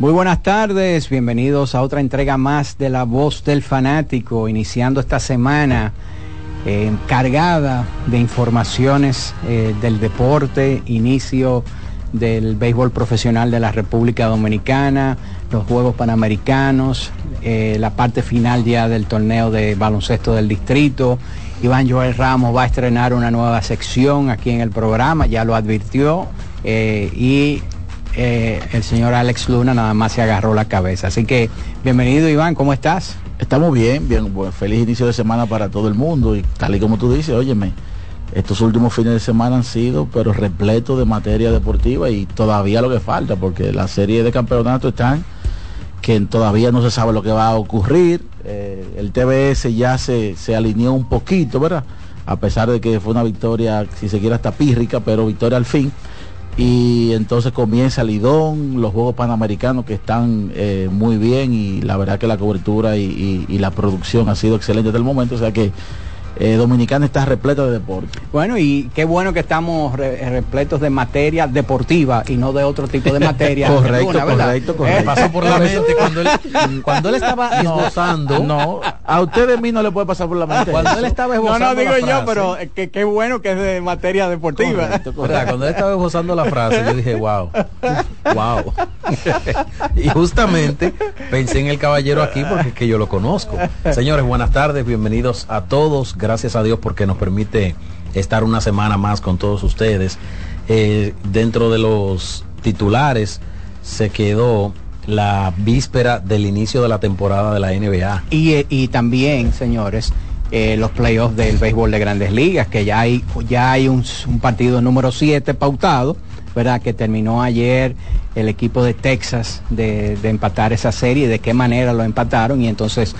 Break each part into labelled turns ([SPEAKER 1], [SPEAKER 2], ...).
[SPEAKER 1] Muy buenas tardes, bienvenidos a otra entrega más de La Voz del Fanático, iniciando esta semana eh, cargada de informaciones eh, del deporte, inicio del béisbol profesional de la República Dominicana, los Juegos Panamericanos, eh, la parte final ya del torneo de baloncesto del distrito. Iván Joel Ramos va a estrenar una nueva sección aquí en el programa, ya lo advirtió, y eh, el señor Alex Luna nada más se agarró la cabeza. Así que bienvenido Iván, ¿cómo estás?
[SPEAKER 2] Estamos bien, bien, pues, feliz inicio de semana para todo el mundo y tal y como tú dices, óyeme, estos últimos fines de semana han sido pero repletos de materia deportiva y todavía lo que falta porque la serie de campeonato están que todavía no se sabe lo que va a ocurrir. Eh, el TBS ya se, se alineó un poquito, ¿verdad? A pesar de que fue una victoria, si se quiere, hasta pírrica, pero victoria al fin y entonces comienza el Lidón, los Juegos Panamericanos que están eh, muy bien y la verdad que la cobertura y, y, la producción ha sido excelente desde el momento, o sea que eh, Dominicana está repleta de deporte.
[SPEAKER 1] Bueno, y qué bueno que estamos repletos de materia deportiva y no de otro tipo de materia.
[SPEAKER 2] correcto, correcto, correcto,
[SPEAKER 3] pasó por la mente cuando él, cuando él estaba esbozando.
[SPEAKER 2] No, a usted de mí no le puede pasar por la mente.
[SPEAKER 1] Cuando él estaba esbozando. No, no digo yo, pero qué bueno que es de materia deportiva.
[SPEAKER 3] Correcto, correcto. Cuando él estaba esbozando la frase, yo dije, wow, wow. y justamente pensé en el caballero aquí porque es que yo lo conozco. Señores, buenas tardes, bienvenidos a todos gracias a Dios porque nos permite estar una semana más con todos ustedes. Eh, dentro de los titulares se quedó la víspera del inicio de la temporada de la NBA.
[SPEAKER 1] Y, eh, también, señores, eh, los playoffs del béisbol de grandes ligas, que ya hay, ya hay un, partido número 7 pautado, ¿verdad? Que terminó ayer el equipo de Texas de, de, empatar esa serie, de qué manera lo empataron y entonces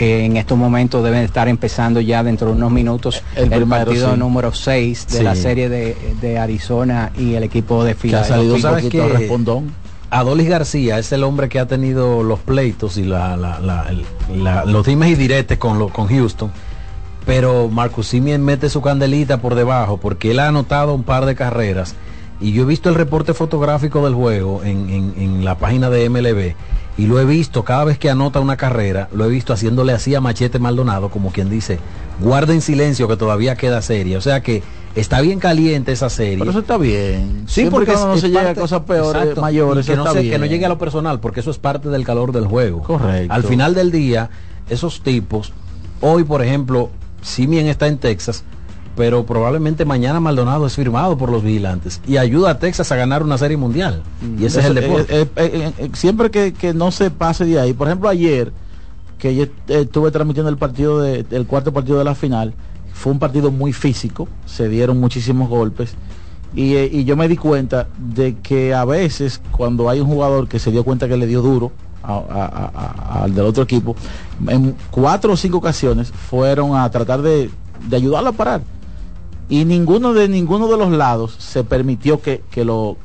[SPEAKER 1] que en estos momentos deben estar empezando ya dentro de unos minutos el, partido número 6 de la serie de, Arizona y el equipo de Filadelfia.
[SPEAKER 3] Adolis García es el hombre que ha tenido los pleitos y la, los dimes y diretes con, con Houston. Pero Marcus Simien mete su candelita por debajo porque él ha anotado un par de carreras. Y yo he visto el reporte fotográfico del juego en, en la página de MLB y lo he visto cada vez que anota una carrera, lo he visto haciéndole así a Machete Maldonado, como quien dice, guarda en silencio que todavía queda serie. O sea que está bien caliente esa serie.
[SPEAKER 2] Pero eso está bien. Sí, porque no se llega a cosas peores, mayores.
[SPEAKER 3] Que no, que no llegue a lo personal, porque eso es parte del calor del juego.
[SPEAKER 2] Correcto.
[SPEAKER 3] Al final del día, esos tipos, hoy por ejemplo, Simien está en Texas, pero probablemente mañana Maldonado es firmado por los vigilantes y ayuda a Texas a ganar una serie mundial. Y ese es el deporte.
[SPEAKER 2] Eh, eh, eh, siempre que, no se pase de ahí, por ejemplo ayer, que yo estuve transmitiendo el partido de, el cuarto partido de la final, fue un partido muy físico, se dieron muchísimos golpes. Y, yo me di cuenta de que a veces cuando hay un jugador que se dio cuenta que le dio duro al del otro equipo, en cuatro o cinco ocasiones fueron a tratar de, de ayudarlo a parar y ninguno de ninguno de los lados se permitió que, lo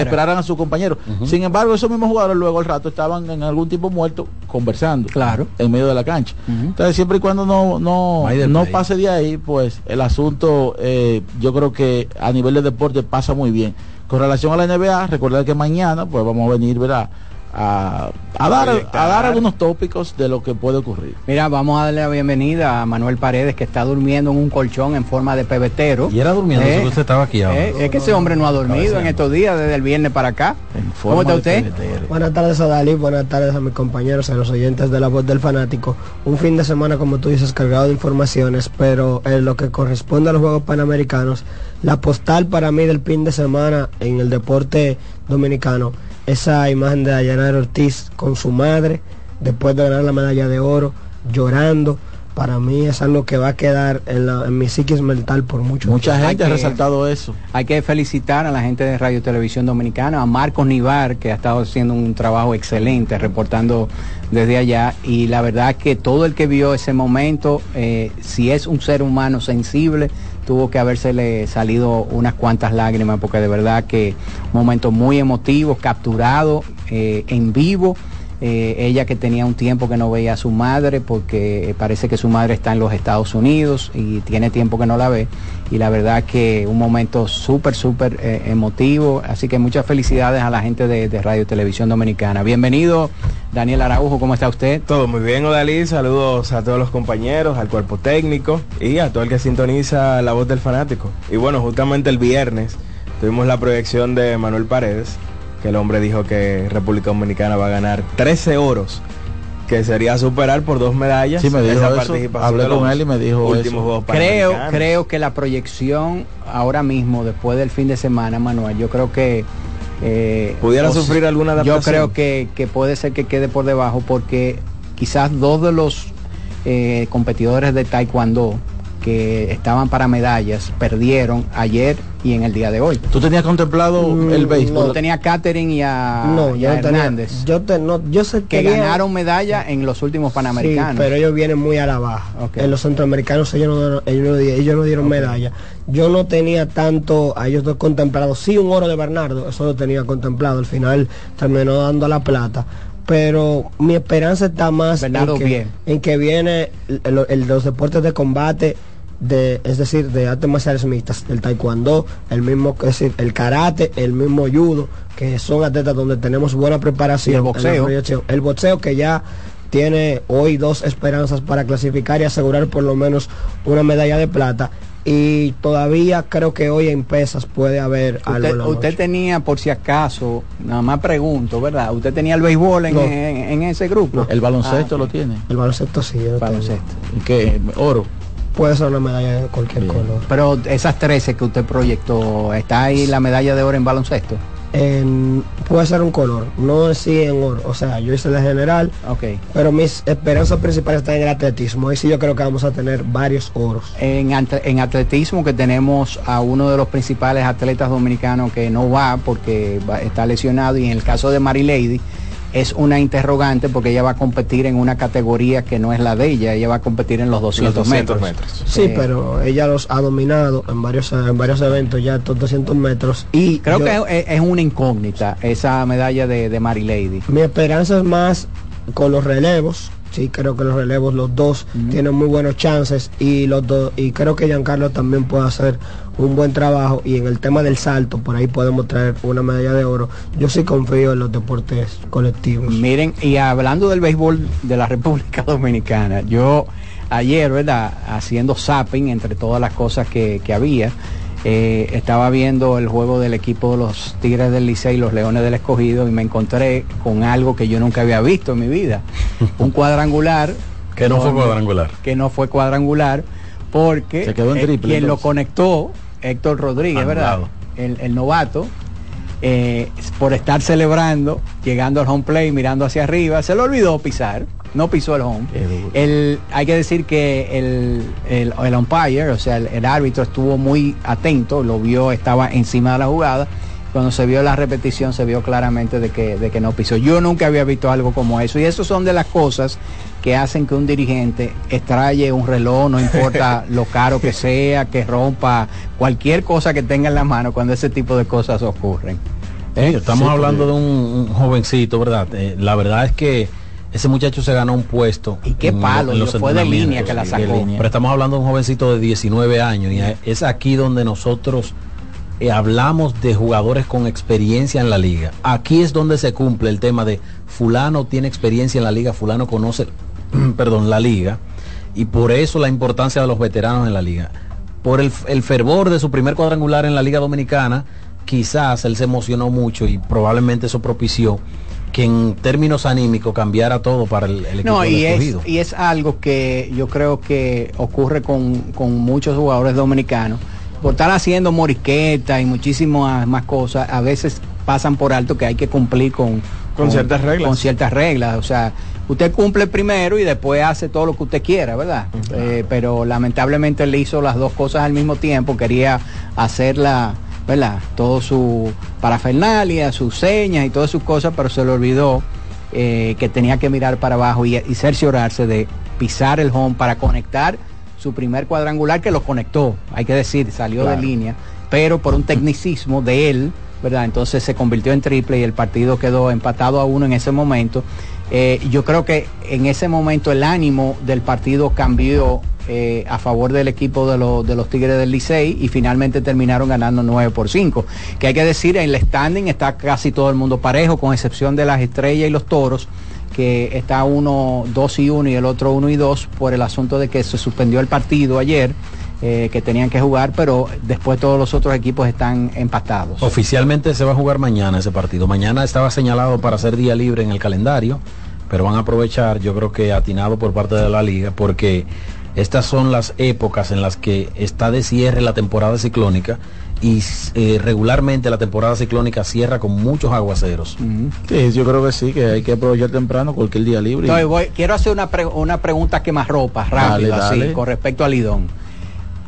[SPEAKER 2] esperaran, a su compañero. Sin embargo, esos mismos jugadores luego al rato estaban en algún tipo muerto conversando.
[SPEAKER 1] Claro.
[SPEAKER 2] En medio de la cancha. Entonces, siempre y cuando no, no, no pase de ahí, pues el asunto eh, yo creo que a nivel de deporte pasa muy bien. Con relación a la NBA, recordar que mañana pues vamos a venir, ¿verdad? A, a dar, a dar algunos tópicos de lo que puede ocurrir.
[SPEAKER 1] Mira, vamos a darle la bienvenida a Manuel Paredes, que está durmiendo en un colchón en forma de pebetero.
[SPEAKER 3] Y era durmiendo,
[SPEAKER 1] Eh,
[SPEAKER 3] que usted estaba aquí ahora.
[SPEAKER 1] Eh, es que ese hombre no ha dormido en estos días, desde el viernes para acá.
[SPEAKER 2] En
[SPEAKER 1] ¿Cómo
[SPEAKER 2] forma
[SPEAKER 1] está
[SPEAKER 2] de
[SPEAKER 1] usted?
[SPEAKER 2] pebetero.
[SPEAKER 4] Buenas tardes a Dalí, buenas tardes a mis compañeros, a los oyentes de La Voz del Fanático. Un fin de semana, como tú dices, cargado de informaciones, pero en lo que corresponde a los Juegos Panamericanos, la postal para mí del fin de semana en el deporte dominicano, esa imagen de Ayanara Ortiz con su madre, después de ganar la medalla de oro, llorando, para mí es algo que va a quedar en, la- en mi psiquis mental por mucho
[SPEAKER 2] Mucha
[SPEAKER 1] Hay
[SPEAKER 2] gente ha
[SPEAKER 1] que-
[SPEAKER 2] resaltado eso.
[SPEAKER 1] Hay que felicitar a la gente de Radio y Televisión Dominicana, a Marcos Nivar, que ha estado haciendo un trabajo excelente reportando desde allá. Y la verdad que todo el que vio ese momento, eh, si es un ser humano sensible, tuvo que habérsele salido unas cuantas lágrimas, porque de verdad que un momento muy emotivo, capturado eh, en vivo. Eh, ella que tenía un tiempo que no veía a su madre porque eh, parece que su madre está en los Estados Unidos y tiene tiempo que no la ve. Y la verdad que un momento súper, súper eh, emotivo. Así que muchas felicidades a la gente de, Radio Televisión Dominicana. Bienvenido, Daniel Araujo, ¿cómo está usted?
[SPEAKER 5] Todo muy bien, Odalí. Saludos a todos los compañeros, al cuerpo técnico y a todo el que sintoniza la voz del fanático. Y bueno, justamente el viernes tuvimos la proyección de Manuel Paredes, que el hombre dijo que República Dominicana va a ganar 13 oros, que sería superar por dos medallas.
[SPEAKER 2] Sí, me dijo
[SPEAKER 5] esa
[SPEAKER 2] eso.
[SPEAKER 5] participación
[SPEAKER 2] Hablé con él y me dijo
[SPEAKER 5] últimos
[SPEAKER 2] eso.
[SPEAKER 5] Juegos
[SPEAKER 1] Creo, creo que la proyección ahora mismo, después del fin de semana, Manuel, yo creo que... eh,
[SPEAKER 5] Pudiera sufrir alguna
[SPEAKER 1] Yo
[SPEAKER 5] adaptación.
[SPEAKER 1] creo que, que puede ser que quede por debajo porque quizás dos de los eh, competidores de Taekwondo que estaban para medallas perdieron ayer y en el día de hoy.
[SPEAKER 2] ¿Tú tenías contemplado
[SPEAKER 4] Mm,
[SPEAKER 2] el béisbol?
[SPEAKER 1] Yo tenía a Catherine y a,
[SPEAKER 4] No,
[SPEAKER 1] y
[SPEAKER 4] yo
[SPEAKER 1] a
[SPEAKER 4] no tenía-
[SPEAKER 1] Hernández
[SPEAKER 4] yo, te- no, yo sé
[SPEAKER 1] que
[SPEAKER 4] tenía-
[SPEAKER 1] ganaron medalla en los últimos Panamericanos.
[SPEAKER 4] Sí, pero ellos vienen muy a la baja. En los centroamericanos ellos no, ellos no, ellos no dieron medalla. Yo no tenía tanto a ellos dos contemplados. Sí, un oro de Bernardo, eso lo tenía contemplado. Al final terminó dando la plata. Pero mi esperanza está más en, que,
[SPEAKER 1] bien.
[SPEAKER 4] en que viene el- el- los deportes de combate. De, es decir, de artes marciales mixtas, el taekwondo, el mismo, es decir, el karate, el mismo judo, que son atletas donde tenemos buena preparación.
[SPEAKER 1] Y el boxeo.
[SPEAKER 4] El boxeo que ya tiene hoy dos esperanzas para clasificar y asegurar por lo menos una medalla de plata. Y todavía creo que hoy en pesas puede haber algo en
[SPEAKER 1] Usted,
[SPEAKER 4] la
[SPEAKER 1] usted
[SPEAKER 4] noche.
[SPEAKER 1] tenía, por si acaso, nada más pregunto, ¿verdad? ¿Usted tenía el béisbol en,
[SPEAKER 4] No.
[SPEAKER 1] en- en ese grupo?
[SPEAKER 2] El baloncesto
[SPEAKER 1] Ah,
[SPEAKER 2] lo tiene.
[SPEAKER 4] El baloncesto sí, yo
[SPEAKER 1] baloncesto.
[SPEAKER 2] ¿Y qué? Oro.
[SPEAKER 4] Puede ser una medalla de cualquier
[SPEAKER 2] Bien.
[SPEAKER 4] color.
[SPEAKER 1] Pero esas 13 que usted proyectó, ¿está ahí la medalla de oro en baloncesto?
[SPEAKER 4] En- puede ser un color, no así en oro. O sea, yo hice de general,
[SPEAKER 1] Ok.
[SPEAKER 4] pero mis esperanzas principales están en el atletismo. Ahí sí yo creo que vamos a tener varios oros.
[SPEAKER 1] En, en atletismo que tenemos a uno de los principales atletas dominicanos que no va porque va- está lesionado y en el caso de Mary Lady es una interrogante porque ella va a competir en una categoría que no es la de ella, ella va a competir en los 200,
[SPEAKER 5] Los 200
[SPEAKER 1] metros.
[SPEAKER 5] metros.
[SPEAKER 4] Sí,
[SPEAKER 1] Eh,
[SPEAKER 4] pero ella los ha dominado en varios, en varios eventos ya estos 200 metros. Y
[SPEAKER 1] Creo
[SPEAKER 4] yo-
[SPEAKER 1] que es, es una incógnita esa medalla de, de Mary Lady.
[SPEAKER 4] Mi esperanza es más con los relevos. Sí, creo que los relevos, los dos, tienen muy buenos chances y los dos, y creo que Giancarlo también puede hacer un buen trabajo y en el tema del salto, por ahí podemos traer una medalla de oro. Yo sí confío en los deportes colectivos.
[SPEAKER 1] Miren, y hablando del béisbol de la República Dominicana, yo ayer, ¿verdad? Haciendo zapping entre todas las cosas que, que había, eh, estaba viendo el juego del equipo de los Tigres del Licey y los Leones del Escogido y me encontré con algo que yo nunca había visto en mi vida. Un cuadrangular.
[SPEAKER 3] Que no fue cuadrangular.
[SPEAKER 1] Que no fue cuadrangular porque
[SPEAKER 2] Se quedó en
[SPEAKER 1] eh, quien lo conectó, Héctor Rodríguez, ¿verdad? El, el novato, eh, por estar celebrando, llegando al home play, mirando hacia arriba, se le olvidó pisar, no pisó el home. El, hay que decir que el, el, el umpire, o sea, el, el árbitro estuvo muy atento, lo vio, estaba encima de la jugada. Cuando se vio la repetición se vio claramente de que, de que no pisó. Yo nunca había visto algo como eso. Y eso son de las cosas que hacen que un dirigente extraye un reloj, no importa lo caro que sea, que rompa cualquier cosa que tenga en la mano cuando ese tipo de cosas ocurren. ¿Eh?
[SPEAKER 3] Estamos
[SPEAKER 2] Sí,
[SPEAKER 3] hablando de un, un jovencito, ¿verdad? Eh, la verdad es que ese muchacho se ganó un puesto.
[SPEAKER 1] Y qué
[SPEAKER 3] en
[SPEAKER 1] palo,
[SPEAKER 3] en los
[SPEAKER 1] fue de línea que la sacó.
[SPEAKER 2] línea.
[SPEAKER 3] Pero estamos hablando de un jovencito de 19 años y es aquí donde nosotros eh, hablamos de jugadores con experiencia en la liga. Aquí es donde se cumple el tema de fulano tiene experiencia en la liga, fulano conoce, perdón, la liga, y por eso la importancia de los veteranos en la liga. Por el, el fervor de su primer cuadrangular en la liga dominicana, quizás él se emocionó mucho y probablemente eso propició que en términos anímicos cambiara todo para el, el equipo
[SPEAKER 1] No, y es,
[SPEAKER 3] escogido.
[SPEAKER 1] y es algo que yo creo que ocurre con, con muchos jugadores dominicanos. Por estar haciendo morisqueta y muchísimas más cosas, a veces pasan por alto que hay que cumplir con,
[SPEAKER 5] Con ciertas reglas.
[SPEAKER 1] Con ciertas reglas. O sea, usted cumple primero y después hace todo lo que usted quiera, ¿verdad? Eh, pero lamentablemente él hizo las dos cosas al mismo tiempo, quería hacerla, ¿verdad? Todo su parafernalia, sus señas y todas sus cosas, pero se le olvidó eh, que tenía que mirar para abajo y, y cerciorarse de pisar el home para conectar su primer cuadrangular que lo conectó, hay que decir, salió de línea, pero por un tecnicismo de él, ¿verdad? Entonces se convirtió en triple y el partido quedó empatado a uno en ese momento. Eh, yo creo que en ese momento el ánimo del partido cambió eh, a favor del equipo de, los- Tigres del Licey y finalmente terminaron ganando 9 por 5. Que hay que decir, en el standing está casi todo el mundo parejo, con excepción de las estrellas y los toros que está uno 2 y 1 y el otro 1 y 2 por el asunto de que se suspendió el partido ayer eh, que tenían que jugar pero después todos los otros equipos están empatados
[SPEAKER 3] Oficialmente se va a jugar mañana ese partido. Mañana estaba señalado para ser día libre en el calendario, pero van a aprovechar, yo creo que atinado por parte de la liga, porque estas son las épocas en las que está de cierre la temporada ciclónica y eh, regularmente la temporada ciclónica cierra con muchos aguaceros.
[SPEAKER 2] Sí, yo creo que sí, que hay que aprovechar temprano cualquier día libre.
[SPEAKER 1] Entonces, voy- quiero hacer una, pre- una pregunta que más ropa rápido
[SPEAKER 2] Dale,
[SPEAKER 1] así
[SPEAKER 2] dale.
[SPEAKER 1] con respecto a Lidón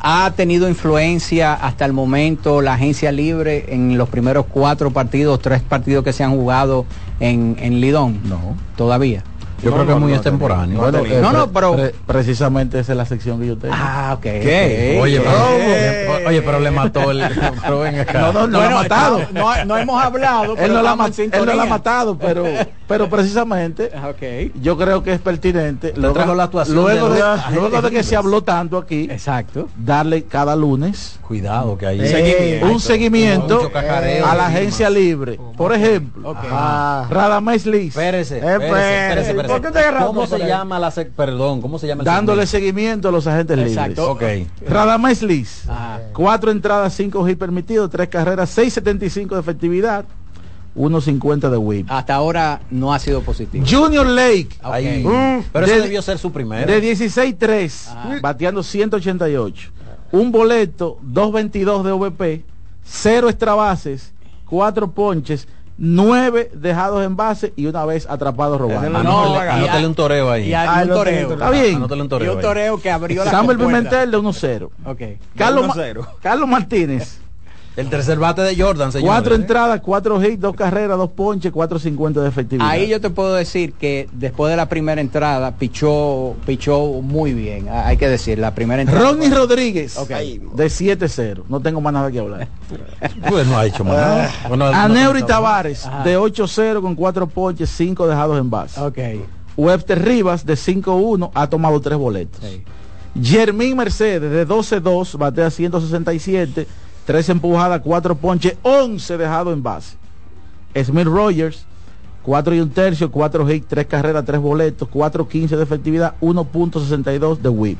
[SPEAKER 1] ha tenido influencia hasta el momento la agencia libre en los primeros cuatro partidos tres partidos que se han jugado en, en Lidón
[SPEAKER 2] No.
[SPEAKER 1] todavía
[SPEAKER 3] Yo
[SPEAKER 5] No,
[SPEAKER 3] creo que es muy
[SPEAKER 5] no,
[SPEAKER 3] extemporáneo.
[SPEAKER 2] Bueno, eh,
[SPEAKER 1] No, no,
[SPEAKER 2] pre-
[SPEAKER 1] pero-
[SPEAKER 2] pre- precisamente esa es la sección que yo tengo.
[SPEAKER 1] ah ok.
[SPEAKER 3] Oye, pero,
[SPEAKER 5] Eh.
[SPEAKER 3] le- oye, pero le mató el. pero ven acá.
[SPEAKER 2] No, no, no
[SPEAKER 1] Bueno,
[SPEAKER 2] lo ha matado.
[SPEAKER 1] no, no hemos hablado
[SPEAKER 2] él,
[SPEAKER 1] pero
[SPEAKER 2] no la, él no la ha matado, pero, pero precisamente
[SPEAKER 1] Ah, ok
[SPEAKER 2] yo creo que es pertinente.
[SPEAKER 3] Le trajo la actuación
[SPEAKER 2] luego
[SPEAKER 3] de
[SPEAKER 2] de,
[SPEAKER 3] los-
[SPEAKER 2] luego de que se habló tanto aquí,
[SPEAKER 1] exacto
[SPEAKER 2] darle cada lunes
[SPEAKER 3] Cuidado que.
[SPEAKER 5] Seguimiento.
[SPEAKER 2] un seguimiento a la agencia libre. Por ejemplo.
[SPEAKER 4] Ah,
[SPEAKER 2] Radamés Liz,
[SPEAKER 3] Espérese,
[SPEAKER 4] Eh,
[SPEAKER 3] espérese,
[SPEAKER 4] pues,
[SPEAKER 3] espérese, espérese.
[SPEAKER 4] ¿Por qué te
[SPEAKER 3] ¿Cómo se llama la sec- perdón, cómo se llama el
[SPEAKER 2] dándole
[SPEAKER 3] segmento?
[SPEAKER 2] seguimiento a los agentes
[SPEAKER 1] Exacto.
[SPEAKER 2] libres.
[SPEAKER 3] Ok.
[SPEAKER 2] Radamés Liz,
[SPEAKER 1] Ajá.
[SPEAKER 2] cuatro entradas, cinco hits permitidos, tres carreras, 6.75 de efectividad, 1.50 de whip.
[SPEAKER 1] hasta ahora no ha sido positivo
[SPEAKER 2] Junior Lake,
[SPEAKER 3] Ahí.
[SPEAKER 1] Ok.
[SPEAKER 3] Pero eso
[SPEAKER 2] De-
[SPEAKER 3] debió ser su primero.
[SPEAKER 2] de 16-3,
[SPEAKER 1] Ajá.
[SPEAKER 2] bateando 188. Un boleto, 2.22 de OVP, cero extra bases, cuatro ponches, nueve dejados en base y una vez atrapado robando.
[SPEAKER 5] No- no,
[SPEAKER 3] anótele un toreo ahí.
[SPEAKER 1] y hay
[SPEAKER 4] Ah,
[SPEAKER 1] un toreo
[SPEAKER 2] Está bien.
[SPEAKER 3] Un
[SPEAKER 1] y
[SPEAKER 3] toreo
[SPEAKER 1] un
[SPEAKER 3] ahí.
[SPEAKER 1] toreo que abrió la
[SPEAKER 2] Samuel. Pimentel de 1-0.
[SPEAKER 1] Ok.
[SPEAKER 2] Carlos, Ma-
[SPEAKER 5] 1-0.
[SPEAKER 2] Carlos Martínez,
[SPEAKER 3] El tercer bate de Jordan, señor.
[SPEAKER 2] cuatro entradas, cuatro hits, dos carreras, dos ponches, 4.50 de efectividad.
[SPEAKER 1] Ahí yo te puedo decir que después de la primera entrada pichó, pichó muy bien. Ah, Hay que decir, la primera entrada.
[SPEAKER 2] Ronnie Rodríguez,
[SPEAKER 1] Ok.
[SPEAKER 2] de 7-0. No tengo más nada que hablar.
[SPEAKER 3] Pues no ha hecho más nada. Bueno, no-
[SPEAKER 2] Aneuri
[SPEAKER 3] no-
[SPEAKER 2] Tavares,
[SPEAKER 1] Ajá.
[SPEAKER 2] de 8-0 con cuatro ponches, cinco dejados en base.
[SPEAKER 1] Ok.
[SPEAKER 2] Webster Rivas de 5-1 ha tomado tres boletos.
[SPEAKER 1] Sí.
[SPEAKER 2] Jermín Mercedes de 12-2 batea 167, tres empujadas, cuatro ponches, 11 dejados en base. Smith Rogers, 4 y un tercio, 4 hits, 3 carreras, 3 boletos, 4.15 de efectividad, 1.62 de whip.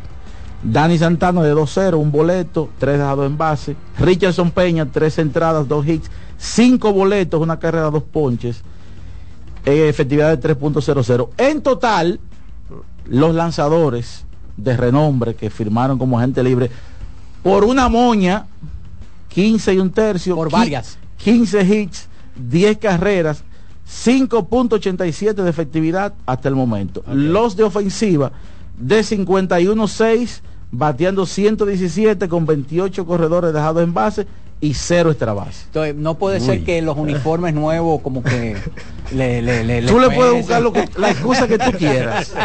[SPEAKER 2] Dani Santana de 2-0, un boleto, 3 dejados en base. Richardson Peña, 3 entradas, 2 hits, 5 boletos, una carrera, 2 ponches. eh, efectividad de 3.00. En total, los lanzadores de renombre que firmaron como agente libre por una moña 15 y un tercio
[SPEAKER 1] Por varias.
[SPEAKER 2] 15 hits 10 carreras 5.87 de efectividad hasta el momento. Los de ofensiva de 51-6 bateando 117 con 28 corredores dejados en base y cero extra base
[SPEAKER 1] Entonces, no puede ser que los uniformes nuevos como que le, le, le,
[SPEAKER 2] tú le puedes buscar lo que, la excusa que tú quieras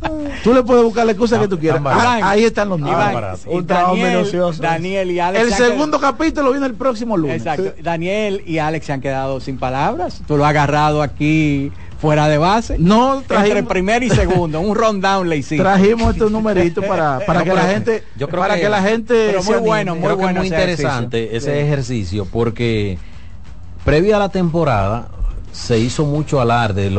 [SPEAKER 2] tú le puedes buscar la excusa que tú quieras
[SPEAKER 3] Tan barato.
[SPEAKER 2] Ah, ahí están los
[SPEAKER 4] Un trabajo
[SPEAKER 1] Daniel. Daniel y Alex
[SPEAKER 2] el segundo capítulo viene el próximo lunes
[SPEAKER 1] Exacto. Daniel y Alex se han quedado sin palabras. Tú lo has agarrado aquí fuera de base.
[SPEAKER 2] No,
[SPEAKER 1] trajimos, entre primero y segundo, un rundown le hicimos.
[SPEAKER 2] Trajimos estos numeritos para, para que la gente,
[SPEAKER 3] yo creo
[SPEAKER 2] para que, la gente
[SPEAKER 3] pero muy bueno, muy bueno, muy interesante ese ejercicio porque previo a la temporada se hizo mucho alarde.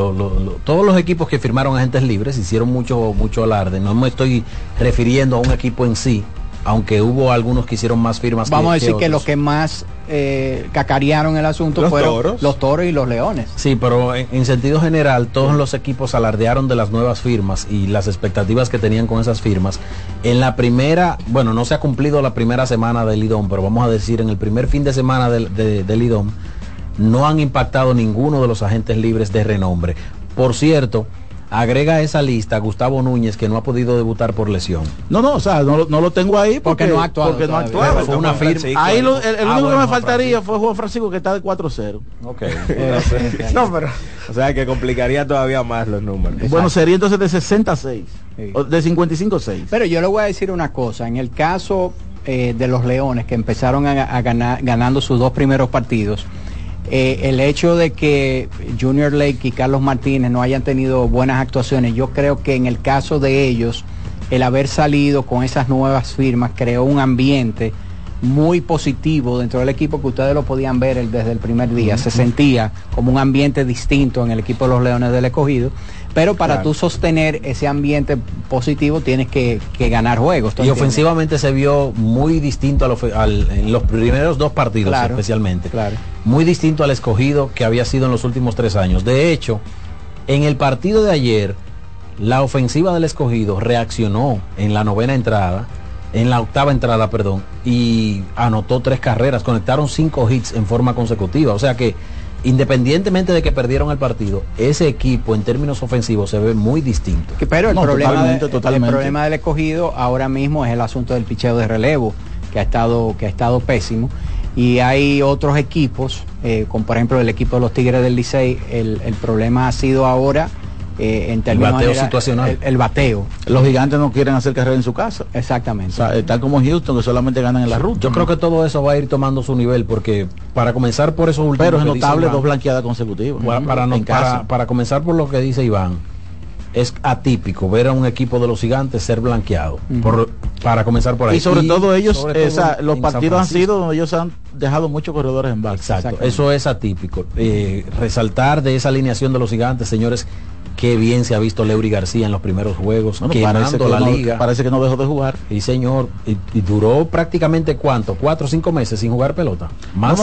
[SPEAKER 3] todos los equipos que firmaron agentes libres hicieron mucho, mucho alarde. No me estoy refiriendo a un equipo en sí, aunque hubo algunos que hicieron más firmas.
[SPEAKER 1] Vamos a decir que, los que más eh, cacarearon el asunto fueron los toros y los leones.
[SPEAKER 3] Sí, pero en, sentido general todos los equipos alardearon de las nuevas firmas y las expectativas que tenían con esas firmas. En la primera, bueno, no se ha cumplido la primera semana del Lidón, pero vamos a decir en el primer fin de semana del, de, del Lidón no han impactado ninguno de los agentes libres de renombre. Por cierto, agrega a esa lista Gustavo Núñez que no ha podido debutar por lesión.
[SPEAKER 2] No, no, o sea, no, lo tengo ahí porque, no ha actuado. Porque no ha actuado.
[SPEAKER 3] Fue una firma.
[SPEAKER 2] Ahí lo, el, ah, único que me faltaría fue Juan Francisco que está de 4-0.
[SPEAKER 3] Ok.
[SPEAKER 5] no, pero. O sea, que complicaría todavía más los números.
[SPEAKER 2] Bueno, sería entonces de 66. De 55-6.
[SPEAKER 1] Pero yo le voy a decir una cosa. En el caso eh, de los Leones que empezaron a, ganar, ganando sus dos primeros partidos, eh, el hecho de que Junior Lake y Carlos Martínez no hayan tenido buenas actuaciones, yo creo que en el caso de ellos, el haber salido con esas nuevas firmas creó un ambiente muy positivo dentro del equipo que ustedes lo podían ver desde el primer día. Se sentía como un ambiente distinto en el equipo de los Leones del Escogido. Pero para tú sostener ese ambiente positivo tienes que, ganar juegos.
[SPEAKER 3] Y ofensivamente se vio muy distinto en los primeros dos partidos especialmente.
[SPEAKER 1] Claro.
[SPEAKER 3] Muy distinto al escogido que había sido en los últimos tres años. De hecho, en el partido de ayer, la ofensiva del escogido reaccionó en la novena entrada en la octava entrada, perdón, y anotó tres carreras, conectaron cinco hits en forma consecutiva. O sea que, independientemente de que perdieron el partido, ese equipo en términos ofensivos se ve muy distinto.
[SPEAKER 1] pero el, problema, el problema del escogido ahora mismo es el asunto del picheo de relevo, que ha estado, que ha estado pésimo. Y hay otros equipos, eh, como por ejemplo el equipo de los Tigres del Licey, el, el problema ha sido ahora eh, en términos
[SPEAKER 3] el bateo situacional.
[SPEAKER 1] El, bateo.
[SPEAKER 2] Los gigantes no quieren hacer carrera en su casa.
[SPEAKER 1] Exactamente.
[SPEAKER 2] tal como Houston, que solamente ganan en la ruta.
[SPEAKER 3] Yo creo que todo eso va a ir tomando su nivel, porque para comenzar por esos últimos.
[SPEAKER 2] Pero es notable dos blanqueadas consecutivas.
[SPEAKER 3] para, para, comenzar por lo que dice Iván, es atípico ver a un equipo de los gigantes ser blanqueado. por, para comenzar por ahí.
[SPEAKER 2] Y sobre todo ellos, los partidos han sido donde ellos han dejado muchos corredores en base.
[SPEAKER 3] Exacto, eso es atípico. Eh, resaltar de esa alineación de los gigantes, señores, Qué bien se ha visto Leury García en los primeros juegos,
[SPEAKER 2] bueno, parece que la liga. Parece que no dejó de jugar.
[SPEAKER 3] Y señor, y, duró prácticamente cuánto, cuatro o cinco meses sin jugar pelota.
[SPEAKER 2] Más.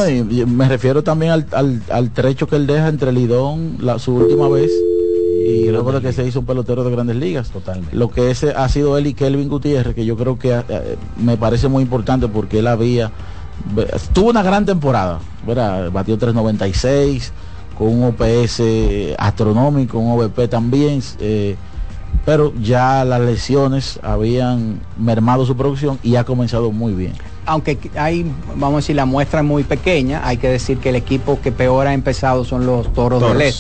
[SPEAKER 2] me refiero también al, trecho que él deja entre Lidón la, su última vez y luego de que se hizo un pelotero de grandes ligas.
[SPEAKER 3] Totalmente.
[SPEAKER 2] Lo que ese ha sido él y Kelvin Gutiérrez, que yo creo que eh, me parece muy importante porque él había tuvo una gran temporada, ¿verdad? Batió 396 con un OPS astronómico, un OVP también, eh, pero ya las lesiones habían mermado su producción y ha comenzado muy bien.
[SPEAKER 1] Aunque hay, vamos a decir, la muestra es muy pequeña, hay que decir que el equipo que peor ha empezado son los Toros, de del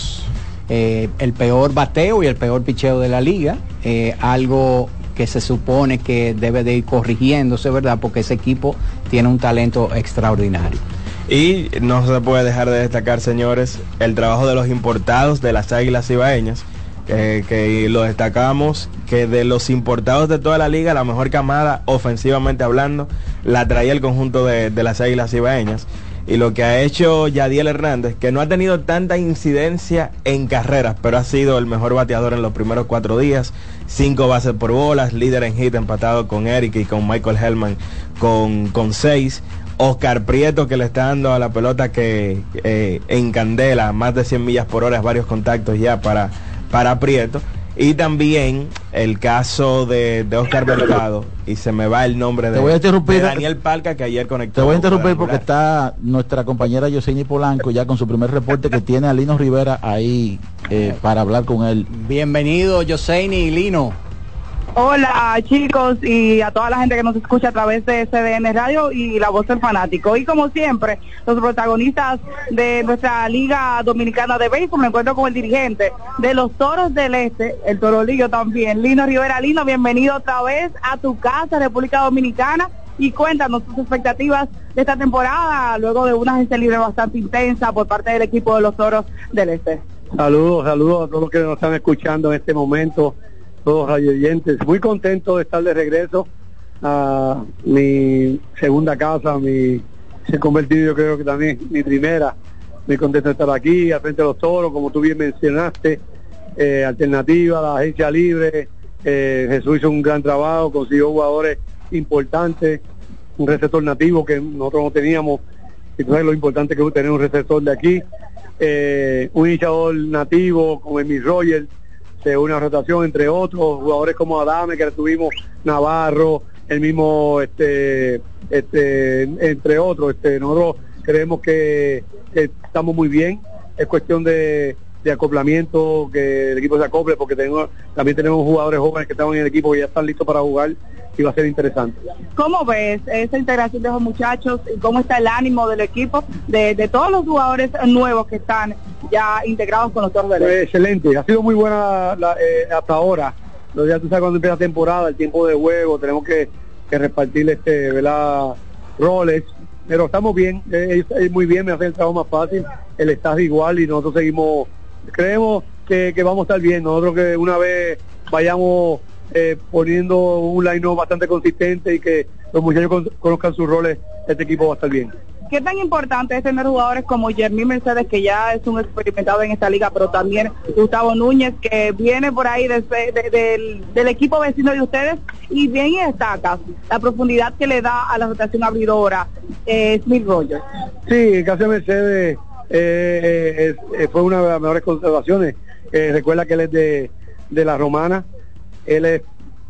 [SPEAKER 1] eh, el peor bateo y el peor picheo de la liga, eh, algo que se supone que debe de ir corrigiéndose, ¿verdad? Porque ese equipo tiene un talento extraordinario.
[SPEAKER 5] Y no se puede dejar de destacar, señores, el trabajo de los importados de las águilas ibaeñas, que lo destacamos, que de los importados de toda la liga, la mejor camada, ofensivamente hablando, la traía el conjunto de, las águilas ibaeñas. Y lo que ha hecho Yadiel Hernández, que no ha tenido tanta incidencia en carreras, pero ha sido el mejor bateador en los primeros cuatro días, cinco bases por bolas, líder en hit empatado con Eric y con Michael Hellman con, con seis. Oscar Prieto que le está dando a la pelota que eh, encandela más de 100 millas por hora, varios contactos ya para, para Prieto. Y también el caso de, de Oscar Mercado, y se me va el nombre de, Daniel Palca, que ayer conectó.
[SPEAKER 2] Te voy a interrumpir porque está nuestra compañera Yoseni Polanco ya con su primer reporte que tiene a Lino Rivera ahí eh, para hablar con él.
[SPEAKER 1] Bienvenido Yoseni y Lino.
[SPEAKER 6] Hola chicos y a toda la gente que nos escucha a través de CDN Radio y La Voz del Fanático. Y como siempre, los protagonistas de nuestra Liga Dominicana de Béisbol, me encuentro con el dirigente de los Toros del Este, el Torolillo también, Lino Rivera. Lino, bienvenido otra vez a tu casa, República Dominicana. Y cuéntanos tus expectativas de esta temporada, luego de una agencia libre bastante intensa por parte del equipo de los Toros del Este.
[SPEAKER 7] Saludos, saludos a todos los que nos están escuchando en este momento, todos oyentes. Muy contento de estar de regreso a mi segunda casa, mi se ha convertido yo creo que también mi primera. Muy contento de estar aquí, al frente de los toros, como tú bien mencionaste, eh, alternativa, la agencia libre. Eh, Jesús hizo un gran trabajo, consiguió jugadores importantes, un receptor nativo que nosotros no teníamos, sabes lo importante que es tener un receptor de aquí, eh, un iniciador nativo como Emil Roger, de una rotación entre otros, jugadores como Adame que tuvimos, Navarro, el mismo este este entre otros, este nosotros creemos que, estamos muy bien, es cuestión de, acoplamiento, que el equipo se acople, porque tenemos, también tenemos jugadores jóvenes que están en el equipo que ya están listos para jugar y va a ser interesante.
[SPEAKER 6] ¿Cómo ves esa integración de esos muchachos y cómo está el ánimo del equipo, de, de todos los jugadores nuevos que están ya integrados con los
[SPEAKER 7] Pues, excelente, ha sido muy buena la- eh, hasta ahora. Lo ya tú sabes cuando empieza la temporada, el tiempo de juego, tenemos que, que repartir este, ¿verdad? roles, pero estamos bien, eh, eh, muy bien, me hace el trabajo más fácil, el staff igual y nosotros seguimos, creemos que, que vamos a estar bien, nosotros que una vez vayamos eh, poniendo un line bastante consistente y que los muchachos con- conozcan sus roles, este equipo va a estar bien.
[SPEAKER 6] ¿Qué tan importante es tener jugadores como Jermín Mercedes, que ya es un experimentado en esta liga, pero también Gustavo Núñez, que viene por ahí desde- de- del, del equipo vecino de ustedes y bien y destaca la profundidad que le da a la rotación abridora eh, Smith Rogers?
[SPEAKER 7] Sí, de Mercedes eh, eh, es- fue una de las mejores conservaciones. Eh, recuerda que él es de, de la romana, él es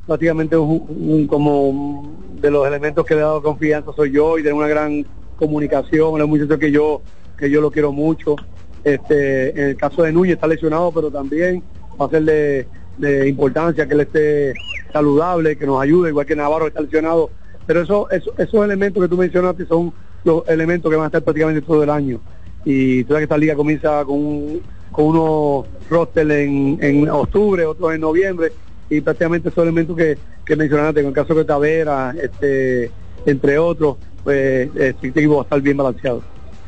[SPEAKER 7] prácticamente un, un- como de los elementos que le ha dado confianza soy yo y de una gran comunicación, es un muchacho que yo que yo lo quiero mucho. Este, en el caso de Núñez está lesionado, pero también va a ser de, importancia que él esté saludable, que nos ayude, igual que Navarro está lesionado. Pero eso, eso- esos elementos que tú mencionaste son los elementos que van a estar prácticamente todo el año. Y que esta liga comienza con, con unos roster en, en octubre, otros en noviembre, y prácticamente esos elementos que, que mencionaste, en el caso de Tavera, este, entre otros, pues este equipo va a estar bien balanceado.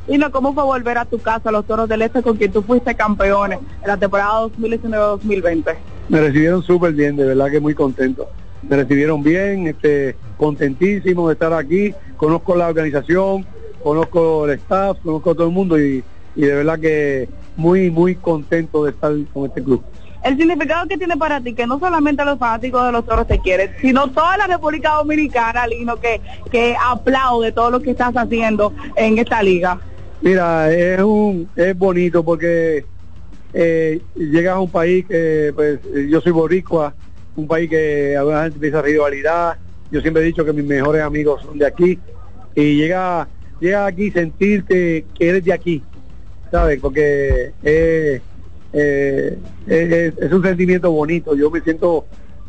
[SPEAKER 6] Y no, ¿cómo fue volver a tu casa, los Toros del Este, con quien tú fuiste campeones en la temporada 2019-2020?
[SPEAKER 7] me recibieron súper bien, de verdad que muy contento. Me recibieron bien, este, contentísimo de estar aquí, conozco la organización, conozco el staff, conozco a todo el mundo y, y de verdad que muy, muy contento de estar con este club.
[SPEAKER 6] El significado que tiene para ti, que no solamente los fanáticos de los toros te quieren, sino toda la República Dominicana, Lino, que, que aplaude todo lo que estás haciendo en esta liga.
[SPEAKER 7] Mira, es un es bonito porque eh, llegas a un país que, pues, yo soy boricua, un país que alguna gente empieza rivalidad. Yo siempre he dicho que mis mejores amigos son de aquí y llega llega aquí sentir que, que eres de aquí, ¿sabes? Porque eh, eh, es, es- es un sentimiento bonito. Yo me siento,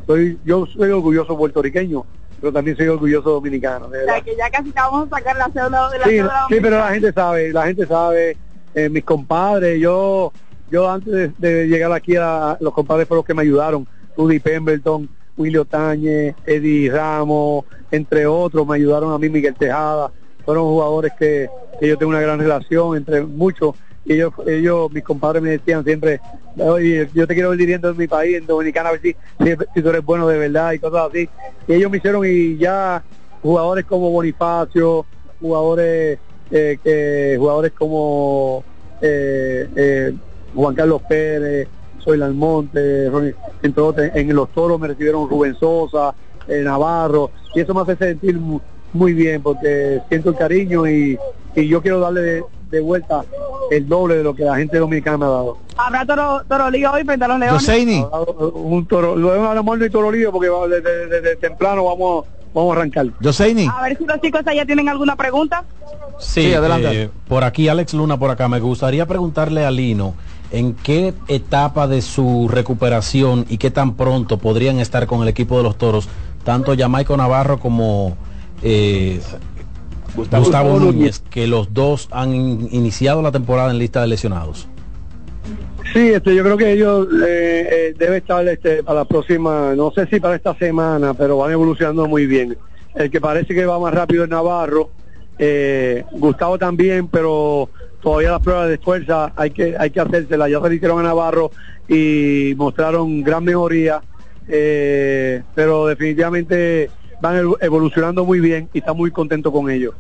[SPEAKER 7] soy yo soy orgulloso puertorriqueño, pero también soy orgulloso dominicano. de
[SPEAKER 6] O sea,
[SPEAKER 7] verdad.
[SPEAKER 6] que ya casi te vamos a sacar la cédula de la
[SPEAKER 7] Sí,
[SPEAKER 6] cédula
[SPEAKER 7] sí, pero la gente sabe, la gente sabe, eh, mis compadres, yo yo antes de, de llegar aquí, a, los compadres fueron los que me ayudaron, Rudy Pemberton, Willy Otañez, Eddie Ramos, entre otros, me ayudaron a mí Miguel Tejada, fueron jugadores que, que yo tengo una gran relación entre muchos, ellos, ellos, mis compadres me decían siempre, oye, yo te quiero ver dirigiendo en mi país, en Dominicana, a ver si, si, si tú eres bueno de verdad y cosas así. Y ellos me hicieron y ya jugadores como Bonifacio, jugadores eh, que jugadores como eh, eh, Juan Carlos Pérez, Soy Almonte, Ronnie, en los toros me recibieron Rubén Sosa, eh, Navarro, y eso me hace sentir mu- muy bien porque siento el cariño y, y yo quiero darle de, de vuelta el doble de lo que la gente dominicana me ha dado.
[SPEAKER 6] Habrá toro, toro lío hoy frente a los leones.
[SPEAKER 7] Un toro, luego a lo mejor no hay toro lío porque desde temprano vamos, vamos a arrancar.
[SPEAKER 8] Joseini.
[SPEAKER 6] A ver si los chicos allá tienen alguna pregunta.
[SPEAKER 3] Sí,
[SPEAKER 8] Sí, adelante.
[SPEAKER 3] eh, por aquí Alex Luna, por acá. Me gustaría preguntarle a Lino en qué etapa de su recuperación y qué tan pronto podrían estar con el equipo de los Toros, tanto Jamaico Navarro como eh, Gustavo,
[SPEAKER 7] Gustavo
[SPEAKER 3] Núñez, que los dos han in- iniciado la temporada en lista de lesionados.
[SPEAKER 7] Sí, este, yo creo que ellos eh, eh, debe estar este, para la próxima, no sé si para esta semana, pero van evolucionando muy bien. El que parece que va más rápido es Navarro, eh, Gustavo también, pero todavía las pruebas de fuerza hay que hay que hacérselas. Ya se le hicieron a Navarro y mostraron gran mejoría, eh, pero definitivamente van ev- evolucionando muy bien y está muy contento con ellos.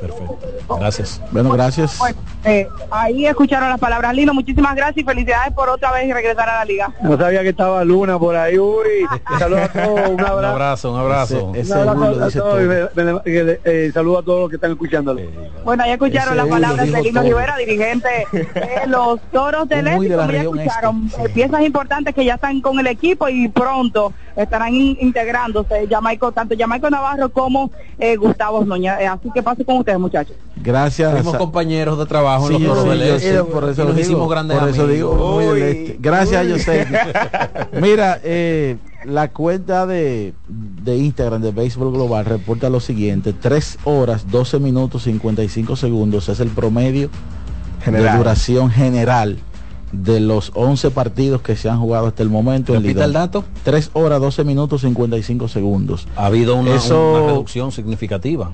[SPEAKER 3] Perfecto. Gracias.
[SPEAKER 2] Bueno, gracias.
[SPEAKER 6] Bueno, eh, ahí escucharon las palabras. Lino, muchísimas gracias y felicidades por otra vez regresar a la liga.
[SPEAKER 7] No sabía que estaba Luna por ahí, uy. Saludos a todos, un
[SPEAKER 3] Un
[SPEAKER 7] abrazo.
[SPEAKER 3] un abrazo.
[SPEAKER 2] Ese-
[SPEAKER 7] Un abrazo a todos eh, saludo a todos los que están escuchándolo.
[SPEAKER 6] Bueno, ya escucharon las palabras de Lino
[SPEAKER 2] todo.
[SPEAKER 6] Rivera, dirigente de los Toros del Este, ya escucharon,
[SPEAKER 2] este,
[SPEAKER 6] eh, piezas importantes que ya están con el equipo y pronto estarán in- integrándose Jamaico, tanto Jamaico Navarro como eh, Gustavo Noña. Eh, así que pase con ustedes, muchachos.
[SPEAKER 2] Gracias.
[SPEAKER 3] Fuimos compañeros de trabajo en
[SPEAKER 2] Sí,
[SPEAKER 3] los toros
[SPEAKER 2] sí,
[SPEAKER 3] del
[SPEAKER 2] yo
[SPEAKER 3] Este.
[SPEAKER 2] sé, por eso
[SPEAKER 3] y nos
[SPEAKER 2] digo,
[SPEAKER 3] hicimos grandes
[SPEAKER 2] por eso digo,
[SPEAKER 5] Uy,
[SPEAKER 2] este. Gracias,
[SPEAKER 5] uy.
[SPEAKER 2] yo sé. Mira, eh, la cuenta de, de Instagram de Béisbol Global reporta lo siguiente: 3 horas, 12 minutos, 55 segundos es el promedio de
[SPEAKER 5] General.
[SPEAKER 2] duración general de los 11 partidos que se han jugado hasta el momento. en
[SPEAKER 3] Repita el dato.
[SPEAKER 2] 3 horas, 12 minutos, 55 segundos.
[SPEAKER 3] Ha habido una,
[SPEAKER 2] Eso-
[SPEAKER 3] una reducción significativa.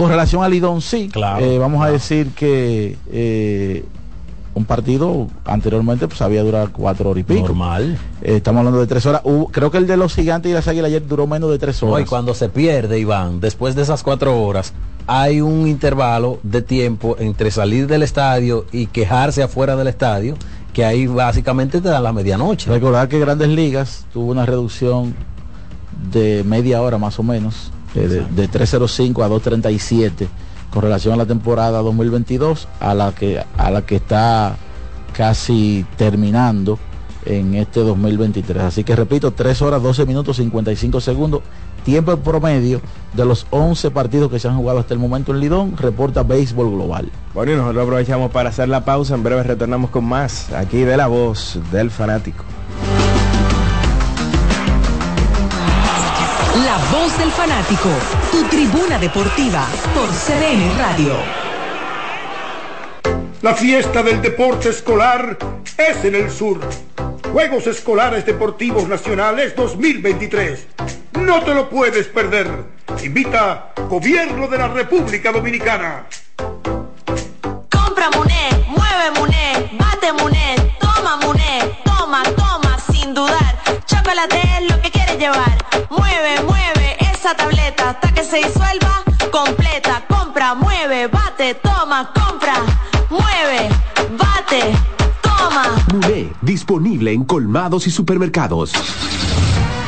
[SPEAKER 2] Con relación al Lidón, sí.
[SPEAKER 3] Claro,
[SPEAKER 2] Eh, vamos a decir que eh, un partido anteriormente pues había durado cuatro horas y pico.
[SPEAKER 3] Normal.
[SPEAKER 2] Eh, estamos hablando de tres horas. Hubo- creo que el de los gigantes y las águilas ayer duró menos de tres horas.
[SPEAKER 3] Hoy cuando se pierde, Iván, después de esas cuatro horas, hay un intervalo de tiempo entre salir del estadio y quejarse afuera del estadio, que ahí básicamente te dan la medianoche.
[SPEAKER 2] Recordar que Grandes Ligas tuvo una reducción de media hora más o menos, eh, de, de 3.05 a 2.37 con relación a la temporada 2022 a la que a la que está casi terminando en este 2023. Así que repito, 3 horas 12 minutos 55 segundos, tiempo promedio de los 11 partidos que se han jugado hasta el momento en Lidón, reporta Béisbol Global.
[SPEAKER 5] Bueno, y nosotros aprovechamos para hacer la pausa. En breve retornamos con más aquí de la voz del fanático.
[SPEAKER 9] Voz del fanático, tu tribuna deportiva por CDN Radio.
[SPEAKER 8] La fiesta del deporte escolar es en el sur. Juegos Escolares Deportivos Nacionales 2023. No te lo puedes perder. Invita Gobierno de la República Dominicana.
[SPEAKER 10] Compra Muné, mueve Muné, bate Muné, toma Muné, toma, toma, sin dudar. Chocolate es lo que quieres llevar. Mueve, mueve esa tableta hasta que se disuelva completa. Compra, mueve, bate, toma, compra, mueve, bate, toma.
[SPEAKER 11] Muné, disponible en colmados y supermercados.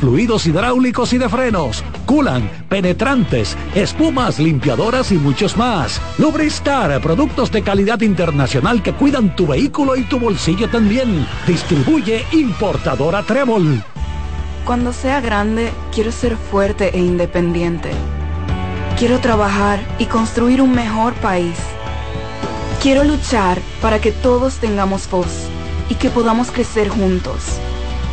[SPEAKER 12] fluidos hidráulicos y de frenos, culan, penetrantes, espumas, limpiadoras y muchos más. Lubristar, productos de calidad internacional que cuidan tu vehículo y tu bolsillo también. Distribuye importadora Trébol.
[SPEAKER 13] Cuando sea grande, quiero ser fuerte e independiente. Quiero trabajar y construir un mejor país. Quiero luchar para que todos tengamos voz y que podamos crecer juntos.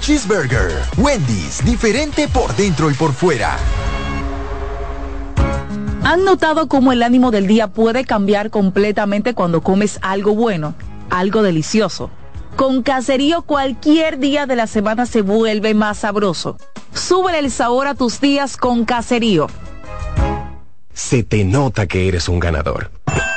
[SPEAKER 14] Cheeseburger. Wendy's, diferente por dentro y por fuera.
[SPEAKER 15] ¿Han notado cómo el ánimo del día puede cambiar completamente cuando comes algo bueno, algo delicioso? Con Caserío cualquier día de la semana se vuelve más sabroso. Súbele el sabor a tus días con Caserío.
[SPEAKER 16] Se te nota que eres un ganador.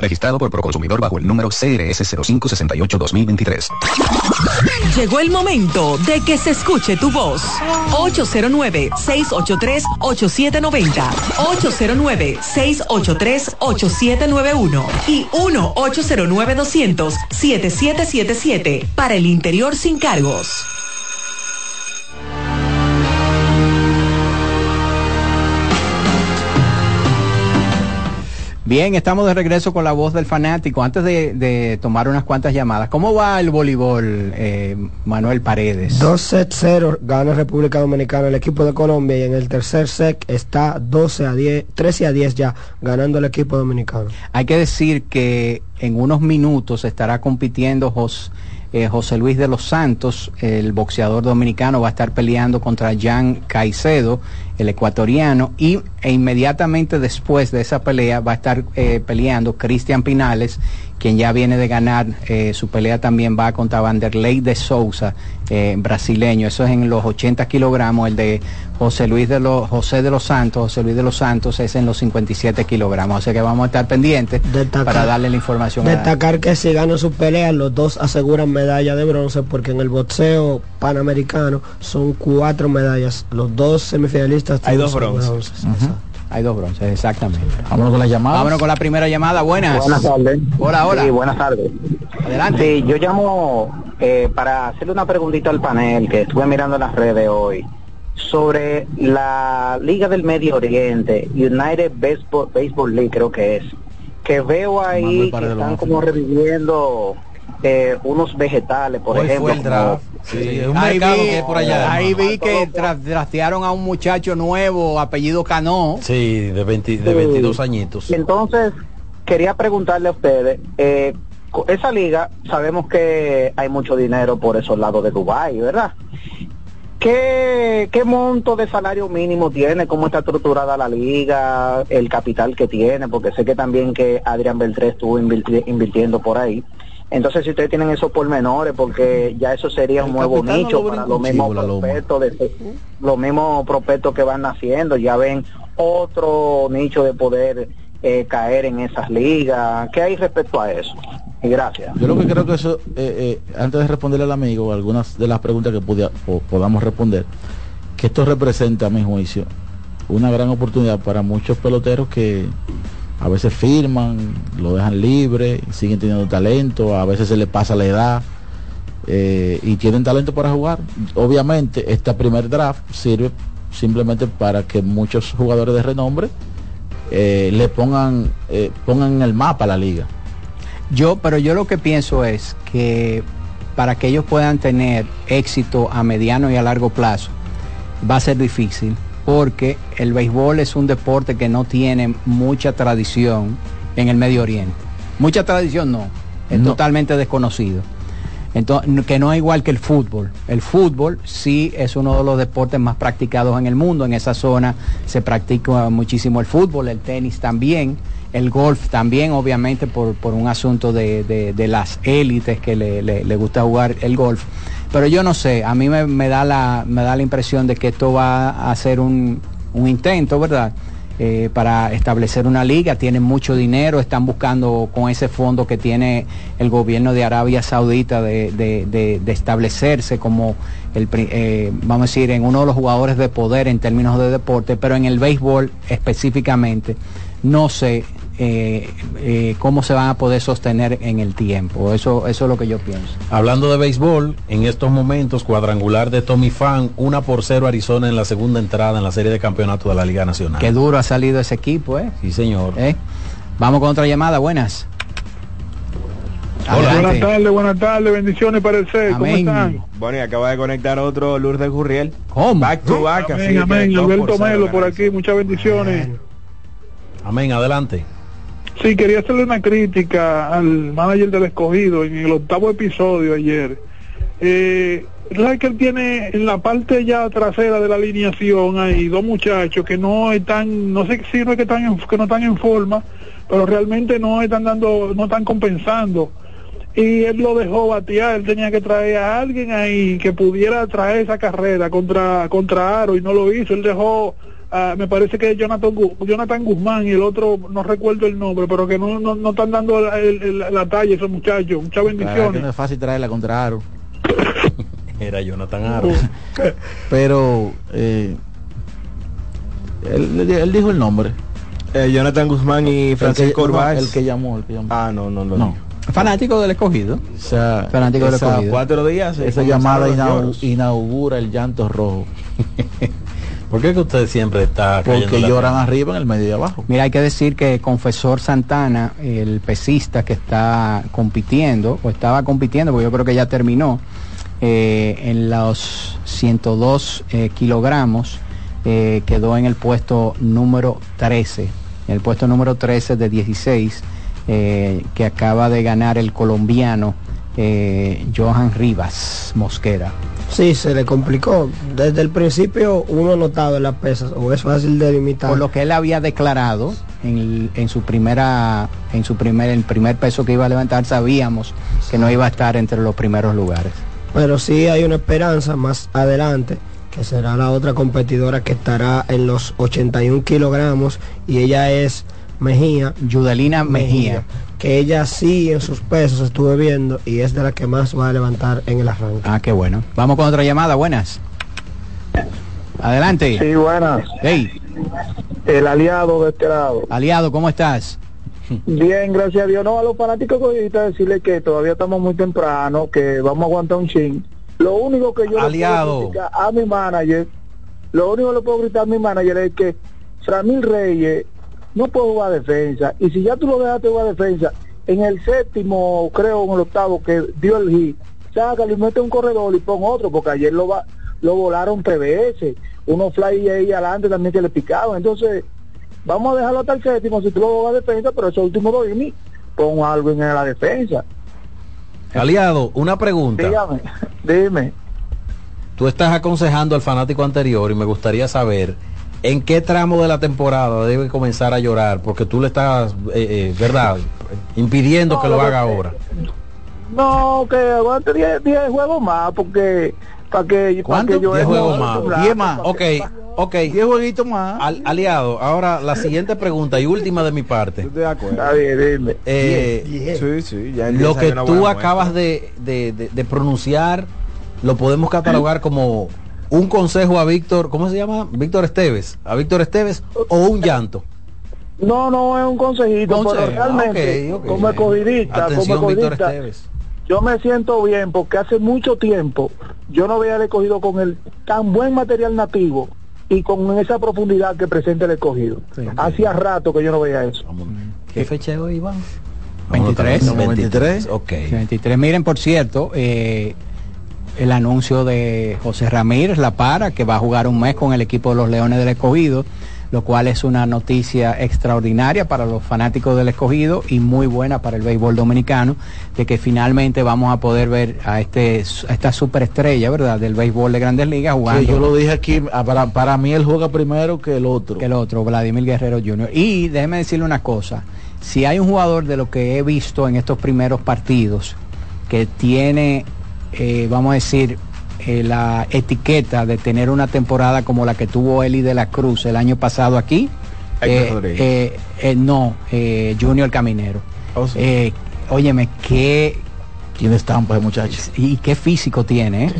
[SPEAKER 17] Registrado por Proconsumidor bajo el número CRS 0568-2023.
[SPEAKER 9] Llegó el momento de que se escuche tu voz. 809-683-8790. 809-683-8791. Y 1-809-200-7777. Para el interior sin cargos.
[SPEAKER 1] Bien, estamos de regreso con la voz del fanático. Antes de, de tomar unas cuantas llamadas, ¿cómo va el voleibol, eh, Manuel Paredes?
[SPEAKER 4] 2 set 0 gana República Dominicana el equipo de Colombia y en el tercer set está 12 a 10, 13 a 10 ya ganando el equipo dominicano.
[SPEAKER 1] Hay que decir que en unos minutos estará compitiendo Jos, eh, José Luis de los Santos, el boxeador dominicano, va a estar peleando contra Jan Caicedo, el ecuatoriano, y e inmediatamente después de esa pelea va a estar eh, peleando Cristian Pinales, quien ya viene de ganar eh, su pelea también va contra Vanderlei de Souza, eh, brasileño, eso es en los 80 kilogramos, el de José Luis de los José de los Santos, José Luis de los Santos es en los 57 kilogramos, o sea que vamos a estar pendientes para darle la información. a-
[SPEAKER 4] Destacar que si ganan su pelea, los dos aseguran medalla de bronce porque en el boxeo panamericano son cuatro medallas. Los dos semifinalistas
[SPEAKER 1] Hay
[SPEAKER 4] tienen
[SPEAKER 1] dos
[SPEAKER 4] sus
[SPEAKER 1] bronces. Hay dos bronces, exactamente.
[SPEAKER 2] Vámonos con la llamada.
[SPEAKER 1] Vámonos con la primera llamada. Buenas.
[SPEAKER 18] Buenas tardes.
[SPEAKER 1] Hola, hola.
[SPEAKER 18] Sí, buenas tardes.
[SPEAKER 1] Adelante.
[SPEAKER 18] Sí, yo llamo eh, para hacerle una preguntita al panel que estuve mirando en las redes hoy sobre la Liga del Medio Oriente, United Baseball, Baseball League creo que es, que veo ahí que están como reviviendo eh, unos vegetales, por
[SPEAKER 3] Hoy fue
[SPEAKER 18] ejemplo.
[SPEAKER 3] el draft.
[SPEAKER 18] como-
[SPEAKER 3] Sí, es un
[SPEAKER 1] ahí
[SPEAKER 3] mercado
[SPEAKER 1] vi,
[SPEAKER 3] que por allá.
[SPEAKER 1] ahí vi que tra- trastearon a un muchacho nuevo, apellido Cano.
[SPEAKER 3] Sí, de, 20 de
[SPEAKER 18] Sí.
[SPEAKER 3] 22 añitos.
[SPEAKER 18] Entonces, quería preguntarle a ustedes, eh, esa liga, sabemos que hay mucho dinero por esos lados de Dubái, ¿verdad? ¿Qué, ¿Qué monto de salario mínimo tiene? ¿Cómo está estructurada la liga? ¿El capital que tiene? Porque sé que también que Adrián Beltré estuvo invirti- invirtiendo por ahí. Entonces, si ustedes tienen esos pormenores, porque ya eso sería un nuevo nicho
[SPEAKER 2] lo
[SPEAKER 18] para los mismos prospectos, de, los mismos prospectos que van naciendo, ya ven otro nicho de poder eh, caer en esas ligas. ¿Qué hay respecto a eso? Y gracias.
[SPEAKER 2] Yo lo que creo que eso, eh, eh, antes de responderle al amigo algunas de las preguntas que pudia- po- podamos responder, que esto representa, a mi juicio, una gran oportunidad para muchos peloteros que a veces firman, lo dejan libre, siguen teniendo talento, a veces se les pasa la edad eh, y tienen talento para jugar. Obviamente, este primer draft sirve simplemente para que muchos jugadores de renombre eh, le pongan, eh, pongan en el mapa la liga.
[SPEAKER 1] Yo, pero yo lo que pienso es que para que ellos puedan tener éxito a mediano y a largo plazo, va a ser difícil porque el béisbol es un deporte que no tiene mucha tradición en el Medio Oriente. Mucha tradición no, es totalmente desconocido. Entonces, que no es igual que el fútbol. El fútbol sí es uno de los deportes más practicados en el mundo. En esa zona se practica muchísimo el fútbol, el tenis también, el golf también, obviamente por, por un asunto de, de- de las élites que le, le- le gusta jugar el golf. Pero yo no sé, a mí me, da, la, me da la impresión de que esto va a ser un, un intento, ¿verdad? eh, para establecer una liga, tienen mucho dinero, están buscando con ese fondo que tiene el gobierno de Arabia Saudita de, de- establecerse como el, eh, vamos a decir, en uno de los jugadores de poder en términos de deporte, pero en el béisbol específicamente, no sé eh, eh, cómo se van a poder sostener en el tiempo. Eso, eso es lo que yo pienso.
[SPEAKER 3] Hablando de béisbol, en estos momentos, cuadrangular de Tommy Fan, una por cero Arizona en la segunda entrada en la serie de campeonato de la Liga Nacional.
[SPEAKER 1] Qué duro ha salido ese equipo, ¿eh?
[SPEAKER 3] Sí, señor.
[SPEAKER 1] ¿Eh? Vamos con otra llamada, buenas. Adelante.
[SPEAKER 19] Buenas tardes, buenas tardes, bendiciones para el C. ¿Cómo
[SPEAKER 1] Amén.
[SPEAKER 19] están?
[SPEAKER 20] Bueno, y acaba de conectar otro Lourdes Gurriel.
[SPEAKER 1] ¿Cómo?
[SPEAKER 20] Back to back. así
[SPEAKER 19] Amén,
[SPEAKER 20] que
[SPEAKER 19] amén. Alberto Melo por aquí, muchas bendiciones.
[SPEAKER 3] Amén, adelante.
[SPEAKER 19] Sí, quería hacerle una crítica al manager del escogido en el octavo episodio ayer. Eh, ¿sabes que él tiene en la parte ya trasera de la alineación hay dos muchachos que no están, no sé si no es que están en, que no están en forma, pero realmente no están dando, no están compensando. Y él lo dejó batear, él tenía que traer a alguien ahí que pudiera traer esa carrera contra, contra Aro y no lo hizo, él dejó ah, me parece que es Jonathan, Gu- Jonathan Guzmán y el otro no recuerdo el nombre, pero que no, no, no están dando la, el- el- la talla esos muchachos. Muchas
[SPEAKER 2] Claro que
[SPEAKER 19] bendiciones.
[SPEAKER 2] no es fácil traerla contra Aro.
[SPEAKER 3] Era Jonathan Aro.
[SPEAKER 2] Pero eh, él, él dijo el nombre.
[SPEAKER 20] Eh, Jonathan Guzmán y Francisco
[SPEAKER 2] el que, no,
[SPEAKER 20] Urbáez.
[SPEAKER 2] el que llamó, el que llamó.
[SPEAKER 20] Ah, no, no, no.
[SPEAKER 2] No.
[SPEAKER 1] Fanático del escogido.
[SPEAKER 2] O sea,
[SPEAKER 1] Fanático del escogido.
[SPEAKER 20] Cuatro días. eh,
[SPEAKER 2] Esa
[SPEAKER 20] comenzaron
[SPEAKER 2] llamada inaugura el llanto rojo.
[SPEAKER 3] ¿Por qué que usted siempre está
[SPEAKER 2] Porque lloran arriba en el medio y abajo.
[SPEAKER 1] Mira, hay que decir que Confesor Santana, el pesista que está compitiendo, o estaba compitiendo, porque yo creo que ya terminó, eh, en los 102 eh, kilogramos, eh, quedó en el puesto número 13, en el puesto número 13 de 16, eh, que acaba de ganar el colombiano eh, Johan Rivas Mosquera.
[SPEAKER 4] Sí, se le complicó. Desde el principio uno en las pesas, o es fácil de limitar.
[SPEAKER 1] por lo que él había declarado en, el- en su primera en su primer el primer peso que iba a levantar sabíamos que no iba a estar entre los primeros lugares
[SPEAKER 4] Pero sí hay una esperanza más adelante, que será la otra competidora que estará en los 81 kilogramos, y ella es Mejía.
[SPEAKER 1] Yudelina Mejía.
[SPEAKER 4] Que ella sí en sus pesos estuve viendo y es de la que más va a levantar en el arranque.
[SPEAKER 1] ah qué bueno vamos con otra llamada buenas adelante
[SPEAKER 21] Sí, buenas.
[SPEAKER 1] hey
[SPEAKER 21] El aliado de este lado.
[SPEAKER 1] aliado cómo estás
[SPEAKER 21] Bien, gracias a Dios. No, a los fanáticos cogistas decirle que todavía estamos muy temprano, que vamos a aguantar un chin. Lo único que yo le puedo a mi manager, lo único que le puedo gritar a mi manager es que Framil Reyes no puede jugar defensa. Y si ya tú lo dejaste jugar defensa, en el séptimo, creo, en el octavo que dio el hit, sácalo y mete un corredor y pon otro, porque ayer lo va, lo volaron tres veces. Uno fly ahí adelante también que le picaban. Entonces, vamos a dejarlo hasta el séptimo si tú lo juegas defensa, pero esos últimos dos innings, pon algo en la defensa.
[SPEAKER 3] Aliado, una pregunta.
[SPEAKER 21] Dígame, dime.
[SPEAKER 3] Tú estás aconsejando al fanático anterior y me gustaría saber en qué tramo de la temporada debe comenzar a llorar, porque tú le estás, eh, eh, ¿verdad? Impidiendo
[SPEAKER 21] No,
[SPEAKER 3] que lo haga ahora.
[SPEAKER 21] No, que aguante 10 10 juegos más, porque para que, para que yo
[SPEAKER 3] 10 juegos más.
[SPEAKER 21] acostumbrado,
[SPEAKER 3] 10 más. Ok, ok.
[SPEAKER 2] 10 jueguitos más.
[SPEAKER 3] Al- aliado, ahora la siguiente pregunta y última de mi parte.
[SPEAKER 20] Estoy de acuerdo.
[SPEAKER 21] Está bien, dime.
[SPEAKER 3] Eh,
[SPEAKER 20] Sí, sí, ya
[SPEAKER 3] lo que tú acabas de, de- de- de pronunciar lo podemos catalogar como un consejo a Víctor, ¿cómo se llama? Víctor Esteves, a Víctor Esteves o un llanto.
[SPEAKER 21] No, no es un consejito,
[SPEAKER 3] Consejo,
[SPEAKER 21] pero realmente,
[SPEAKER 3] ok, ok.
[SPEAKER 21] como escogidista, como
[SPEAKER 3] Víctor
[SPEAKER 21] escogidista,
[SPEAKER 3] Esteves.
[SPEAKER 21] yo me siento bien porque hace mucho tiempo yo no había escogido con el tan buen material nativo y con esa profundidad que presenta el escogido. Hacía rato que yo no veía eso.
[SPEAKER 3] ¿Qué fecha es hoy, Iván?
[SPEAKER 1] 23.
[SPEAKER 3] 23. Ok.
[SPEAKER 1] 23. Miren, por cierto, eh, el anuncio de José Ramírez, la para, que va a jugar un mes con el equipo de los Leones del Escogido, lo cual es una noticia extraordinaria para los fanáticos del Escogido y muy buena para el béisbol dominicano, de que finalmente vamos a poder ver a, este, a esta superestrella, ¿verdad?, del béisbol de grandes ligas jugando.
[SPEAKER 2] Sí, yo lo dije aquí, ah, para, para mí él juega primero que el otro.
[SPEAKER 1] Que el otro, Vladimir Guerrero Jr. Y déjeme decirle una cosa, si hay un jugador de lo que he visto en estos primeros partidos que tiene, eh, vamos a decir, eh, la etiqueta de tener una temporada como la que tuvo Eli de la Cruz el año pasado aquí, eh, eh, eh, no, eh, Junior Caminero.
[SPEAKER 20] Oh, sí.
[SPEAKER 1] Eh, óyeme, qué...
[SPEAKER 2] Tiene estampa de muchacho.
[SPEAKER 1] Y qué físico tiene, ¿eh?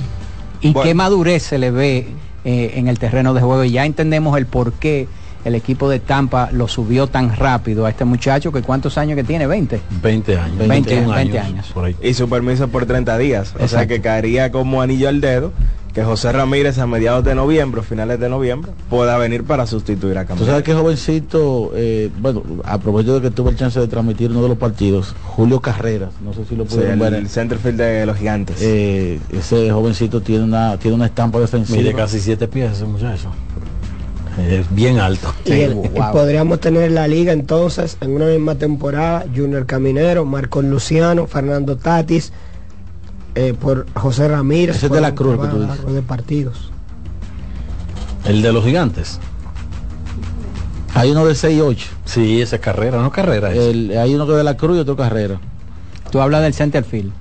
[SPEAKER 1] Y
[SPEAKER 20] Bueno.
[SPEAKER 1] qué madurez se le ve eh, en el terreno de juego. Y ya entendemos el por qué el equipo de Tampa lo subió tan rápido a este muchacho, que cuántos años que tiene, 20.
[SPEAKER 3] 20 años.
[SPEAKER 1] 20,
[SPEAKER 3] 21
[SPEAKER 1] 20 años.
[SPEAKER 3] Por ahí.
[SPEAKER 20] Y su permiso por 30 días. O sea
[SPEAKER 1] Exacto.
[SPEAKER 20] que caería como anillo al dedo que José Ramírez a mediados de noviembre, o finales de noviembre, pueda venir para sustituir a
[SPEAKER 2] Tú
[SPEAKER 20] Camilo.
[SPEAKER 2] sabes que jovencito, eh, bueno, a propósito de que tuve el chance de transmitir uno de los partidos, Julio Carreras, no sé si lo
[SPEAKER 20] Sí,
[SPEAKER 2] pudieron
[SPEAKER 20] el,
[SPEAKER 2] ver.
[SPEAKER 20] el centerfield de los gigantes.
[SPEAKER 2] Eh, ese jovencito tiene una tiene una estampa defensiva.
[SPEAKER 3] Mide casi 7 pies ese muchacho. Es bien alto.
[SPEAKER 4] Y, el- y podríamos tener en la liga entonces en una misma temporada Junior Caminero, Marcos Luciano, Fernando Tatis, eh, por José Ramírez.
[SPEAKER 2] Ese es de la Cruz, que tú
[SPEAKER 4] intervalo
[SPEAKER 2] dices.
[SPEAKER 4] largo de partidos.
[SPEAKER 3] El de los gigantes.
[SPEAKER 2] Hay uno de 6 y 8.
[SPEAKER 3] Sí, esa es carrera, no carrera.
[SPEAKER 2] El- hay uno que de la Cruz y otro Carrera.
[SPEAKER 1] Tú hablas del center field.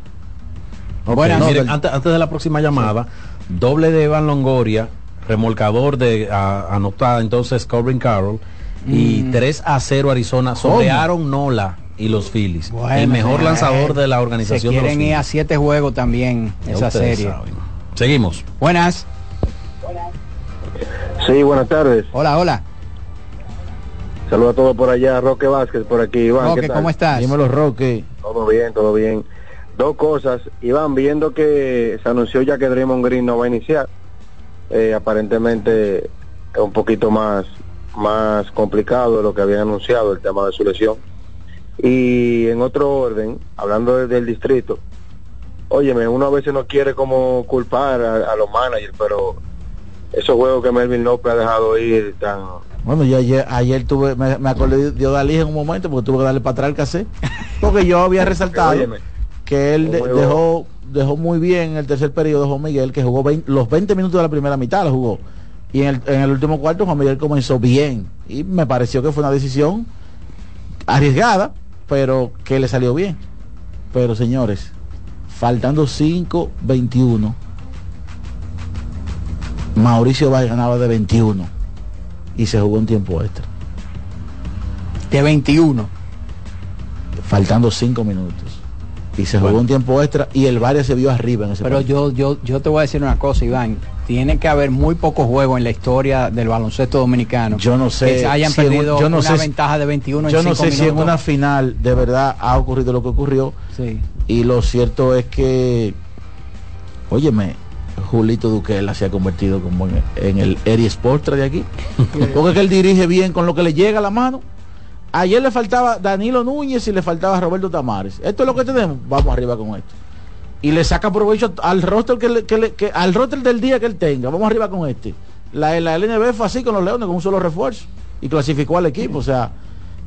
[SPEAKER 3] Ok,
[SPEAKER 1] Buenas.
[SPEAKER 3] miren,
[SPEAKER 1] No,
[SPEAKER 3] antes, antes de la próxima llamada, doble de Evan Longoria, remolcador de a- anotada entonces Corbin Carroll y
[SPEAKER 1] Mm.
[SPEAKER 3] 3 a 0 Arizona. Aaron Nola y los Phillies.
[SPEAKER 1] Bueno,
[SPEAKER 3] el mejor
[SPEAKER 1] eh,
[SPEAKER 3] lanzador de la
[SPEAKER 1] Se
[SPEAKER 3] organización de los
[SPEAKER 1] quieren ir a siete juegos también
[SPEAKER 3] Ya
[SPEAKER 1] esa serie.
[SPEAKER 3] saben. Seguimos.
[SPEAKER 1] Buenas.
[SPEAKER 22] Sí, buenas tardes.
[SPEAKER 1] Hola, hola.
[SPEAKER 22] Saludos a todos por allá. Roque Vázquez por aquí. Iván,
[SPEAKER 1] Roque,
[SPEAKER 22] ¿qué tal?
[SPEAKER 1] ¿cómo estás?
[SPEAKER 2] Dímelo, Roque.
[SPEAKER 22] Todo bien, todo bien. Dos cosas. Iván, viendo que se anunció ya que Draymond Green no va a iniciar, eh, aparentemente es un poquito más, más complicado de lo que habían anunciado el tema de su lesión. Y en otro orden, hablando de- del distrito, óyeme, uno a veces no quiere como culpar a, a los managers, pero esos juegos que Melvin López ha dejado ir tan
[SPEAKER 2] Bueno, yo ayer, ayer tuve, me, me acordé de Odalí en un momento porque tuve que darle para atrás el cassette. Porque yo había resaltado
[SPEAKER 22] Óyeme,
[SPEAKER 2] que él de- dejó dejó muy bien en el tercer periodo Juan Miguel, que jugó 20 los 20 minutos de la primera mitad, lo jugó. Y en el, en el último cuarto Juan Miguel comenzó bien. Y me pareció que fue una decisión arriesgada, pero que le salió bien. Pero señores, faltando 5-21, Mauricio Valle ganaba de 21 y se jugó un tiempo extra.
[SPEAKER 1] De 21.
[SPEAKER 2] Faltando 5 minutos. Y se jugó un tiempo extra y el Valle se vio arriba en ese
[SPEAKER 1] Pero
[SPEAKER 2] partido.
[SPEAKER 1] yo, yo, yo te voy a decir una cosa, Iván. Tiene que haber muy pocos juegos en la historia del baloncesto dominicano.
[SPEAKER 2] Yo no sé
[SPEAKER 1] Que hayan
[SPEAKER 2] si un-
[SPEAKER 1] perdido
[SPEAKER 2] yo no
[SPEAKER 1] una
[SPEAKER 2] sé
[SPEAKER 1] ventaja de 21
[SPEAKER 2] Yo
[SPEAKER 1] en
[SPEAKER 2] no sé
[SPEAKER 1] 5
[SPEAKER 2] si en una final de verdad ha ocurrido lo que ocurrió.
[SPEAKER 1] Sí.
[SPEAKER 2] Y lo cierto es que, óyeme, Julito Duquela se ha convertido como en, en el Eri Sportra de aquí. Porque es que él dirige bien con lo que le llega a la mano. Ayer le faltaba Danilo Núñez y le faltaba Roberto Tamares. Esto es lo que tenemos. Vamos arriba con esto. Y le saca provecho al roster que, le- que le- que- al roster del día que él tenga. Vamos arriba con este. La, la LNB fue así con los Leones, con un solo refuerzo. Y clasificó al equipo. O sea,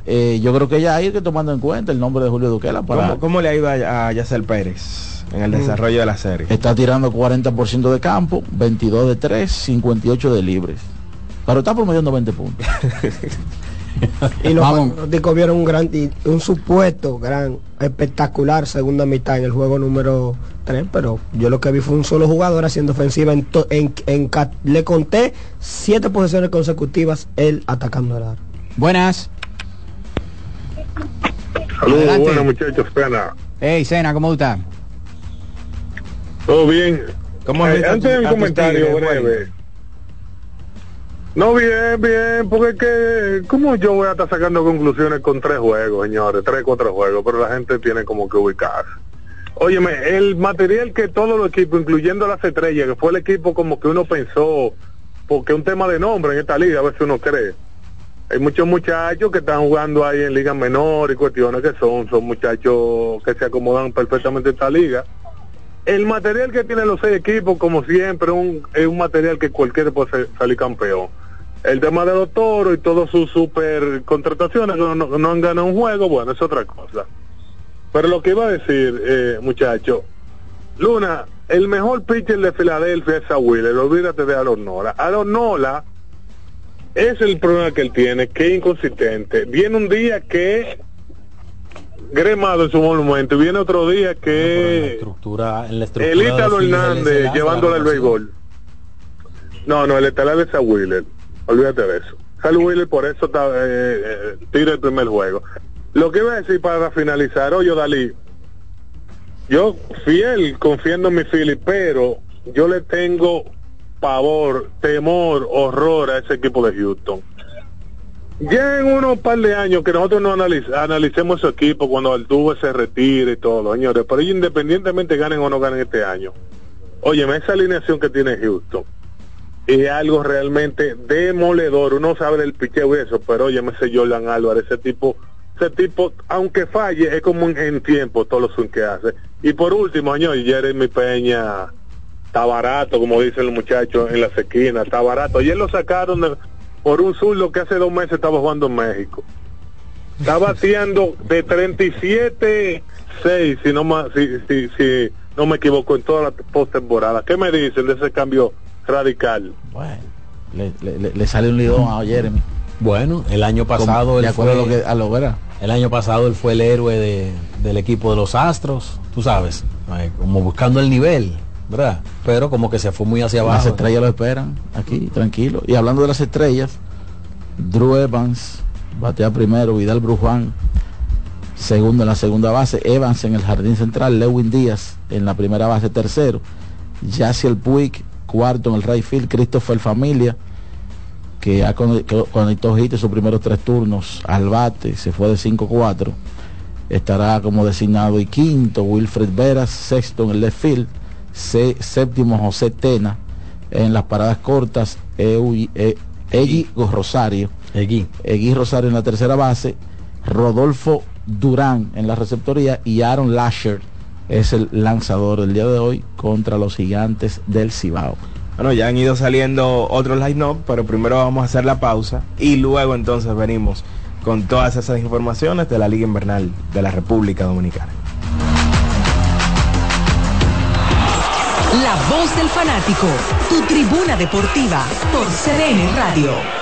[SPEAKER 2] eh, yo creo que ya hay que tomando en cuenta el nombre de Julio Duquela para
[SPEAKER 20] ¿Cómo, cómo le ha ido a, a Yacel Pérez en el
[SPEAKER 2] Mm.
[SPEAKER 20] desarrollo de la serie?
[SPEAKER 2] Está tirando 40% de campo, 22 de 3, 58 de libres. Pero está promediando 20 puntos.
[SPEAKER 4] Y fanáticos vieron un gran y un supuesto gran espectacular segunda mitad en el juego número 3, pero yo lo que vi fue un solo jugador haciendo ofensiva en, to- en, en le conté siete posiciones consecutivas él atacando el aro.
[SPEAKER 1] Buenas.
[SPEAKER 23] Saludos, buenos muchachos, pena.
[SPEAKER 1] Hey, Sena, ¿cómo tú estás?
[SPEAKER 23] ¿Todo bien?
[SPEAKER 20] ¿Cómo
[SPEAKER 23] Eh, antes
[SPEAKER 20] a tus
[SPEAKER 23] comentario breve. No, bien, bien, porque es que, ¿cómo yo voy a estar sacando conclusiones con tres juegos, señores? Tres, cuatro juegos, pero la gente tiene como que ubicarse. Óyeme, el material que todos los equipos, incluyendo las estrellas, que fue el equipo como que uno pensó, porque es un tema de nombre en esta liga, a veces uno cree. Hay muchos muchachos que están jugando ahí en ligas menores y cuestiones que son, son muchachos que se acomodan perfectamente en esta liga el material que tienen los seis equipos, como siempre, un, es un material que cualquiera puede salir campeón. El tema de los toros y todas sus super contrataciones no, no- no han ganado un juego, bueno, es otra cosa. Pero lo que iba a decir, eh, muchacho, Luna, el mejor pitcher de Filadelfia es a Wheeler, olvídate de Aaron Nola. Aaron Nola es el problema que él tiene, que es inconsistente. Viene un día que gremado en su monumento, viene otro día que
[SPEAKER 3] estructura, en la estructura
[SPEAKER 23] el Ítalo Hernández llevándole el béisbol. No, no, el estelar es a Wheeler. Olvídate de eso. Sal Wheeler por eso está, eh, eh, tira el primer juego. Lo que iba a decir para finalizar, oye Dalí, yo fiel confiando en mi Philly, pero yo le tengo pavor, temor, horror a ese equipo de Houston. Ya en unos par de años que nosotros no analiz- analicemos su equipo cuando Altuve se retire y todo, señores, pero ellos independientemente ganen o no ganen este año. Óyeme, esa alineación que tiene Houston es algo realmente demoledor. Uno sabe el picheo y eso, pero óyeme ese Jordan Álvarez, ese tipo, ese tipo, aunque falle, es como en, tiempo los swings que hace. Y por último, señor, Jeremy Peña está barato, como dicen los muchachos en las esquinas, está barato. Ayer lo sacaron por un zurdo que hace dos meses estaba jugando en México. Está bateando de 37-6, si no, si, si, si no me equivoco, en toda la postemporada. ¿Qué me dicen de ese cambio radical?
[SPEAKER 2] Le, le- le- le sale un lidón a Jeremy.
[SPEAKER 3] Bueno, el año pasado él fue
[SPEAKER 2] lo que- a lo que era.
[SPEAKER 3] El año pasado él fue el héroe de- del equipo de los Astros, tú sabes, eh, como buscando el nivel, ¿verdad? Pero como que se fue muy hacia abajo.
[SPEAKER 2] Las estrellas lo esperan aquí, tranquilo. Y hablando de las estrellas, Drew Evans batea primero, Vidal Bruján segundo en la segunda base, Evans en el jardín central, Lewin Díaz en la primera base tercero, Yaciel Puig cuarto en el right field, Christopher Familia que ha conectó hit en sus primeros tres turnos al bate, se fue de 5-4 estará como designado y quinto Wilfred Veras, sexto en el left field, se- séptimo José Tena en las paradas cortas, E- Egui Rosario,
[SPEAKER 3] Egui.
[SPEAKER 2] Rosario en la tercera base, Rodolfo Durán en la receptoría y Aaron Lasher es el lanzador del día de hoy contra los gigantes del Cibao.
[SPEAKER 20] Bueno, ya han ido saliendo otros line-up, pero primero vamos a hacer la pausa y luego entonces venimos con todas esas informaciones de la Liga Invernal de la República Dominicana.
[SPEAKER 9] La voz del fanático, tu tribuna deportiva por CDN Radio.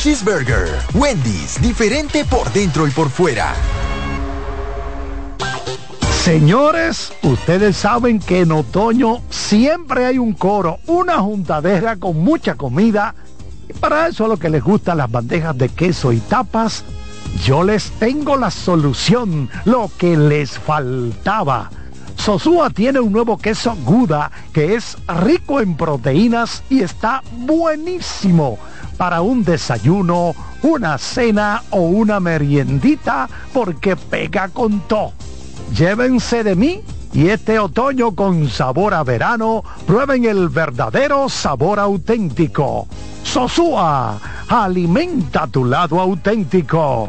[SPEAKER 14] Cheeseburger. Wendy's, diferente por dentro y por fuera.
[SPEAKER 24] Señores, ustedes saben que en otoño siempre hay un coro, una juntadera con mucha comida. Y para eso a lo que les gustan las bandejas de queso y tapas, yo les tengo la solución, lo que les faltaba. Sosúa tiene un nuevo queso Guda que es rico en proteínas y está buenísimo para un desayuno, una cena o una meriendita porque pega con todo. Llévense de mí y este otoño con sabor a verano, prueben el verdadero sabor auténtico. Sosúa, alimenta tu lado auténtico.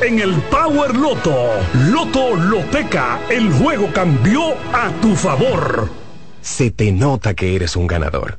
[SPEAKER 25] en el Power Loto. Loto Loteca, el juego cambió a tu favor.
[SPEAKER 16] Se te nota que eres un ganador.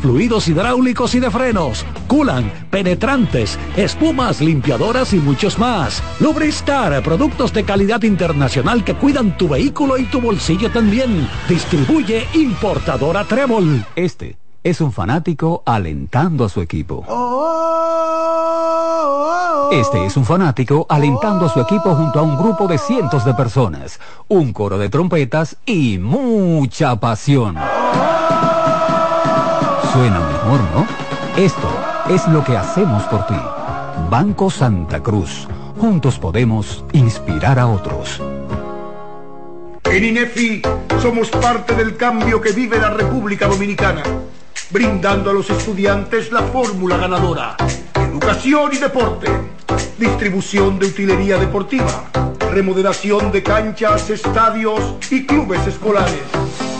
[SPEAKER 12] fluidos hidráulicos y de frenos, culan, penetrantes, espumas, limpiadoras y muchos más. Lubristar, productos de calidad internacional que cuidan tu vehículo y tu bolsillo también. Distribuye importadora Trébol.
[SPEAKER 22] Este es un fanático alentando a su equipo. Este es un fanático alentando a su equipo junto a un grupo de cientos de personas, un coro de trompetas y mucha pasión. Suena mejor, ¿no? Esto es lo que hacemos por ti. Banco Santa Cruz. Juntos podemos inspirar a otros.
[SPEAKER 26] En INEFI somos parte del cambio que vive la República Dominicana, brindando a los estudiantes la fórmula ganadora. Educación y deporte, distribución de utilería deportiva, remodelación de canchas, estadios y clubes escolares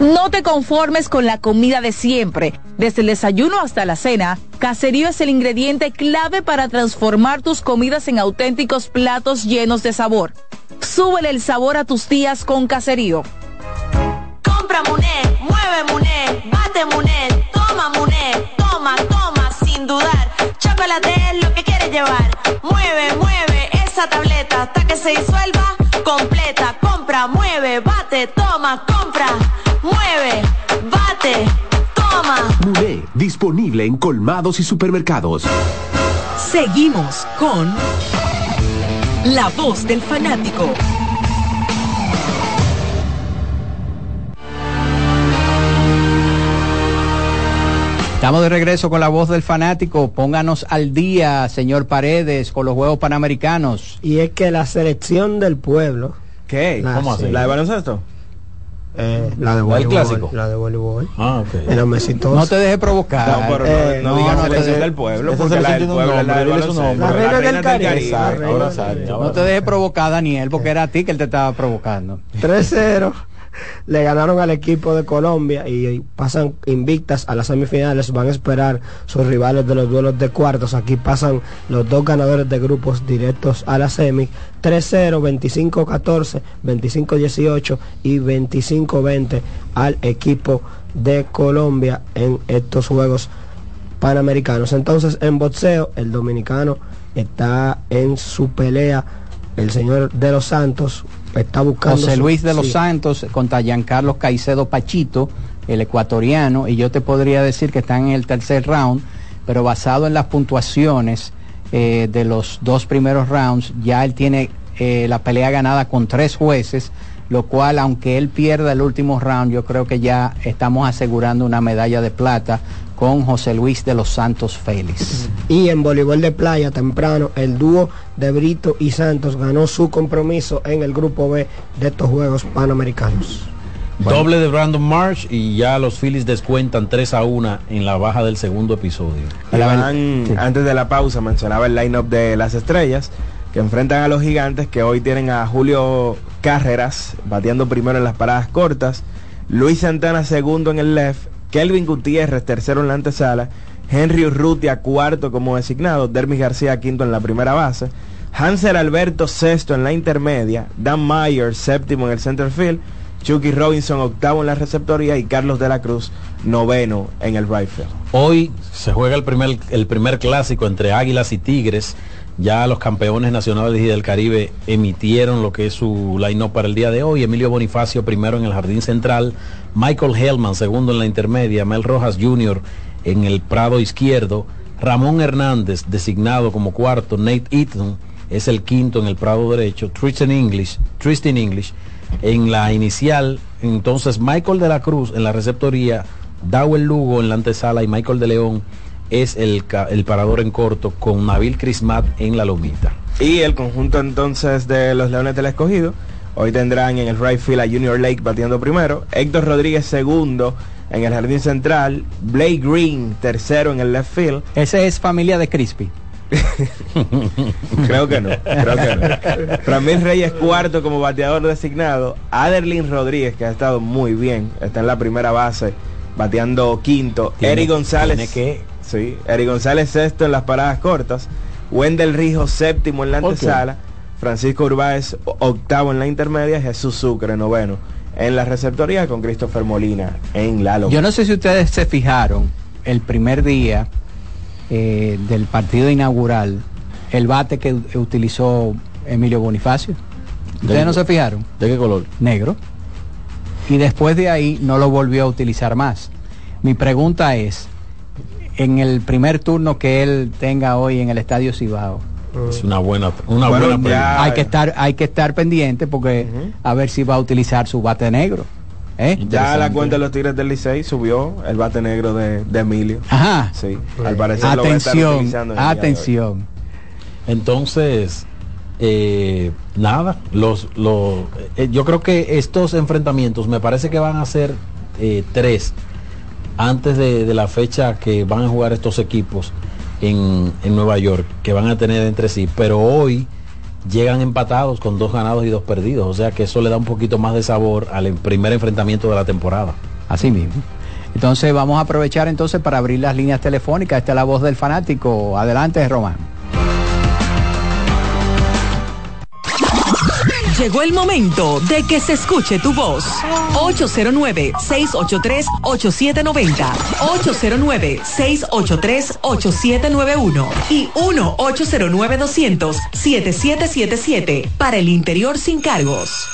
[SPEAKER 15] No te conformes con la comida de siempre. Desde el desayuno hasta la cena, Caserío es el ingrediente clave para transformar tus comidas en auténticos platos llenos de sabor. Súbele el sabor a tus días con Caserío.
[SPEAKER 27] Compra Muné, mueve Muné, bate Muné, toma Muné, toma, toma, sin dudar. Chocolate es lo que quieres llevar. Mueve, mueve esa tableta hasta que se disuelva completa. Compra, mueve, bate, toma, compra, mueve, bate, toma.
[SPEAKER 11] Muné, disponible en colmados y supermercados.
[SPEAKER 9] Seguimos con La Voz del Fanático.
[SPEAKER 1] Estamos de regreso con la voz del fanático. Pónganos al día, señor Paredes, con los Juegos Panamericanos.
[SPEAKER 4] Y es que la selección del pueblo.
[SPEAKER 1] ¿Qué?
[SPEAKER 20] ¿Cómo así?
[SPEAKER 4] sí.
[SPEAKER 20] ¿La de baloncesto?
[SPEAKER 4] Eh, la de
[SPEAKER 20] ¿La del
[SPEAKER 4] voleibol.
[SPEAKER 20] clásico?
[SPEAKER 4] La de voleibol.
[SPEAKER 20] Ah, ok.
[SPEAKER 4] En los mesitos.
[SPEAKER 1] No te dejes provocar.
[SPEAKER 20] No, pero no-
[SPEAKER 4] Eh,
[SPEAKER 20] no,
[SPEAKER 4] no,
[SPEAKER 20] digas
[SPEAKER 4] no,
[SPEAKER 20] selección
[SPEAKER 4] no,
[SPEAKER 20] del pueblo, porque la del pueblo es la del baloncesto.
[SPEAKER 4] La reina del Caribe.
[SPEAKER 20] ahora
[SPEAKER 1] No te dejes provocar, Daniel, porque era a ti que él te estaba provocando.
[SPEAKER 4] 3-0 le ganaron al equipo de Colombia y pasan invictas a las semifinales. Van a esperar sus rivales de los duelos de cuartos. Aquí pasan los dos ganadores de grupos directos a la semi. 3-0, 25-14, 25-18 y 25-20 al equipo de Colombia en estos juegos panamericanos. Entonces, en boxeo, el dominicano está en su pelea. El señor de los Santos está buscando.
[SPEAKER 1] José Luis de los
[SPEAKER 4] sí.
[SPEAKER 1] Santos contra Giancarlo Caicedo Pachito, el ecuatoriano, y yo te podría decir que están en el tercer round, pero basado en las puntuaciones eh, de los dos primeros rounds, ya él tiene eh, la pelea ganada con tres jueces, lo cual, aunque él pierda el último round, yo creo que ya estamos asegurando una medalla de plata con José Luis de los Santos Félix.
[SPEAKER 4] Y en voleibol de playa temprano, el dúo de Brito y Santos ganó su compromiso en el grupo B de estos Juegos Panamericanos.
[SPEAKER 3] Doble de Brandon Marsh y ya los Phillies descuentan 3 a 1 en la baja del segundo episodio.
[SPEAKER 20] Iván, antes de la pausa mencionaba el line-up de las estrellas que enfrentan a los gigantes que hoy tienen a Julio Carreras bateando primero en las paradas cortas, Luis Santana segundo en el left, Kelvin Gutiérrez tercero en la antesala, Henry Urrutia cuarto como designado, Dermis García quinto en la primera base, Hansel Alberto sexto en la intermedia, Dan Myers séptimo en el center field, Chucky Robinson octavo en la receptoría. Y Carlos de la Cruz noveno en el right field.
[SPEAKER 3] Hoy se juega el primer, el primer clásico entre Águilas y Tigres. Ya los campeones nacionales y del Caribe emitieron lo que es su line-up para el día de hoy. Emilio Bonifacio primero en el jardín central, Michael Hellman segundo en la intermedia, Mel Rojas Jr. en el prado izquierdo, Ramón Hernández designado como cuarto, Nate Eaton es el quinto en el prado derecho, Tristan English, Tristan English en la inicial, entonces Michael de la Cruz en la receptoría, Dawel Lugo en la antesala y Michael de León es el, el parador en corto con Nabil Crismat en la lomita.
[SPEAKER 20] Y el conjunto entonces de los Leones del Escogido, hoy tendrán en el right field a Junior Lake batiendo primero, Héctor Rodríguez segundo en el jardín central, Blake Green tercero en el left field.
[SPEAKER 1] Ese es familia de Crispy.
[SPEAKER 20] Creo que no, creo que no. Ramírez Reyes cuarto como bateador designado, Aderlin Rodríguez que ha estado muy bien, está en la primera base bateando quinto,
[SPEAKER 3] Tiene-
[SPEAKER 20] Eric González
[SPEAKER 3] tiene que-
[SPEAKER 20] sí, Eric González sexto en las paradas cortas, Wendell Rijo séptimo en la antesala, Francisco Urbáez octavo en la intermedia, Jesús Sucre noveno en la receptoría con Christopher Molina en la lomita.
[SPEAKER 1] Yo no sé si ustedes se fijaron el primer día eh, del partido inaugural, el bate que utilizó Emilio Bonifacio. ¿Ustedes
[SPEAKER 2] ¿De-
[SPEAKER 1] no se fijaron?
[SPEAKER 2] ¿De qué color?
[SPEAKER 1] Negro. Y después de ahí no lo volvió a utilizar más. Mi pregunta es, en el primer turno que él tenga hoy en el Estadio Cibao,
[SPEAKER 3] Es una buena, una
[SPEAKER 20] Bueno,
[SPEAKER 3] buena
[SPEAKER 20] ya-
[SPEAKER 3] pregunta.
[SPEAKER 1] hay que estar, hay que estar pendiente porque a ver si va a utilizar su bate negro. ¿eh?
[SPEAKER 20] Ya la cuenta de los Tigres del Licey subió el bate negro de, de Emilio.
[SPEAKER 1] Ajá.
[SPEAKER 20] Sí, al parecer lo va a estar
[SPEAKER 1] Atención,
[SPEAKER 20] en
[SPEAKER 1] atención.
[SPEAKER 3] Entonces, eh, nada, los, los, eh, yo creo que estos enfrentamientos me parece que van a ser eh, tres antes de, la fecha que van a jugar estos equipos en, en Nueva York, que van a tener entre sí, pero hoy llegan empatados con dos ganados y dos perdidos, o sea que eso le da un poquito más de sabor al primer enfrentamiento de la temporada.
[SPEAKER 1] Así mismo. Entonces vamos a aprovechar entonces para abrir las líneas telefónicas. Esta es la voz del fanático. Adelante, Román.
[SPEAKER 9] Llegó el momento de que se escuche tu voz. 809-683-8790. 809-683-8791. Y 1-809-200-7777. Para el interior sin cargos.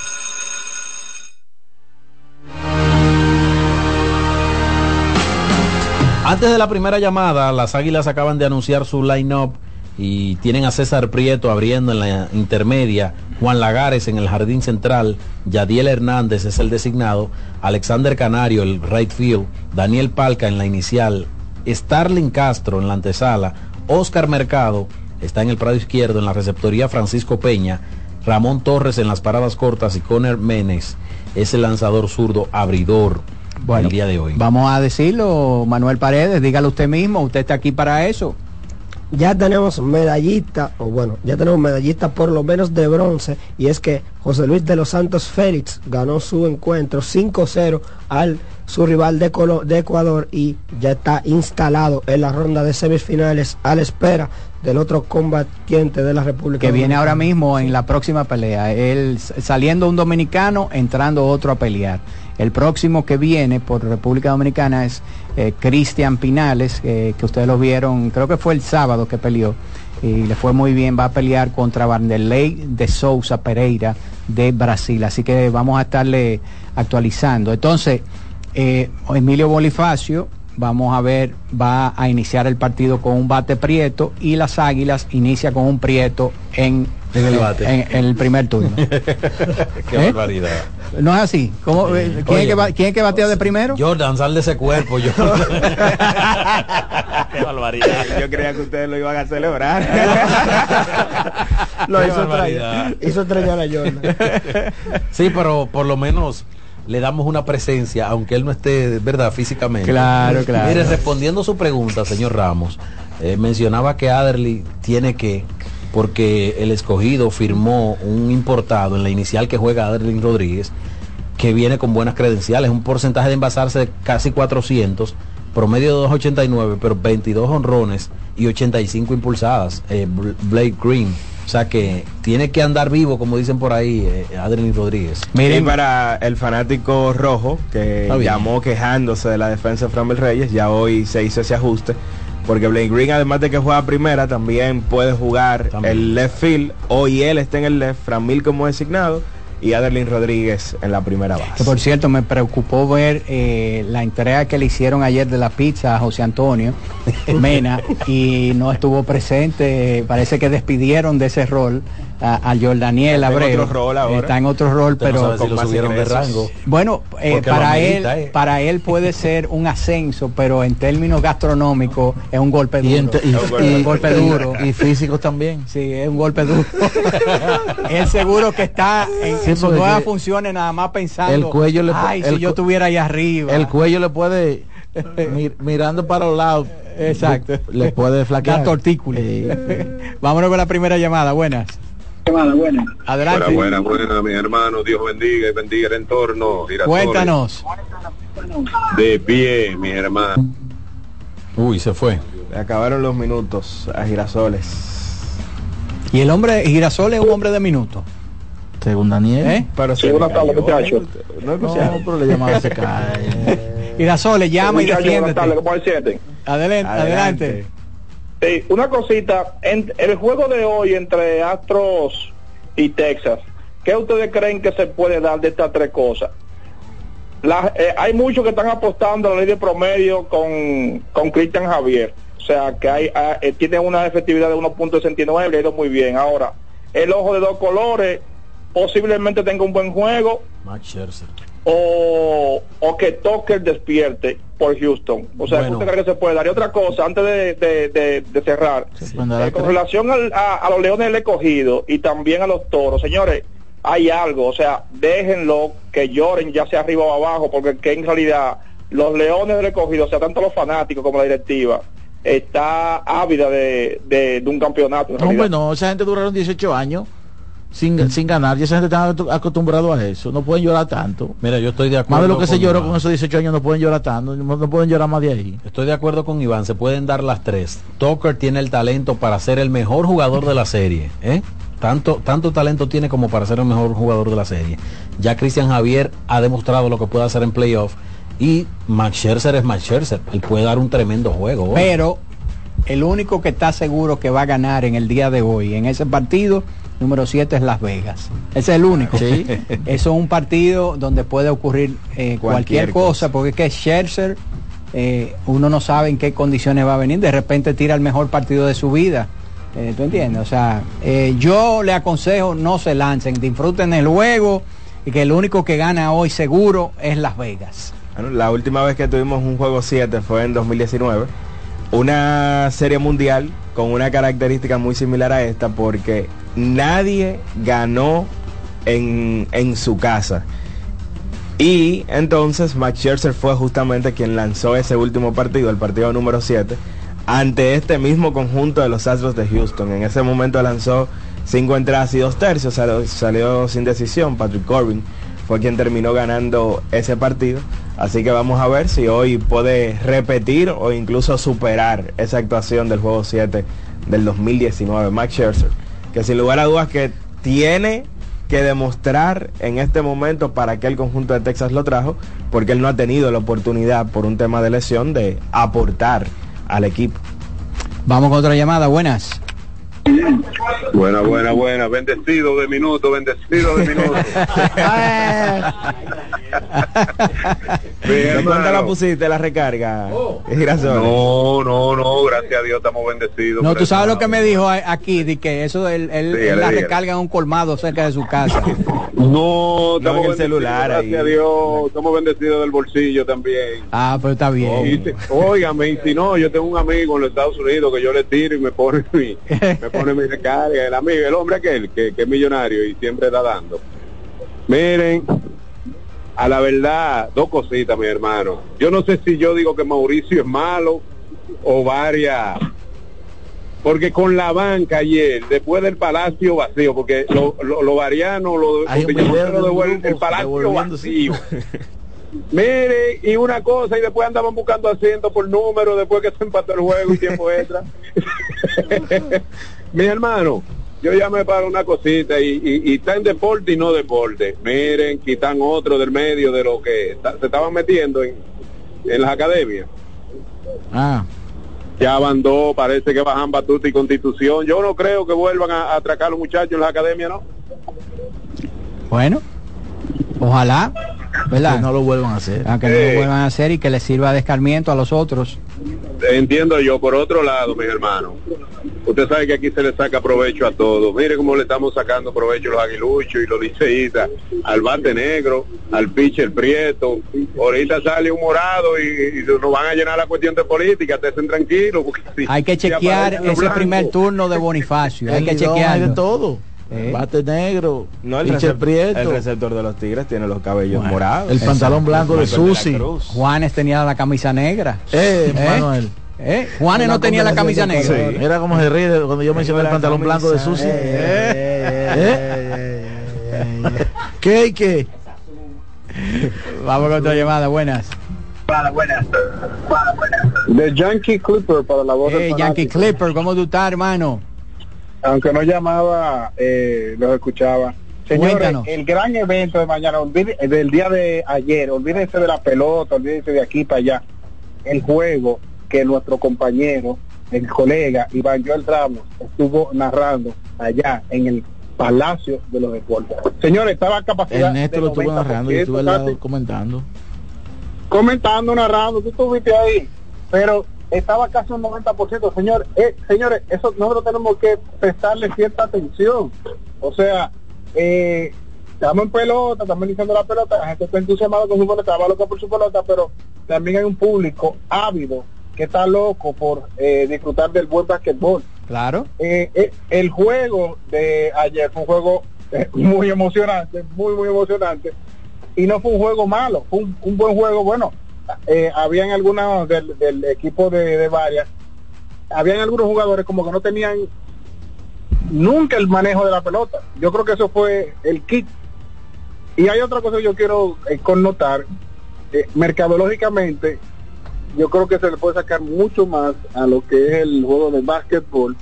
[SPEAKER 3] Antes de la primera llamada, las Águilas acaban de anunciar su line-up y tienen a César Prieto abriendo en la intermedia, Juan Lagares en el jardín central, Yadiel Hernández es el designado, Alexander Canario el right field, Daniel Palca en la inicial, Starling Castro en la antesala, Oscar Mercado está en el prado izquierdo en la receptoría Francisco Peña, Ramón Torres en las paradas cortas y Conner Menes es el lanzador zurdo abridor
[SPEAKER 1] Bueno,
[SPEAKER 3] el día de hoy.
[SPEAKER 1] Vamos a decirlo, Manuel Paredes, dígalo usted mismo, usted está aquí para eso.
[SPEAKER 4] Ya tenemos medallista, o bueno, ya tenemos medallista por lo menos de bronce, y es que José Luis de los Santos Félix ganó su encuentro 5-0 al su rival de, Colo- de Ecuador y ya está instalado en la ronda de semifinales a la espera del otro combatiente de la República
[SPEAKER 1] que viene ahora mismo en la próxima pelea. Él saliendo un dominicano, entrando otro a pelear. El próximo que viene por República Dominicana es eh, Cristian Pinales, eh, que ustedes lo vieron, creo que fue el sábado que peleó y le fue muy bien. Va a pelear contra Vanderlei de Souza Pereira de Brasil. Así que vamos a estarle actualizando. Entonces, eh, Emilio Bonifacio, vamos a ver, va a iniciar el partido con un bate prieto y las águilas inicia con un prieto en,
[SPEAKER 3] En el bate.
[SPEAKER 1] en- en el primer turno.
[SPEAKER 3] Qué
[SPEAKER 1] ¿Eh?
[SPEAKER 3] barbaridad.
[SPEAKER 1] No es así. ¿Cómo, eh, ¿quién, es que va- quién es que batea de primero?
[SPEAKER 3] Jordan, sal de ese cuerpo, Jordan.
[SPEAKER 20] Qué barbaridad. Yo creía que ustedes lo iban a celebrar.
[SPEAKER 4] Lo
[SPEAKER 3] Qué
[SPEAKER 4] hizo
[SPEAKER 3] barbaridad.
[SPEAKER 4] estrellar, hizo estrellar a Jordan.
[SPEAKER 3] Sí, pero por lo menos le damos una presencia, aunque él no esté, ¿verdad?, físicamente.
[SPEAKER 1] Claro, claro.
[SPEAKER 3] Mire, respondiendo a su pregunta, señor Ramos, eh, mencionaba que Adderley tiene que, porque el escogido firmó un importado en la inicial que juega Adderley Rodríguez, que viene con buenas credenciales, un porcentaje de envasarse de casi 400, promedio de 2.89, pero 22 honrones y 85 impulsadas, eh, Bl- Blake Green. O sea que tiene que andar vivo, como dicen por ahí, eh, Adrián Rodríguez.
[SPEAKER 20] y para el fanático rojo que llamó quejándose de la defensa de Framil Reyes, ya hoy se hizo ese ajuste. Porque Blake Green, además de que juega primera, también puede jugar el left field. Hoy él está en el left, Framil como designado y Adelín Rodríguez en la primera
[SPEAKER 1] Que
[SPEAKER 20] base.
[SPEAKER 1] por cierto, me preocupó ver eh, la entrega que le hicieron ayer de la pizza a José Antonio Mena y no estuvo presente. Parece que despidieron de ese rol a, a Jordaniel
[SPEAKER 20] Está en
[SPEAKER 1] Abreu.
[SPEAKER 20] otro rol ahora.
[SPEAKER 1] Está en otro rol,
[SPEAKER 3] Usted no
[SPEAKER 1] pero
[SPEAKER 3] sabe si lo subieron de rango.
[SPEAKER 1] bueno, eh, para él,
[SPEAKER 3] amerita, eh.
[SPEAKER 1] para él puede ser un ascenso, pero en términos gastronómicos es un golpe
[SPEAKER 2] Y,
[SPEAKER 1] duro.
[SPEAKER 2] ente- y-
[SPEAKER 1] un golpe
[SPEAKER 2] y-
[SPEAKER 1] duro.
[SPEAKER 2] y físicos también.
[SPEAKER 1] Sí, es un golpe duro. él seguro que está en,
[SPEAKER 2] Sí,
[SPEAKER 1] nuevas funciones nada más pensando.
[SPEAKER 2] el cuello le-
[SPEAKER 1] Ay,
[SPEAKER 2] el
[SPEAKER 1] si yo estuviera ahí arriba.
[SPEAKER 2] El cuello le puede, mir- mirando para los lados,
[SPEAKER 1] Exacto.
[SPEAKER 2] le puede flaquear.
[SPEAKER 1] Da tortícolis.
[SPEAKER 2] Eh,
[SPEAKER 1] Vámonos con la primera llamada. Buenas. Adelante.
[SPEAKER 28] Buena, buena, buena, mi hermano. Dios bendiga y bendiga el entorno.
[SPEAKER 1] Cuéntanos.
[SPEAKER 28] De pie, mi hermano.
[SPEAKER 3] Uy, se fue.
[SPEAKER 20] Le acabaron los minutos a Girasoles.
[SPEAKER 1] Y el hombre Girasol es un hombre de minuto.
[SPEAKER 2] Según Daniel.
[SPEAKER 1] ¿Eh?
[SPEAKER 20] Pero
[SPEAKER 28] Sí, buenas
[SPEAKER 20] le
[SPEAKER 28] tardes, muchachos.
[SPEAKER 20] No
[SPEAKER 2] pero la llamada se cae.
[SPEAKER 1] Girasol le llama y
[SPEAKER 28] Muchachos, buenas tardes,
[SPEAKER 1] defiéndete.
[SPEAKER 28] ¿cómo se sienten?
[SPEAKER 1] Adelante. adelante.
[SPEAKER 28] Sí, una cosita, en el juego de hoy entre Astros y Texas, ¿qué ustedes creen que se puede dar de estas tres cosas? La- eh, hay muchos que están apostando a la ley de promedio con, con Cristian Javier, o sea que hay, ah, eh, tiene una efectividad de 1.69, le ha ido muy bien. Ahora, el ojo de dos colores posiblemente tenga un buen juego, o, o que Tucker despierte por Houston. O sea,
[SPEAKER 3] Bueno.
[SPEAKER 28] ¿usted cree que se puede dar? Y otra cosa, antes de, de- de- de cerrar,
[SPEAKER 2] dar
[SPEAKER 28] eh, con relación al- a, a los leones del escogido y también a los toros, señores, hay algo, o sea, déjenlo que lloren ya sea arriba o abajo, porque que en realidad los leones del escogido, o sea, tanto los fanáticos como la directiva, está ávida de, de- de un campeonato. en
[SPEAKER 2] hombre, no, esa gente duraron 18 años sin, sin ganar y esa gente está acostum- acostumbrado a eso. No pueden llorar tanto.
[SPEAKER 3] Mira, yo estoy de acuerdo.
[SPEAKER 2] Más de lo que se lloró
[SPEAKER 3] Iván.
[SPEAKER 2] con esos 18 años, no pueden llorar tanto. No, no pueden llorar más de ahí.
[SPEAKER 3] Estoy de acuerdo con Iván, se pueden dar las tres. Tucker tiene el talento para ser el mejor jugador de la serie. ¿eh? Tanto, tanto talento tiene como para ser el mejor jugador de la serie. Ya Cristian Javier ha demostrado lo que puede hacer en playoff. Y Max Scherzer es Max Scherzer. Él puede dar un tremendo juego. hoy.
[SPEAKER 1] Pero el único que está seguro que va a ganar en el día de hoy en ese partido número 7 es Las Vegas. Ese es el único.
[SPEAKER 2] Sí.
[SPEAKER 1] Eso es un partido donde puede ocurrir eh, cualquier,
[SPEAKER 20] Cualquier
[SPEAKER 1] cosa, porque es que Scherzer, eh, uno no sabe en qué condiciones va a venir, de repente tira el mejor partido de su vida. Eh, ¿Tú entiendes? O sea, eh, yo le aconsejo no se lancen, disfruten el juego y que el único que gana hoy seguro es Las Vegas.
[SPEAKER 20] Bueno, la última vez que tuvimos un juego 7 fue en 2019. Una serie mundial con una característica muy similar a esta porque nadie ganó en, en su casa. Y entonces Max Scherzer fue justamente quien lanzó ese último partido, el partido número 7, ante este mismo conjunto de los Astros de Houston. En ese momento lanzó cinco entradas y dos tercios, salió, sin decisión. Patrick Corbin fue quien terminó ganando ese partido. Así que vamos a ver si hoy puede repetir o incluso superar esa actuación del juego 7 del 2019. Max Scherzer, que sin lugar a dudas que tiene que demostrar en este momento para qué el conjunto de Texas lo trajo, porque él no ha tenido la oportunidad por un tema de lesión de aportar al equipo.
[SPEAKER 1] Vamos con otra llamada, buenas.
[SPEAKER 21] Buena, buena, buena. Bendecido de minuto, bendecido de minuto.
[SPEAKER 20] ¿De cuánto la pusiste la recarga?
[SPEAKER 21] No, no, no, gracias a Dios estamos bendecidos.
[SPEAKER 1] No, tú sabes lo que me dijo aquí, de que eso él, él-
[SPEAKER 21] Sí,
[SPEAKER 1] él
[SPEAKER 21] le
[SPEAKER 1] la recarga en un colmado cerca de su casa.
[SPEAKER 21] No, estamos
[SPEAKER 20] en el celular
[SPEAKER 21] gracias
[SPEAKER 20] ahí.
[SPEAKER 21] a Dios, estamos bendecidos del bolsillo también.
[SPEAKER 1] Ah, pero está
[SPEAKER 21] Y
[SPEAKER 1] bien.
[SPEAKER 21] Óigame, y si no, yo tengo un amigo en los Estados Unidos que yo le tiro y me pone me pone mi recarga. El amigo, el hombre aquel que, que es millonario y siempre está dando. Miren, a la verdad, dos cositas, mi hermano. Yo no sé si yo digo que Mauricio es malo o varias. Porque con la banca ayer, después del palacio vacío, porque lo, lo, lo variano, lo,
[SPEAKER 2] grupo
[SPEAKER 21] el palacio vacío. Mire, y una cosa, y después andaban buscando asientos por número, después que se empató el juego y tiempo extra. Mi hermano, yo llamé para una cosita y, y, y está en deporte y no deporte. Miren, quitan otro del medio de lo que se estaban metiendo en, en las academias.
[SPEAKER 2] Ah,
[SPEAKER 21] Ya van dos, parece que bajan batuta y constitución. Yo no creo que vuelvan a, a atracar a los muchachos en las academias, ¿no?
[SPEAKER 1] Bueno, ojalá, ¿verdad?
[SPEAKER 2] que no lo vuelvan a hacer.
[SPEAKER 1] Ah, que no
[SPEAKER 21] Eh.
[SPEAKER 1] lo vuelvan a hacer y que les sirva de escarmiento a los otros.
[SPEAKER 21] Entiendo yo, por otro lado, mis hermanos, usted sabe que aquí se le saca provecho a todo. Mire cómo le estamos sacando provecho a los aguiluchos y los liceístas, al bate negro, al pitcher prieto. Ahorita sale un morado y, y nos van a llenar la cuestión de política, estén tranquilos. porque si-
[SPEAKER 1] Hay que chequear ese primer turno de Bonifacio. Hay que chequearlo.
[SPEAKER 2] de todo.
[SPEAKER 1] Eh.
[SPEAKER 2] Bate negro,
[SPEAKER 20] No, el, recep-
[SPEAKER 2] prieto.
[SPEAKER 20] el receptor de los Tigres tiene los cabellos morados.
[SPEAKER 2] El pantalón blanco de Susi.
[SPEAKER 1] Juanes tenía la camisa negra.
[SPEAKER 2] Eh,
[SPEAKER 1] ¿Eh?
[SPEAKER 2] Manuel.
[SPEAKER 1] ¿Eh? Juanes no tenía la camisa negra.
[SPEAKER 2] Sí. Mira cómo se ríe cuando yo mencioné el pantalón blanco de Susi. ¿Qué y qué?
[SPEAKER 1] Vamos con otra llamada, buenas.
[SPEAKER 21] De Yankee Clipper para la voz
[SPEAKER 1] Eh, Yankee. Clipper, ¿cómo tú estás, hermano?
[SPEAKER 21] Aunque no llamaba, eh, los escuchaba. Señores,
[SPEAKER 1] Cuéntanos.
[SPEAKER 21] el gran evento de mañana, olvide- del día de ayer, olvídense de la pelota, olvídense de aquí para allá. El juego que nuestro compañero, el colega Iván Joel Ramos estuvo narrando allá en el Palacio de los Deportes. Señores, estaba a capacidad
[SPEAKER 2] El Néstor
[SPEAKER 21] de
[SPEAKER 2] lo estuvo
[SPEAKER 21] 90%,
[SPEAKER 2] narrando y estuve al
[SPEAKER 21] casi
[SPEAKER 2] lado comentando.
[SPEAKER 21] comentando, narrando, tú estuviste ahí, pero estaba casi un 90%, señor, eh, señores, eso nosotros tenemos que prestarle cierta atención, o sea, eh, estamos en pelota, estamos iniciando la pelota, la gente está entusiasmada con su pelota, va loca por su pelota, pero también hay un público ávido que está loco por eh, disfrutar del buen basquetbol.
[SPEAKER 1] Claro.
[SPEAKER 21] Eh, eh, el juego de ayer fue un juego eh, muy emocionante, muy, muy emocionante. Y no fue un juego malo, fue un, un buen juego. Bueno, eh, habían algunos del, del equipo de, varias, habían algunos jugadores como que no tenían nunca el manejo de la pelota. Yo creo que eso fue el kit. Y hay otra cosa que yo quiero eh, connotar. eh, mercadológicamente, yo creo que se le puede sacar mucho más a lo que es el juego de básquetbol,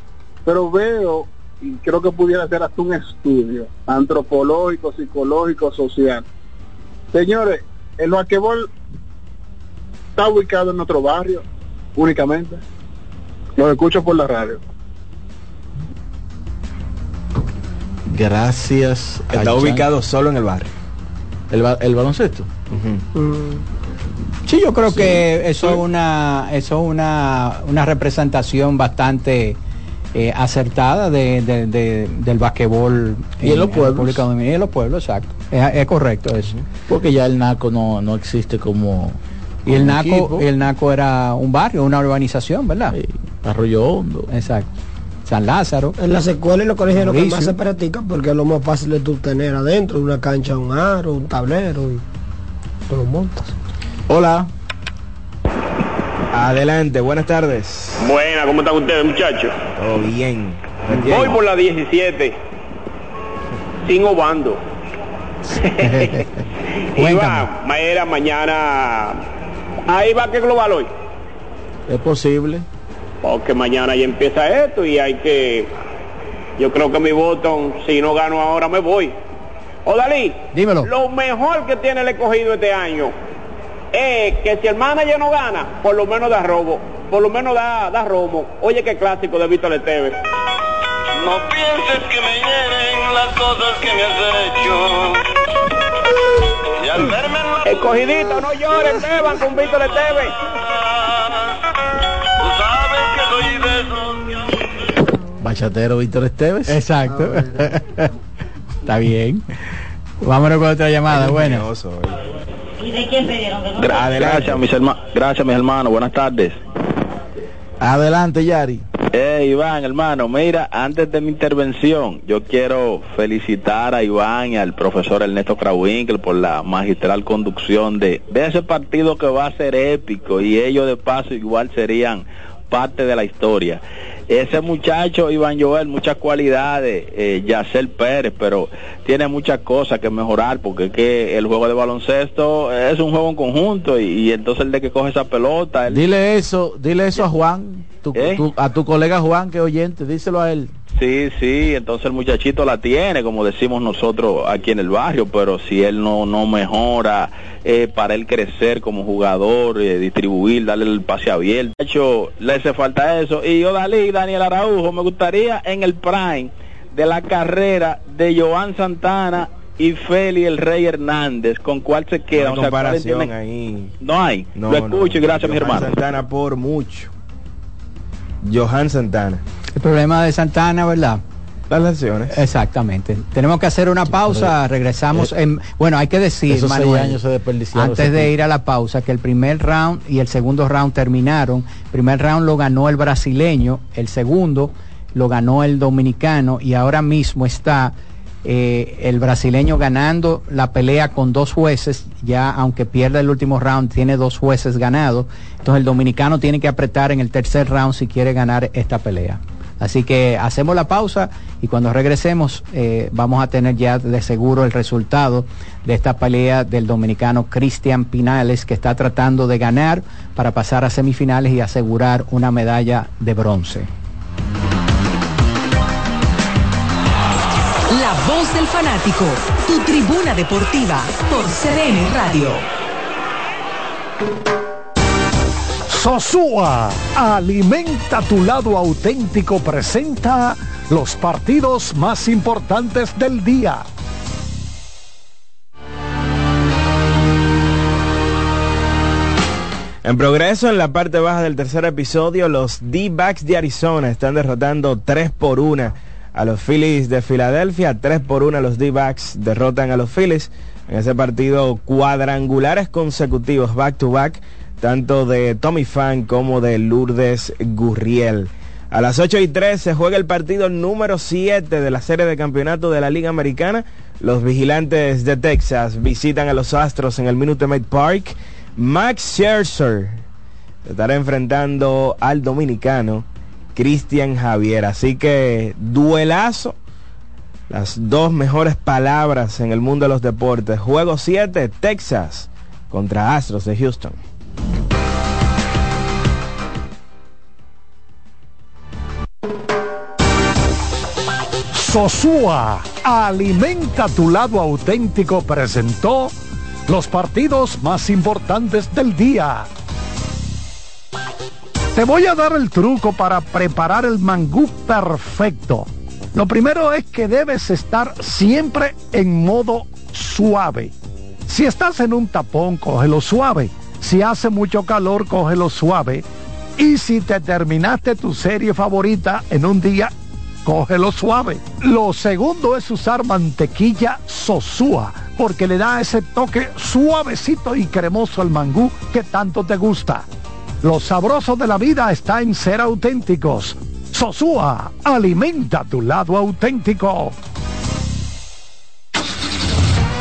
[SPEAKER 21] pero veo y creo que pudiera ser hasta un estudio antropológico, psicológico, social. Señores, el basquetbol está ubicado en nuestro barrio únicamente. Los escucho por la radio.
[SPEAKER 2] Gracias.
[SPEAKER 20] Está
[SPEAKER 2] Chan-
[SPEAKER 20] ubicado solo en el barrio.
[SPEAKER 2] ¿El, ba- el baloncesto?
[SPEAKER 1] Sí, yo creo que eso es una, eso es una, una representación bastante eh, acertada de, de- de- del basquetbol
[SPEAKER 2] Y en los pueblos.
[SPEAKER 1] República Dominicana y en los pueblos, exacto. Es, es correcto eso.
[SPEAKER 2] Porque ya el NACO no, no existe como.
[SPEAKER 1] Y el Naco,
[SPEAKER 2] equipo.
[SPEAKER 1] el Naco era un barrio, una urbanización, ¿verdad?
[SPEAKER 2] Arroyo Hondo.
[SPEAKER 1] Exacto. San Lázaro.
[SPEAKER 4] En las escuelas y los colegios lo que más se practica porque es lo más fácil de tú tener adentro, de una cancha, un aro, un tablero y tú lo montas.
[SPEAKER 2] Hola.
[SPEAKER 20] Adelante, buenas tardes.
[SPEAKER 28] Buena, ¿cómo están ustedes, muchachos?
[SPEAKER 20] Todo bien.
[SPEAKER 28] Voy por la 17.
[SPEAKER 29] Martín Obando. Maera, mañana. Ahí va que global hoy.
[SPEAKER 2] Es posible.
[SPEAKER 29] Porque mañana ya empieza esto y hay que. Yo creo que mi voto, si no gano ahora, me voy. O Dalí,
[SPEAKER 1] dímelo.
[SPEAKER 29] Lo mejor que tiene el escogido este año es que si el manager no gana, por lo menos da robo, por lo menos da, da romo. Oye, qué clásico de Víctor Esteves.
[SPEAKER 30] No pienses que me hieren las cosas que me has hecho.
[SPEAKER 29] Escogidito, no llores, Esteban, con Víctor Esteves.
[SPEAKER 30] tú sabes que soy de esos
[SPEAKER 2] Bachatero Víctor Esteves.
[SPEAKER 1] Exacto. Está bien. Vámonos con otra llamada. Bueno.
[SPEAKER 31] ¿Y de quién pidieron?
[SPEAKER 32] Gracias, mis hermanos. Gracias, mis hermanos. Buenas tardes.
[SPEAKER 2] Adelante, Yari.
[SPEAKER 32] Eh, Iván, hermano, mira, antes de mi intervención, yo quiero felicitar a Iván y al profesor Ernesto Krawinkel por la magistral conducción de, de ese partido que va a ser épico y ellos de paso igual serían parte de la historia. Ese muchacho, Iván Joel, muchas cualidades, eh, Yacel Pérez, pero tiene muchas cosas que mejorar porque es que el juego de baloncesto es un juego en conjunto y, y entonces el de que coge esa pelota, él-
[SPEAKER 2] Dile eso, dile eso a Juan, tu-
[SPEAKER 32] ¿Eh?
[SPEAKER 2] tu- a tu colega Juan, que es oyente, díselo a él.
[SPEAKER 32] Sí, sí, entonces el muchachito la tiene, como decimos nosotros aquí en el barrio, pero si él no, no mejora eh, para él crecer como jugador, eh, distribuir, darle el pase abierto, de hecho, le hace falta eso. Y yo, Dalí, Daniel Araujo, me gustaría en el prime de la carrera de Joan Santana y Feli el Rey Hernández, ¿con cuál se queda?
[SPEAKER 20] No hay
[SPEAKER 32] O sea, ¿cuáles
[SPEAKER 20] comparación ahí.
[SPEAKER 32] No hay.
[SPEAKER 20] No,
[SPEAKER 32] Lo escucho y gracias, mi hermano.
[SPEAKER 20] Santana por mucho. Johan Santana.
[SPEAKER 1] El problema de Santana, ¿verdad?
[SPEAKER 20] Las lesiones.
[SPEAKER 1] Exactamente. Tenemos que hacer una pausa. Regresamos en. Bueno, hay que decir,
[SPEAKER 2] Esos seis
[SPEAKER 1] Manuel,
[SPEAKER 2] años se desperdiciaron.
[SPEAKER 1] antes de ir a la pausa, que el primer round y el segundo round terminaron. El primer round lo ganó el brasileño, el segundo lo ganó el dominicano y ahora mismo está eh, el brasileño ganando la pelea con dos jueces. Ya aunque pierda el último round, tiene dos jueces ganados. Entonces el dominicano tiene que apretar en el tercer round si quiere ganar esta pelea. Así que hacemos la pausa y cuando regresemos eh, vamos a tener ya de seguro el resultado de esta pelea del dominicano Cristian Pinales que está tratando de ganar para pasar a semifinales y asegurar una medalla de bronce.
[SPEAKER 9] La voz del fanático, tu tribuna deportiva por CDN Radio.
[SPEAKER 24] Sosúa, alimenta tu lado auténtico, presenta los partidos más importantes del día.
[SPEAKER 20] En progreso, en la parte baja del tercer episodio, los D-Backs de Arizona están derrotando 3 por 1 a los Phillies de Filadelfia. 3 por 1 los D-Backs derrotan a los Phillies en ese partido cuadrangulares consecutivos, back to back, tanto de Tommy Fan como de Lourdes Gurriel. A las 8 y 3 se juega el partido número 7 de la serie de campeonato de la Liga Americana. Los vigilantes de Texas visitan a los Astros en el Minute Maid Park. Max Scherzer estará enfrentando al dominicano Cristian Javier. Así que duelazo. Las dos mejores palabras en el mundo de los deportes. Juego 7, Texas contra Astros de Houston.
[SPEAKER 24] Sosúa, alimenta tu lado auténtico, presentó los partidos más importantes del día. Te voy a dar el truco para preparar el mangú perfecto. Lo primero es que debes estar siempre en modo suave. Si estás en un tapón, cógelo suave. Si hace mucho calor, cógelo suave. Y si te terminaste tu serie favorita en un día, cógelo suave. Lo segundo es usar mantequilla sosúa, porque le da ese toque suavecito y cremoso al mangú que tanto te gusta. Lo sabroso de la vida está en ser auténticos. Sosúa, alimenta tu lado auténtico.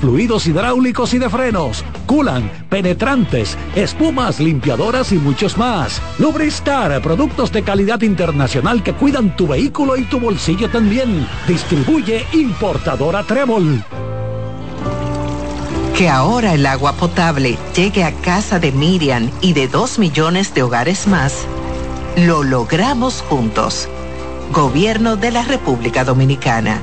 [SPEAKER 12] fluidos hidráulicos y de frenos, culan, penetrantes, espumas, limpiadoras y muchos más. Lubristar, productos de calidad internacional que cuidan tu vehículo y tu bolsillo también. Distribuye importadora Trébol.
[SPEAKER 33] Que ahora el agua potable llegue a casa de Miriam y de dos millones de hogares más, lo logramos juntos. Gobierno de la República Dominicana.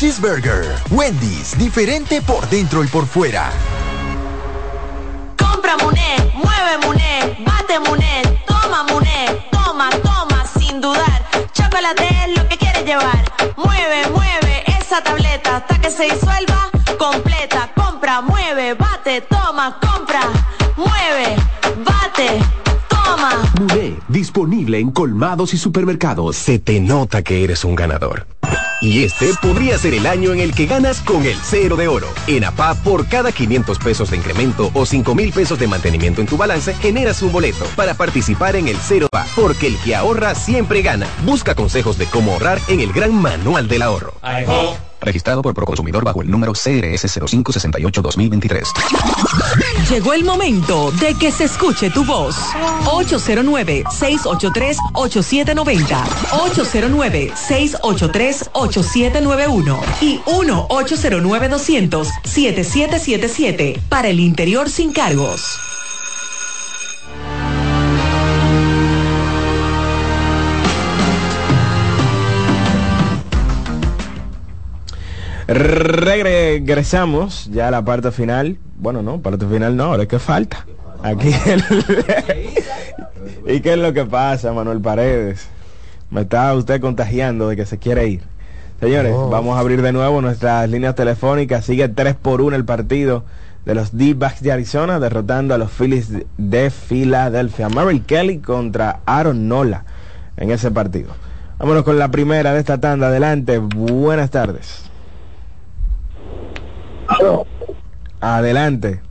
[SPEAKER 14] Wendy's, diferente por dentro y por fuera.
[SPEAKER 27] Compra Muné, mueve Muné, bate Muné, toma Muné, toma, toma, sin dudar. Chocolate es lo que quieres llevar. Mueve, mueve esa tableta hasta que se disuelva completa. Compra, mueve, bate, toma, compra, mueve, bate,
[SPEAKER 11] disponible en colmados y supermercados.
[SPEAKER 16] Se te nota que eres un ganador. Y este podría ser el año en el que ganas con el cero de oro. En APA, por cada 500 pesos de incremento o 5 mil pesos de mantenimiento en tu balance, generas un boleto para participar en el cero APA. Porque el que ahorra siempre gana. Busca consejos de cómo ahorrar en el gran manual del ahorro.
[SPEAKER 34] Registrado por Proconsumidor bajo el número CRS 0568-2023.
[SPEAKER 9] Llegó el momento de que se escuche tu voz. 809-683-8790. 809-683-8791. Y 1-809-200-7777. Para el interior sin cargos.
[SPEAKER 20] Regresamos ya a la parte final. Bueno, no, parte final no, ahora es que falta. Aquí. ¿Y qué es lo que pasa, Manuel Paredes? Me está usted contagiando de que se quiere ir. Señores, vamos a abrir de nuevo nuestras líneas telefónicas. Sigue 3 por 1 el partido de los D-Backs de Arizona, derrotando a los Phillies de Filadelfia. Mary Kelly contra Aaron Nola en ese partido. Vámonos con la primera de esta tanda. Adelante, buenas tardes. Adelante.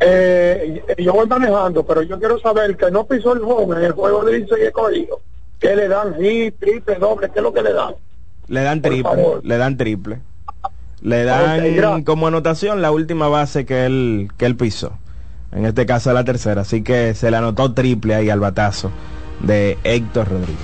[SPEAKER 21] Eh, yo voy manejando, pero yo quiero saber que no pisó el home en el juego de Licey y escogido. ¿Qué le dan? Hit, triple, doble, ¿qué es lo que le dan?
[SPEAKER 20] Le dan triple, le dan triple. Le dan como anotación la última base que él, que él pisó. En este caso la tercera. Así que se le anotó triple ahí al batazo de Héctor Rodríguez.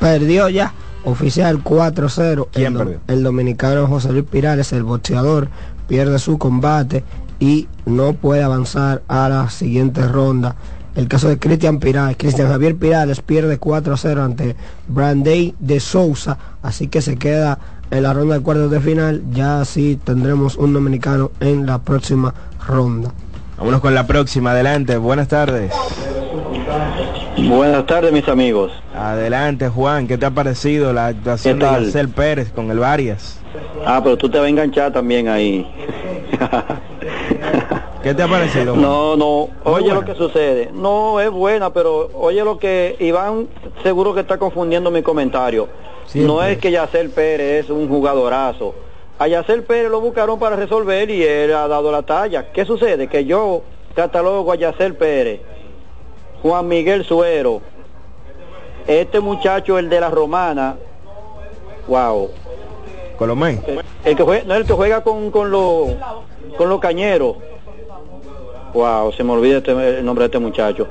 [SPEAKER 4] Perdió ya. Oficial 4-0.
[SPEAKER 20] ¿Quién
[SPEAKER 4] el, do-
[SPEAKER 20] perdió?
[SPEAKER 4] el dominicano José Luis Pirales, el boxeador, pierde su combate y no puede avanzar a la siguiente ronda. El caso de Cristian Pirales, Cristian Javier Pirales pierde 4-0 ante Branday de Sousa, así que se queda en la ronda de cuartos de final. Ya así tendremos un dominicano en la próxima ronda.
[SPEAKER 20] Vámonos con la próxima. Adelante, buenas tardes.
[SPEAKER 35] Buenas tardes, mis amigos.
[SPEAKER 20] Adelante, Juan. ¿Qué te ha parecido la actuación
[SPEAKER 35] ¿Qué
[SPEAKER 20] de
[SPEAKER 35] tal?
[SPEAKER 20] Yacel Pérez con el Varias?
[SPEAKER 35] Ah, pero tú te vas a enganchar también ahí.
[SPEAKER 20] ¿Qué te ha parecido? Juan?
[SPEAKER 35] No, no, oye lo que sucede. No, es buena, pero oye lo que Iván seguro que está confundiendo mi comentario. No es que Yacel Pérez es un jugadorazo. A Yacel Pérez lo buscaron para resolver y él ha dado la talla. ¿Qué sucede? Que yo catalogo a Yacel Pérez, Juan Miguel Suero, este muchacho, el de la Romana, wow.
[SPEAKER 20] Colomé.
[SPEAKER 35] El que juega, no el que juega con, con los con los cañeros. Wow, se me olvida este- el nombre de este muchacho.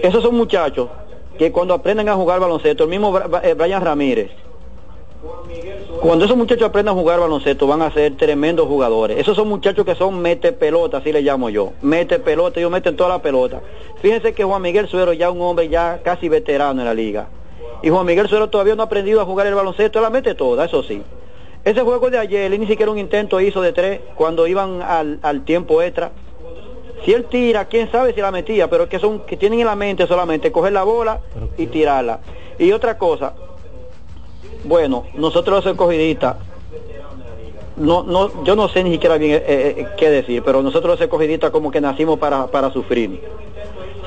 [SPEAKER 35] Esos son muchachos que cuando aprenden a jugar baloncesto, el mismo eh, Brian Ramírez, cuando esos muchachos aprendan a jugar baloncesto van a ser tremendos jugadores. Esos son muchachos que son mete pelota, así le llamo yo. Mete pelota, ellos meten toda la pelota. Fíjense que Juan Miguel Suero ya un hombre ya casi veterano en la liga. Y Juan Miguel Suero todavía no ha aprendido a jugar el baloncesto, él la mete toda, eso sí. Ese juego de ayer, él ni siquiera un intento hizo de tres cuando iban al, al tiempo extra. Si él tira, quién sabe si la metía, pero es que son que tienen en la mente solamente coger la bola y tirarla. Y otra cosa, bueno, nosotros los escogidistas, no, no, yo no sé ni siquiera bien eh, eh, qué decir, pero nosotros los escogidistas como que nacimos para, para sufrir.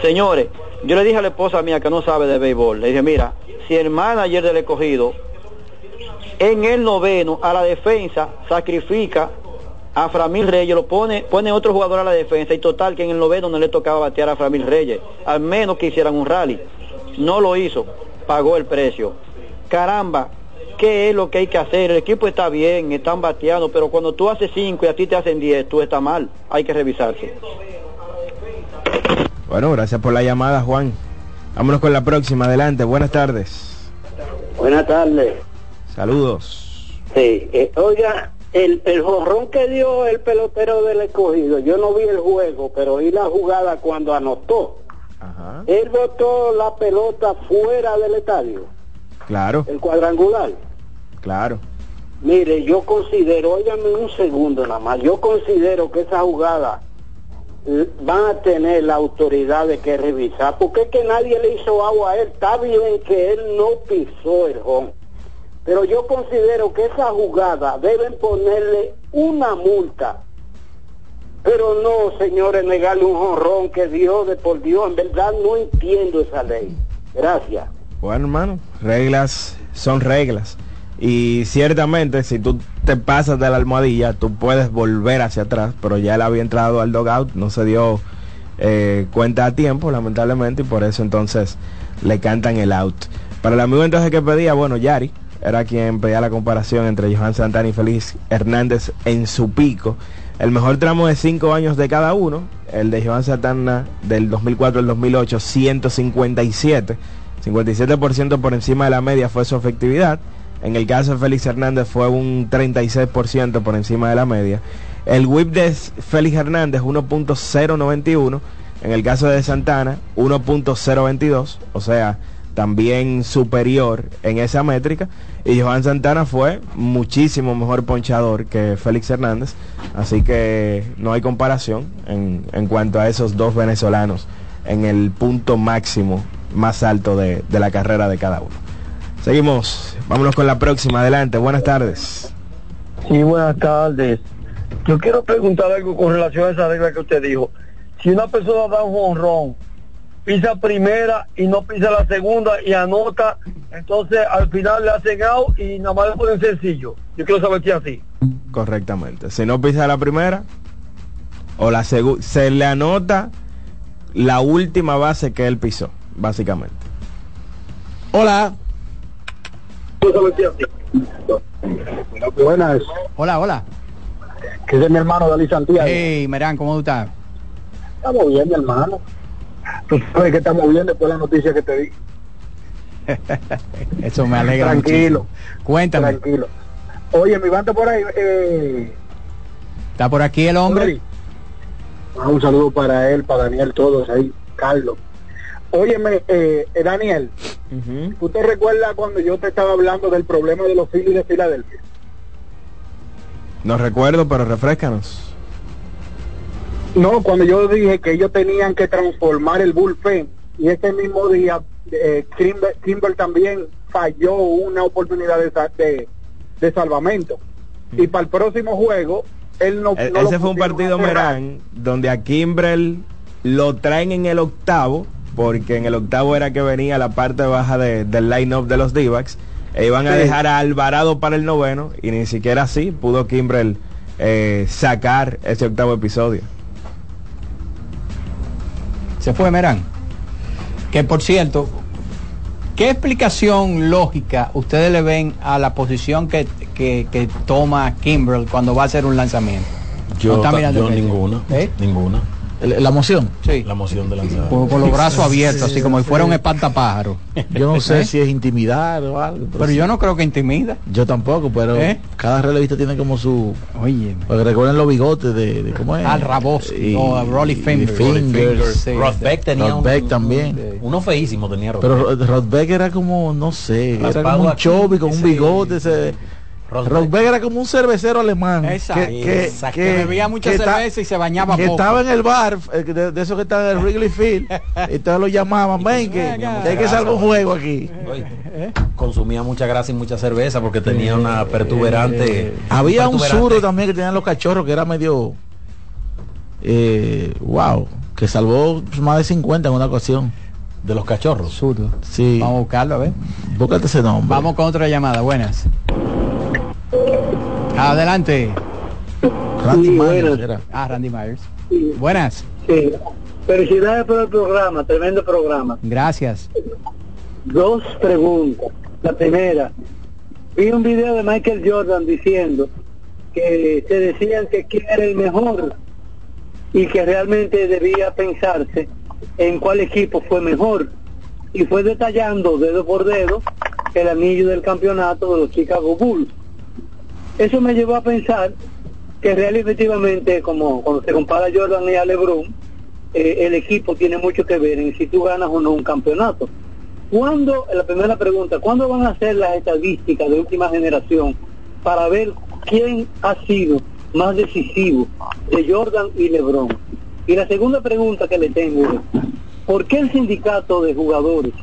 [SPEAKER 35] Señores, yo le dije a la esposa mía que no sabe de béisbol, le dije, mira, si el manager del escogido en el noveno a la defensa sacrifica a Framil Reyes, lo pone, pone otro jugador a la defensa y total que en el noveno no le tocaba batear a Framil Reyes, al menos que hicieran un rally. No lo hizo, pagó el precio. Caramba, ¿qué es lo que hay que hacer? El equipo está bien, están bateando, pero cuando tú haces cinco y a ti te hacen 10, tú estás mal, hay que revisarse.
[SPEAKER 20] Bueno, gracias por la llamada, Juan. Vámonos con la próxima. Adelante. Buenas tardes.
[SPEAKER 36] Buenas tardes.
[SPEAKER 20] Saludos.
[SPEAKER 36] Sí, eh, oiga, el, el jorrón que dio el pelotero del escogido, yo no vi el juego, pero vi la jugada cuando anotó. Él botó la pelota fuera del estadio,
[SPEAKER 20] Claro,
[SPEAKER 36] el cuadrangular.
[SPEAKER 20] Claro.
[SPEAKER 36] Mire, yo considero, óigame un segundo nada más, yo considero que esa jugada eh, van a tener la autoridad de que revisar, porque es que nadie le hizo agua a él, está bien que él no pisó el home, pero yo considero que esa jugada deben ponerle una multa, pero no, señores, negarle un jonrón que Dios, de por Dios, en verdad no entiendo esa ley. Gracias.
[SPEAKER 20] Bueno, hermano, reglas son reglas. Y ciertamente, si tú te pasas de la almohadilla, tú puedes volver hacia atrás, pero ya él había entrado al dogout, no se dio eh, cuenta a tiempo, lamentablemente, y por eso entonces le cantan el out. Para el amigo entonces que pedía, bueno, Yari era quien pedía la comparación entre Johan Santana y Félix Hernández en su pico. El mejor tramo de cinco años de cada uno, el de Johan Santana del 2004 al 2008, 157. 57% por encima de la media fue su efectividad. En el caso de Félix Hernández fue un 36% por encima de la media. El whip de Félix Hernández 1.091. En el caso de Santana 1.022. O sea, también superior en esa métrica. Y Johan Santana fue muchísimo mejor ponchador que Félix Hernández. Así que no hay comparación en, en cuanto a esos dos venezolanos en el punto máximo más alto de, de la carrera de cada uno. Seguimos, vámonos con la próxima, adelante, buenas tardes.
[SPEAKER 37] Sí, buenas tardes. Yo quiero preguntar algo con relación a esa regla que usted dijo. Si una persona da un honrón, pisa primera y no pisa la segunda y anota, entonces al final le hacen out y nada más le ponen sencillo. Yo quiero saber si es así.
[SPEAKER 20] Correctamente. Si no pisa la primera o la segunda, se le anota la última base que él pisó, básicamente.
[SPEAKER 1] Hola.
[SPEAKER 38] Buenas.
[SPEAKER 1] Hola, hola.
[SPEAKER 38] Que es mi hermano Dalí Santiago.
[SPEAKER 1] Hey, Merán, ¿cómo tú estás?
[SPEAKER 38] Estamos bien, mi hermano. Tú sabes que estamos bien después de la noticia que te di.
[SPEAKER 1] Eso me alegra
[SPEAKER 38] Tranquilo.
[SPEAKER 1] muchísimo. Cuéntame.
[SPEAKER 38] Tranquilo. Oye, mi banda por ahí. Eh,
[SPEAKER 1] ¿Está por aquí el hombre?
[SPEAKER 38] Ah, un saludo para él, para Daniel, todos ahí. Carlos. Óyeme, eh, eh, Daniel, ¿tú te recuerdas cuando yo te estaba hablando del problema de los Phillies de Filadelfia?
[SPEAKER 20] No recuerdo, pero refrescanos.
[SPEAKER 38] No, cuando yo dije que ellos tenían que transformar el bullpen y ese mismo día eh, Kimber, Kimber también falló una oportunidad de, sa- de, de salvamento. Y para el próximo juego, él no...
[SPEAKER 20] E-
[SPEAKER 38] no
[SPEAKER 20] ese fue un partido. Merán donde a Kimbrel lo traen en el octavo, porque en el octavo era que venía la parte baja de- del line-up de los d e iban a dejar a Alvarado para el noveno, y ni siquiera así pudo Kimbrel eh, sacar ese octavo episodio.
[SPEAKER 1] Se fue Merán. Que por cierto, ¿qué explicación lógica ustedes le ven a la posición que, que, que toma Kimbrel cuando va a hacer un lanzamiento?
[SPEAKER 39] Yo,
[SPEAKER 1] No está mirando
[SPEAKER 39] yo ninguna,
[SPEAKER 1] ¿Eh?
[SPEAKER 39] ninguna.
[SPEAKER 2] El- la moción.
[SPEAKER 1] Sí.
[SPEAKER 3] La moción de lanzar.
[SPEAKER 1] Con, con los brazos abiertos, así como si fuera un espantapájaro.
[SPEAKER 2] Yo no sé
[SPEAKER 1] ¿Eh?
[SPEAKER 2] si es intimidar o algo.
[SPEAKER 1] Pero
[SPEAKER 2] sí.
[SPEAKER 1] yo no creo que intimida.
[SPEAKER 2] Yo tampoco, pero
[SPEAKER 1] ¿Eh?
[SPEAKER 2] cada relevista tiene como su...
[SPEAKER 1] Oye.
[SPEAKER 2] Porque recuerden los bigotes de, de ¿cómo es?
[SPEAKER 1] Al Rabowski
[SPEAKER 2] Y-
[SPEAKER 1] o a Rolly Fingers.
[SPEAKER 2] Fingers.
[SPEAKER 1] Sí.
[SPEAKER 3] Ross Beck tenía
[SPEAKER 2] Ross Beck
[SPEAKER 3] un,
[SPEAKER 2] también.
[SPEAKER 3] Uno feísimo tenía Ross
[SPEAKER 2] Pero
[SPEAKER 3] Beck.
[SPEAKER 2] Ro- Rod Beck era como, no sé, era como un chubby con un
[SPEAKER 3] ese-
[SPEAKER 2] bigote. Ese,
[SPEAKER 3] Beck
[SPEAKER 2] era como un cervecero alemán.
[SPEAKER 1] Exacto.
[SPEAKER 2] Que, que,
[SPEAKER 1] Exacto. Que bebía mucha cerveza y se bañaba
[SPEAKER 2] que
[SPEAKER 1] poco.
[SPEAKER 2] estaba en el bar, eh, de, de esos que estaban en el Wrigley Field, y entonces lo llamaban, ven que, que hay que salvar un juego aquí.
[SPEAKER 3] Consumía mucha grasa y mucha cerveza porque tenía una pertuberante.
[SPEAKER 2] Había un zurdo también que tenían los cachorros que era medio, eh, wow, que salvó más de 50 en una ocasión.
[SPEAKER 3] de los cachorros.
[SPEAKER 1] Zurdo.
[SPEAKER 2] Sí.
[SPEAKER 1] Vamos a buscarlo, a ver.
[SPEAKER 2] Búscate ese nombre.
[SPEAKER 1] Vamos con otra llamada. Buenas. Adelante.
[SPEAKER 2] Randy
[SPEAKER 7] Sí,
[SPEAKER 2] Myers era.
[SPEAKER 1] Ah, Randy Myers.
[SPEAKER 7] Sí.
[SPEAKER 1] Buenas.
[SPEAKER 7] Sí. Felicidades por el programa, tremendo programa.
[SPEAKER 1] Gracias.
[SPEAKER 7] Dos preguntas. La primera, vi un video de Michael Jordan diciendo que se decían que quién era el mejor y que realmente debía pensarse en cuál equipo fue mejor. Y fue detallando dedo por dedo el anillo del campeonato de los Chicago Bulls. Eso me llevó a pensar que real y efectivamente, como cuando se compara a Jordan y a LeBron, eh, el equipo tiene mucho que ver en si tú ganas o no un campeonato. ¿Cuándo, la primera pregunta, ¿cuándo van a hacer las estadísticas de última generación para ver quién ha sido más decisivo de Jordan y LeBron? Y la segunda pregunta que le tengo es, ¿por qué el sindicato de jugadores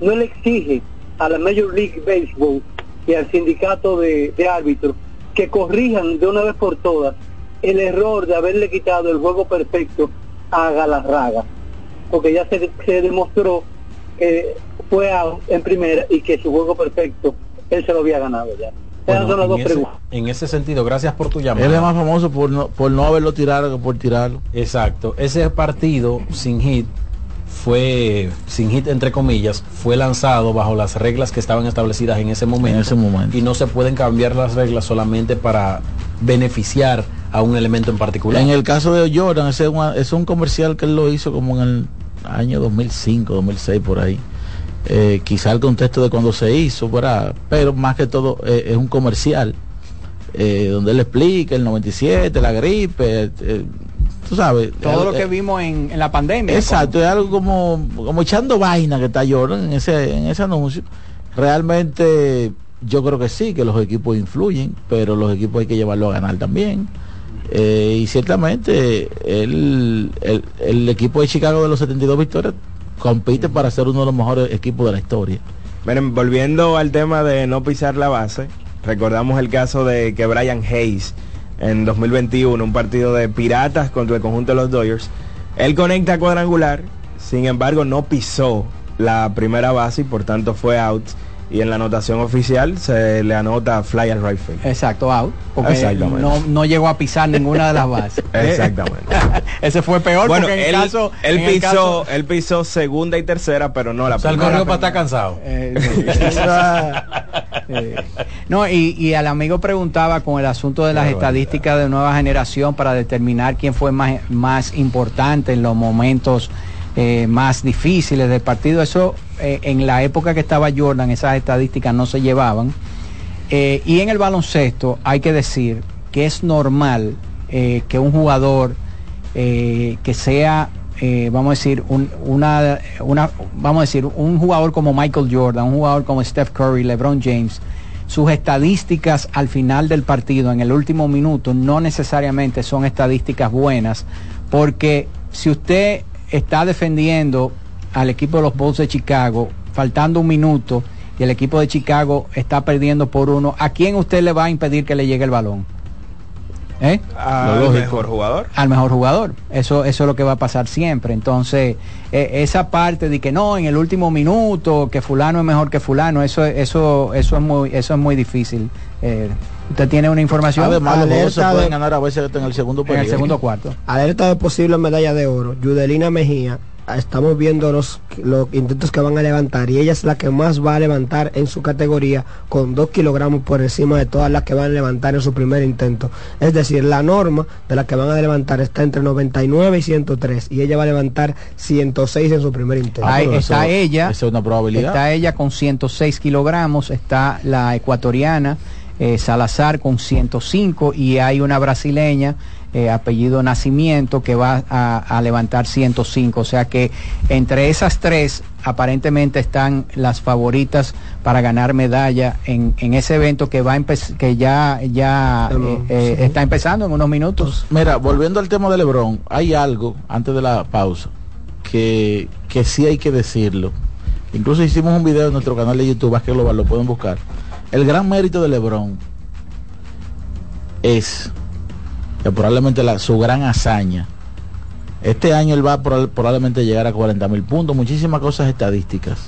[SPEAKER 7] no le exige a la Major League Baseball y al sindicato de árbitros que corrijan de una vez por todas el error de haberle quitado el juego perfecto a Galarraga? Porque ya se, se demostró que fue out en primera y que su juego perfecto él se lo había ganado ya. Esas
[SPEAKER 3] Bueno,
[SPEAKER 7] son las dos
[SPEAKER 3] en, ese,
[SPEAKER 7] preguntas.
[SPEAKER 3] en ese sentido, gracias por tu llamada.
[SPEAKER 2] Él es más famoso por no, por no haberlo tirado que por tirarlo.
[SPEAKER 3] Exacto. Ese partido sin hit fue, sin hit entre comillas, fue lanzado bajo las reglas que estaban establecidas en ese momento.
[SPEAKER 2] En ese momento.
[SPEAKER 3] Y no se pueden cambiar las reglas solamente para beneficiar a un elemento en particular.
[SPEAKER 2] En el caso de Jordan, ese es, un, es un comercial que él lo hizo como en el año 2005, 2006 por ahí. Eh, quizá el contexto de cuando se hizo, ¿verdad? pero más que todo eh, es un comercial eh, donde él explica el 97, la gripe, eh, tú sabes.
[SPEAKER 1] Todo lo
[SPEAKER 2] eh,
[SPEAKER 1] que vimos en, en la pandemia.
[SPEAKER 2] Exacto, es algo como, como echando vaina que está Jordan en ese, en ese anuncio. Realmente yo creo que sí, que los equipos influyen, pero los equipos hay que llevarlo a ganar también. Eh, y ciertamente el, el, el equipo de Chicago de los 72 victorias compite para ser uno de los mejores equipos de la historia.
[SPEAKER 20] Miren, volviendo al tema de no pisar la base, recordamos el caso de que Brian Hayes en 2021, un partido de piratas contra el conjunto de los Dodgers, él conecta cuadrangular, sin embargo no pisó la primera base y por tanto fue out. Y en la anotación oficial se le anota fly al right field.
[SPEAKER 1] Exacto, out. Porque
[SPEAKER 20] Exactamente.
[SPEAKER 1] no, no llegó a pisar ninguna de las bases.
[SPEAKER 20] Exactamente.
[SPEAKER 1] Ese fue peor
[SPEAKER 20] Bueno,
[SPEAKER 1] porque en
[SPEAKER 20] él,
[SPEAKER 1] el caso.
[SPEAKER 20] él
[SPEAKER 1] en
[SPEAKER 20] pisó,
[SPEAKER 1] caso-
[SPEAKER 20] él pisó segunda y tercera, pero no la
[SPEAKER 3] o sea, el
[SPEAKER 20] primera.
[SPEAKER 3] para estar cansado.
[SPEAKER 1] Eh, eh, no, y, y al amigo preguntaba con el asunto de las
[SPEAKER 3] Qué
[SPEAKER 1] estadísticas de nueva generación para determinar quién fue más, más importante en los momentos eh, más difíciles del partido. Eso eh, en la época que estaba Jordan, esas estadísticas no se llevaban. Eh, y en el baloncesto hay que decir que es normal que un jugador que sea, eh, vamos a decir, un, una, vamos a decir, un jugador como Michael Jordan, un jugador como Steph Curry, LeBron James, sus estadísticas al final del partido, en el último minuto, no necesariamente son estadísticas buenas, porque si usted está defendiendo al equipo de los Bulls de Chicago, faltando un minuto, y el equipo de Chicago está perdiendo por uno, ¿a quién usted le va a impedir que le llegue el balón? ¿Eh?
[SPEAKER 20] Al mejor jugador.
[SPEAKER 1] al mejor jugador. Eso, eso es lo que va a pasar siempre. Entonces, eh, esa parte de que no, en el último minuto, que fulano es mejor que fulano, eso, eso, eso es muy, eso es muy difícil. Eh, ¿Usted tiene una información?
[SPEAKER 2] Además, los juegos se pueden
[SPEAKER 4] de-
[SPEAKER 2] ganar a veces en el segundo
[SPEAKER 1] en el
[SPEAKER 2] periodo.
[SPEAKER 1] segundo cuarto.
[SPEAKER 4] Alerta de posible medalla de oro. Yudelina Mejía estamos viendo los, los intentos que van a levantar y ella es la que más va a levantar en su categoría con 2 kilogramos por encima de todas las que van a levantar en su primer intento. Es decir, la norma de la que van a levantar está entre 99 y 103 y ella va a levantar 106 en su primer intento.
[SPEAKER 1] Ahí está ella.
[SPEAKER 2] Esa es una probabilidad.
[SPEAKER 1] Está ella con 106 kilogramos, está la ecuatoriana eh, Salazar con 105 y hay una brasileña eh, apellido Nacimiento que va a, a levantar 105. O sea que entre esas tres aparentemente están las favoritas para ganar medalla en, en ese evento que va a que ya ya eh, eh, está empezando en unos minutos.
[SPEAKER 2] Mira, volviendo al tema de Lebron, hay algo antes de la pausa que, que sí hay que decirlo. Incluso hicimos un video en nuestro canal de YouTube, Vázquez Global, lo pueden buscar. El gran mérito de Lebron es que probablemente la- su gran hazaña. Este año él va a proba- probablemente llegar a 40 mil puntos, muchísimas cosas estadísticas.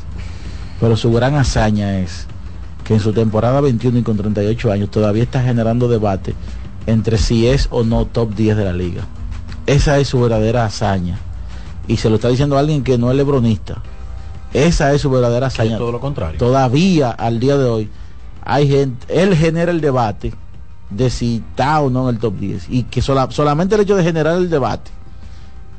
[SPEAKER 2] Pero su gran hazaña es que en su temporada 21 y con 38 años todavía está generando debate entre si es o no top 10 de la liga. Esa es su verdadera hazaña. Y se lo está diciendo alguien que no es lebronista. Esa es su verdadera hazaña.
[SPEAKER 3] todo lo contrario.
[SPEAKER 2] Todavía al día de hoy hay gente, él genera el debate de si está o no en el top 10. Y que sola- solamente el hecho de generar el debate,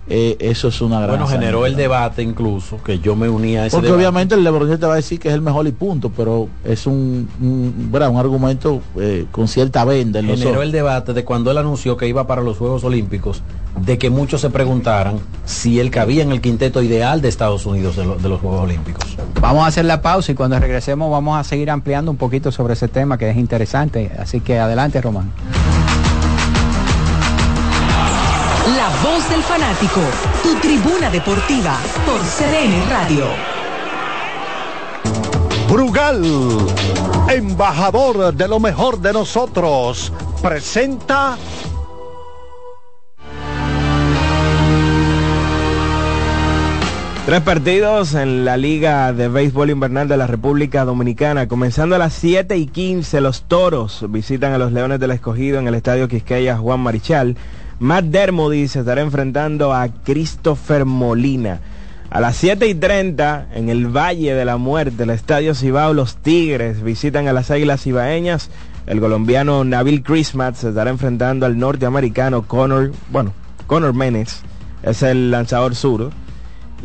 [SPEAKER 2] eh, eso es una gran
[SPEAKER 3] Bueno, generó el debate incluso, que yo me unía a ese
[SPEAKER 2] Porque
[SPEAKER 3] debate.
[SPEAKER 2] obviamente el lebronista te va a decir que es el mejor y punto, pero es un, un, ¿verdad? un argumento eh, con cierta venda en
[SPEAKER 3] generó el debate de cuando él anunció que iba para los Juegos Olímpicos, de que muchos se preguntaran si él cabía en el quinteto ideal de Estados Unidos de, lo- de los Juegos Olímpicos.
[SPEAKER 1] Vamos a hacer la pausa y cuando regresemos vamos a seguir ampliando un poquito sobre ese tema que es interesante. Así que adelante, Román.
[SPEAKER 9] La voz del fanático, tu tribuna deportiva por CDN Radio.
[SPEAKER 24] Brugal, embajador de lo mejor de nosotros, presenta
[SPEAKER 20] Tres partidos en la Liga de Béisbol Invernal de la República Dominicana. Comenzando a las 7 y 15, los Toros visitan a los Leones del Escogido en el Estadio Quisqueya Juan Marichal. Matt Dermody se estará enfrentando a Christopher Molina. A las 7 y 30, en el Valle de la Muerte, el Estadio Cibao, los Tigres visitan a las Águilas Cibaeñas. El colombiano Nabil Christmas se estará enfrentando al norteamericano Connor, bueno, Connor Menes, es el lanzador sur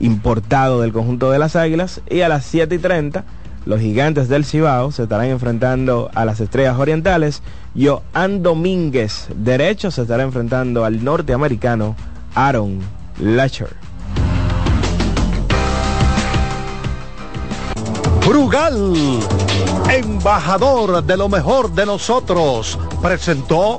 [SPEAKER 20] importado del conjunto de las Águilas. Y a las 7 y 30, los gigantes del Cibao se estarán enfrentando a las estrellas orientales. Joan Domínguez, derecho, se estará enfrentando al norteamericano Aaron Latcher.
[SPEAKER 24] Brugal, embajador de lo mejor de nosotros, presentó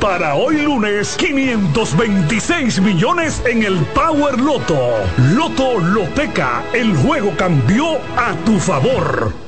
[SPEAKER 25] para hoy lunes, 526 millones en el Power Loto. Loto Loteca, el juego cambió a tu favor.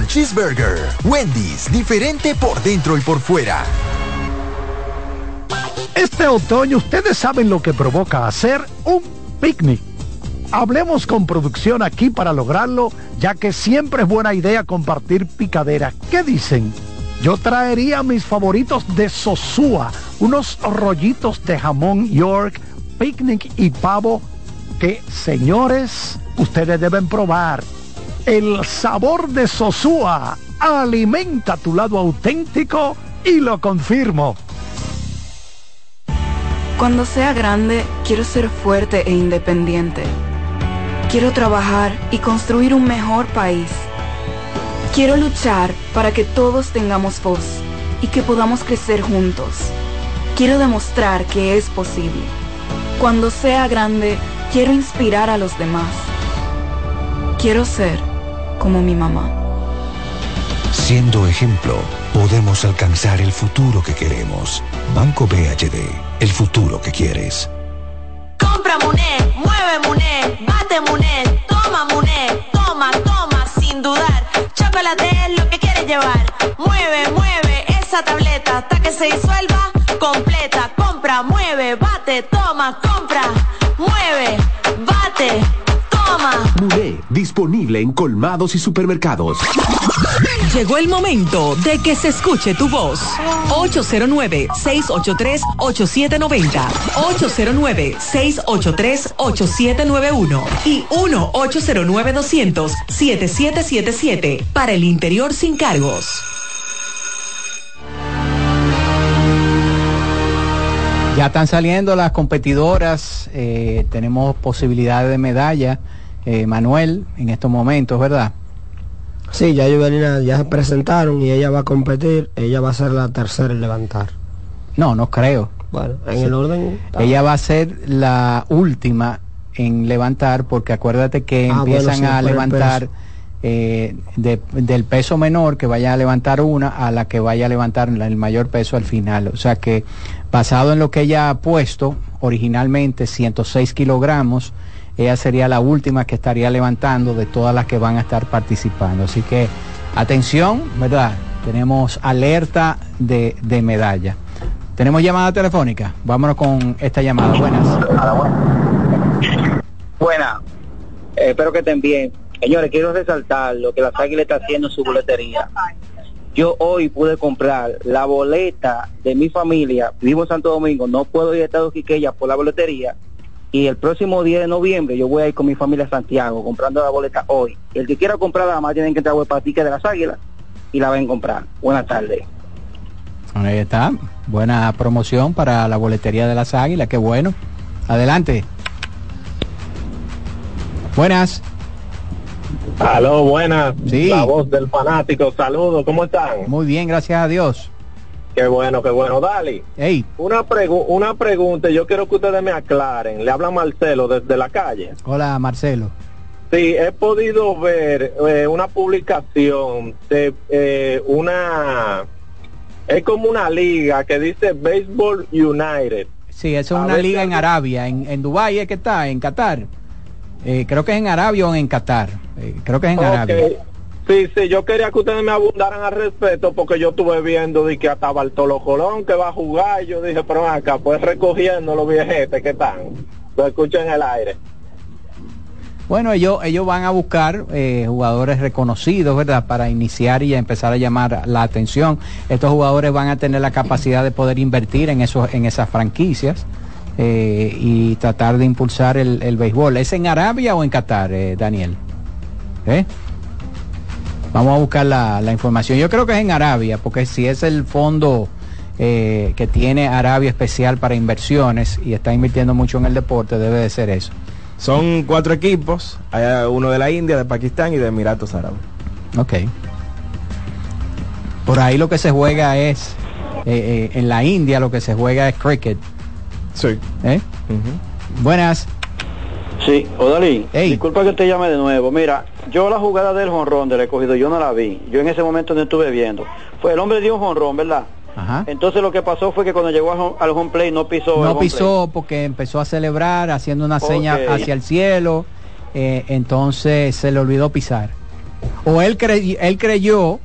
[SPEAKER 14] Cheeseburger. Wendy's, diferente por dentro y por fuera.
[SPEAKER 24] Este otoño ustedes saben lo que provoca hacer un picnic. Hablemos con producción aquí para lograrlo, ya que siempre es buena idea compartir picadera. ¿Qué dicen? Yo traería mis favoritos de Sosúa, unos rollitos de jamón York, picnic y pavo que, señores, ustedes deben probar. El sabor de Sosúa alimenta tu lado auténtico y lo confirmo.
[SPEAKER 40] Cuando sea grande, quiero ser fuerte e independiente. Quiero trabajar y construir un mejor país. Quiero luchar para que todos tengamos voz y que podamos crecer juntos. Quiero demostrar que es posible. Cuando sea grande, quiero inspirar a los demás. Quiero ser como mi mamá.
[SPEAKER 41] Siendo ejemplo, podemos alcanzar el futuro que queremos. Banco BHD, el futuro que quieres.
[SPEAKER 27] Compra Muné, mueve Muné, bate Muné, toma Muné, toma, toma, sin dudar. Chocolate es lo que quieres llevar. Mueve, mueve esa tableta hasta que se disuelva completa. Compra, mueve, bate, toma, compra, mueve, bate,
[SPEAKER 11] disponible en colmados y supermercados.
[SPEAKER 9] Llegó el momento de que se escuche tu voz. 809-683-8790. 809-683-8791. Y 1-809-200-7777. Para el interior sin cargos.
[SPEAKER 1] Ya están saliendo las competidoras, eh, tenemos posibilidades de medalla. Eh, Manuel, en estos momentos, ¿verdad?
[SPEAKER 4] Sí, ya Juvelina ya se presentaron y ella va a competir, ella va a ser la tercera en levantar.
[SPEAKER 1] No, no creo.
[SPEAKER 4] Bueno, en el orden.
[SPEAKER 1] Ella va a ser la última en levantar porque acuérdate que
[SPEAKER 4] Ah, bueno,
[SPEAKER 1] empiezan
[SPEAKER 4] sí,
[SPEAKER 1] a levantar eh, de- del peso menor que vaya a levantar una a la que vaya a levantar el mayor peso al final. O sea que basado en lo que ella ha puesto originalmente 106 kilogramos, ella sería la última que estaría levantando de todas las que van a estar participando. Así que atención, ¿verdad? Tenemos alerta de, de medalla. Tenemos llamada telefónica. Vámonos con esta llamada. Buenas.
[SPEAKER 18] Buena, Eh, espero que estén bien. Señores, quiero resaltar lo que la Águila está haciendo en su boletería. Yo hoy pude comprar la boleta de mi familia, vivo en Santo Domingo, no puedo ir a Estado Quiqueya por la boletería. Y el próximo 10 de noviembre yo voy a ir con mi familia a Santiago comprando la boleta hoy. El que quiera comprarla, nada más tienen que entrar a Patique de las Águilas y la ven a comprar. Buenas tardes.
[SPEAKER 1] Ahí está. Buena promoción para la boletería de las águilas. Qué bueno. Adelante. Buenas.
[SPEAKER 42] Aló, buenas.
[SPEAKER 1] Sí.
[SPEAKER 42] La voz del fanático. Saludos, ¿cómo están?
[SPEAKER 1] Muy bien, gracias a Dios.
[SPEAKER 42] Qué bueno, qué bueno. Dali,
[SPEAKER 1] Hey,
[SPEAKER 42] una, pregu- una pregunta, yo quiero que ustedes me aclaren. Le habla Marcelo desde la calle.
[SPEAKER 1] hola Marcelo.
[SPEAKER 42] Sí, he podido ver eh, una publicación de eh, una... Es como una liga que dice Baseball United.
[SPEAKER 1] Sí, eso es
[SPEAKER 42] A
[SPEAKER 1] una liga en. Arabia, en, en Dubái es que está, en Qatar. Eh, creo que es en Arabia o en Qatar. Eh, creo que es en. Arabia.
[SPEAKER 42] Sí, sí, yo quería que ustedes me abundaran al respecto porque yo estuve viendo de que hasta Bartolo Colón que va a jugar. Yo dije, pero acá, pues recogiendo los viejetes que están. Lo escucho en el aire.
[SPEAKER 1] Bueno, ellos, ellos van a buscar eh, jugadores reconocidos, ¿verdad? Para iniciar y empezar a llamar la atención. Estos jugadores van a tener la capacidad de poder invertir en, esos, en esas franquicias eh, y tratar de impulsar el, el béisbol. ¿Es en Arabia o en Qatar, eh, Daniel? ¿Eh? Vamos a buscar la, la información. Yo creo que es en Arabia, porque si es el fondo eh, que tiene Arabia especial para inversiones y está invirtiendo mucho en el deporte, debe de ser eso.
[SPEAKER 20] Son cuatro equipos, hay uno de la India, de Pakistán y de Emiratos Árabes.
[SPEAKER 1] Ok. Por ahí lo que se juega es, eh, eh, en la India lo que se juega es cricket.
[SPEAKER 20] Sí.
[SPEAKER 1] ¿Eh? Buenas.
[SPEAKER 35] Sí, Odalí, disculpa que te llame de nuevo. Mira, yo la jugada del jonrón del recogido, yo no la vi. Yo en ese momento no estuve viendo. Fue el hombre dio un jonrón, ¿verdad?
[SPEAKER 1] Ajá.
[SPEAKER 35] Entonces lo que pasó fue que cuando llegó al home, al home play no pisó el
[SPEAKER 1] No
[SPEAKER 35] home
[SPEAKER 1] pisó porque empezó a celebrar haciendo una seña
[SPEAKER 35] Ok.
[SPEAKER 1] hacia el cielo, eh, entonces se le olvidó pisar. O él, crey- él creyó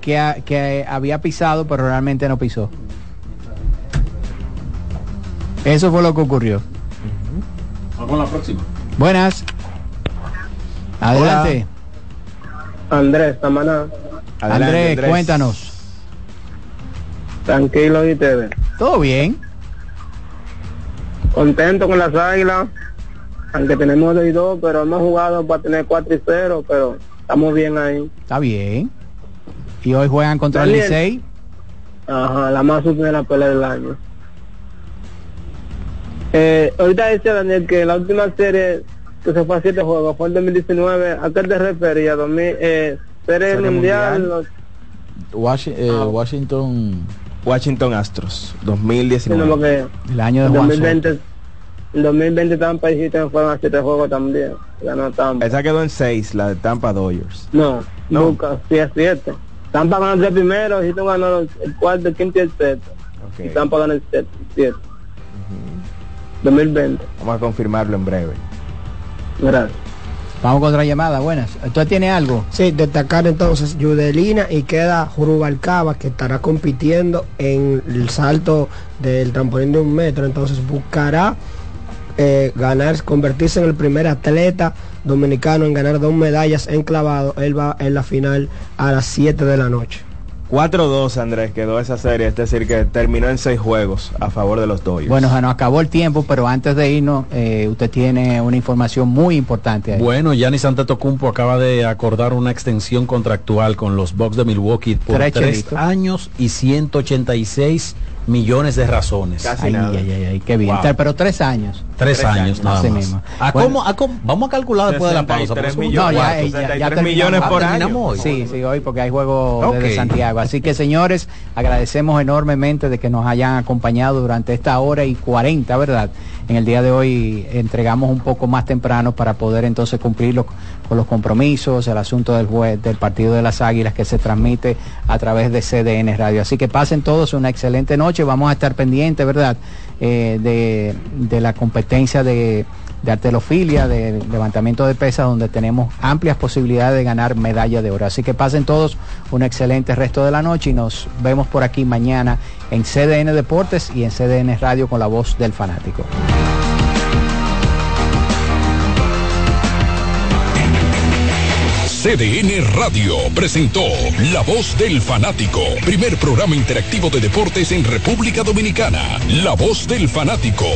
[SPEAKER 1] que, a- que había pisado, pero realmente no pisó. Eso fue lo que ocurrió.
[SPEAKER 3] Vamos con la próxima.
[SPEAKER 1] Buenas. Adelante.
[SPEAKER 37] Andrés, Tamaná.
[SPEAKER 1] Andrés, cuéntanos.
[SPEAKER 37] Tranquilo y ustedes.
[SPEAKER 1] ¿Todo bien?
[SPEAKER 37] Contento con las águilas. Aunque tenemos de y dos, pero hemos jugado para tener 4 y 0, pero estamos bien ahí.
[SPEAKER 1] Está bien. Y hoy juegan contra el
[SPEAKER 37] Daniel.
[SPEAKER 1] Licey.
[SPEAKER 37] Ajá, la más última de la pelea del año. Eh, ahorita decía Daniel que la última serie que se fue a siete juegos fue en 2019. ¿A qué te referías? 2000, eh, serie,
[SPEAKER 20] Serie
[SPEAKER 37] mundial.
[SPEAKER 20] mundial.
[SPEAKER 37] los-
[SPEAKER 2] Washi- eh,
[SPEAKER 37] Ah.
[SPEAKER 20] Washington Washington Astros 2019
[SPEAKER 37] sino porque
[SPEAKER 1] El año de Juan
[SPEAKER 37] 2020, en 2020 Tampa y Houston fueron a siete juegos también. Ganó Tampa.
[SPEAKER 20] esa quedó en 6 la de Tampa Dodgers
[SPEAKER 37] No,
[SPEAKER 20] No.
[SPEAKER 37] Lucas, sí es siete. Tampa ganó el tres primero, Houston ganó el cuarto, el quinto y el sexto. Y Tampa ganó el siete. siete. 2020.
[SPEAKER 20] vamos a confirmarlo en breve
[SPEAKER 37] Gracias.
[SPEAKER 1] Vamos con otra llamada. Buenas. ¿Usted tiene algo?
[SPEAKER 4] Sí, destacar entonces Yudelina y queda Jurubalcaba que estará compitiendo en el salto del trampolín de un metro, entonces buscará eh, ganar, convertirse en el primer atleta dominicano en ganar dos medallas en clavado. Él va en la final a las 7 de la noche.
[SPEAKER 20] 4-2 Andrés quedó esa serie es decir que terminó en 6 juegos a favor de los Dodgers
[SPEAKER 1] Bueno, se nos acabó el tiempo, pero antes de irnos, eh, usted tiene una información muy importante ahí.
[SPEAKER 3] Bueno, Giannis Antetokounmpo acaba de acordar una extensión contractual con los Bucks de Milwaukee por
[SPEAKER 1] Tres
[SPEAKER 3] tres años y 186 millones de razones.
[SPEAKER 1] ay, ay, ay, ay, qué bien.
[SPEAKER 3] Wow.
[SPEAKER 1] Pero tres años.
[SPEAKER 3] Tres, años, nada
[SPEAKER 1] Así
[SPEAKER 3] más.
[SPEAKER 1] mismo.
[SPEAKER 3] ¿A
[SPEAKER 1] Bueno,
[SPEAKER 3] cómo- a cómo- vamos a calcular después de la pausa. porque
[SPEAKER 20] 63
[SPEAKER 3] somos
[SPEAKER 20] millones.
[SPEAKER 1] No, ya,
[SPEAKER 3] cuartos.
[SPEAKER 1] ya, ya
[SPEAKER 20] 63
[SPEAKER 1] terminamos.
[SPEAKER 20] millones
[SPEAKER 1] Ah,
[SPEAKER 20] por año.
[SPEAKER 1] hoy. Sí, sí, hoy porque hay juego
[SPEAKER 3] Ok.
[SPEAKER 1] desde Santiago. Así que señores, agradecemos enormemente de que nos hayan acompañado durante esta hora y 40, ¿verdad? En el día de hoy entregamos un poco más temprano para poder entonces cumplir los- con los compromisos, el asunto del del partido de las Águilas que se transmite a través de CDN Radio. Así que pasen todos una excelente noche. Vamos a estar pendientes, ¿verdad? Eh, de, de la competencia de, de artelofilia, de levantamiento de pesas, donde tenemos amplias posibilidades de ganar medalla de oro. Así que pasen todos un excelente resto de la noche y nos vemos por aquí mañana en CDN Deportes y en CDN Radio con la voz del fanático.
[SPEAKER 43] CDN Radio presentó La Voz del Fanático, primer programa interactivo de deportes en República Dominicana. La Voz del Fanático.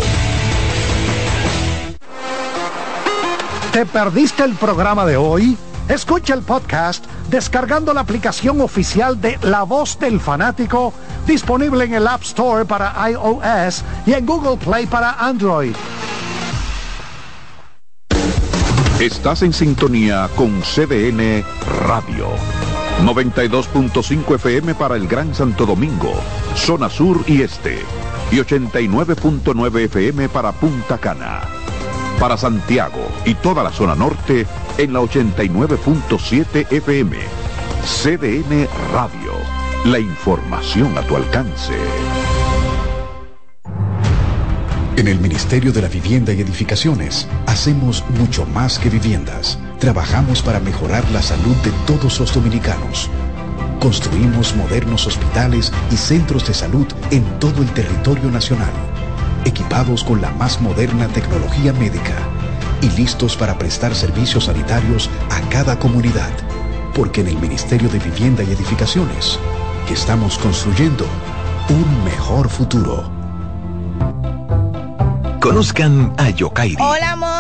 [SPEAKER 24] ¿Te perdiste el programa de hoy? Escucha el podcast descargando la aplicación oficial de La Voz del Fanático, disponible en el App Store para iOS y en Google Play para Android.
[SPEAKER 44] Estás en sintonía con CDN Radio. 92.5 FM para el Gran Santo Domingo, zona sur y este. Y 89.9 FM para Punta Cana. Para Santiago y toda la zona norte en la 89.7 FM. CDN Radio. La información a tu alcance.
[SPEAKER 41] En el Ministerio de la Vivienda y Edificaciones hacemos mucho más que viviendas. Trabajamos para mejorar la salud de todos los dominicanos. Construimos modernos hospitales y centros de salud en todo el territorio nacional, equipados con la más moderna tecnología médica y listos para prestar servicios sanitarios a cada comunidad. Porque en el Ministerio de Vivienda y Edificaciones estamos construyendo un mejor futuro.
[SPEAKER 14] Conozcan a Yokairi.
[SPEAKER 45] Hola,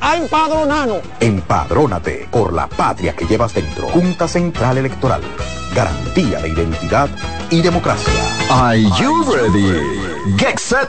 [SPEAKER 46] a empadronarnos.
[SPEAKER 47] Empadrónate por la patria que llevas dentro. Junta Central Electoral. Garantía de identidad y democracia.
[SPEAKER 48] Are you ready? Get set.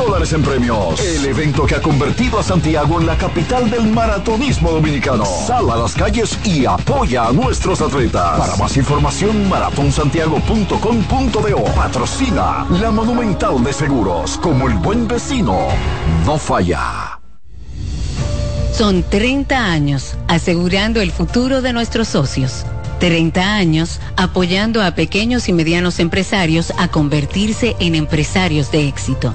[SPEAKER 48] dólares en premios. El evento que ha convertido a Santiago en la capital del maratonismo dominicano. Sal a las calles y apoya a nuestros atletas. Para más información, maratonsantiago.com.do. Patrocina la Monumental de Seguros. Como el buen vecino, no falla.
[SPEAKER 49] Son 30 años asegurando el futuro de nuestros socios. 30 años apoyando a pequeños y medianos empresarios a convertirse en empresarios de éxito.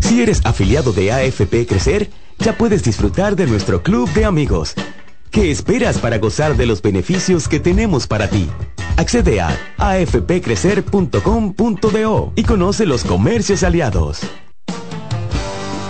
[SPEAKER 11] Si eres afiliado de AFP Crecer, ya puedes disfrutar de nuestro club de amigos. ¿Qué esperas para gozar de los beneficios que tenemos para ti? Accede a afpcrecer.com.do y conoce los comercios aliados.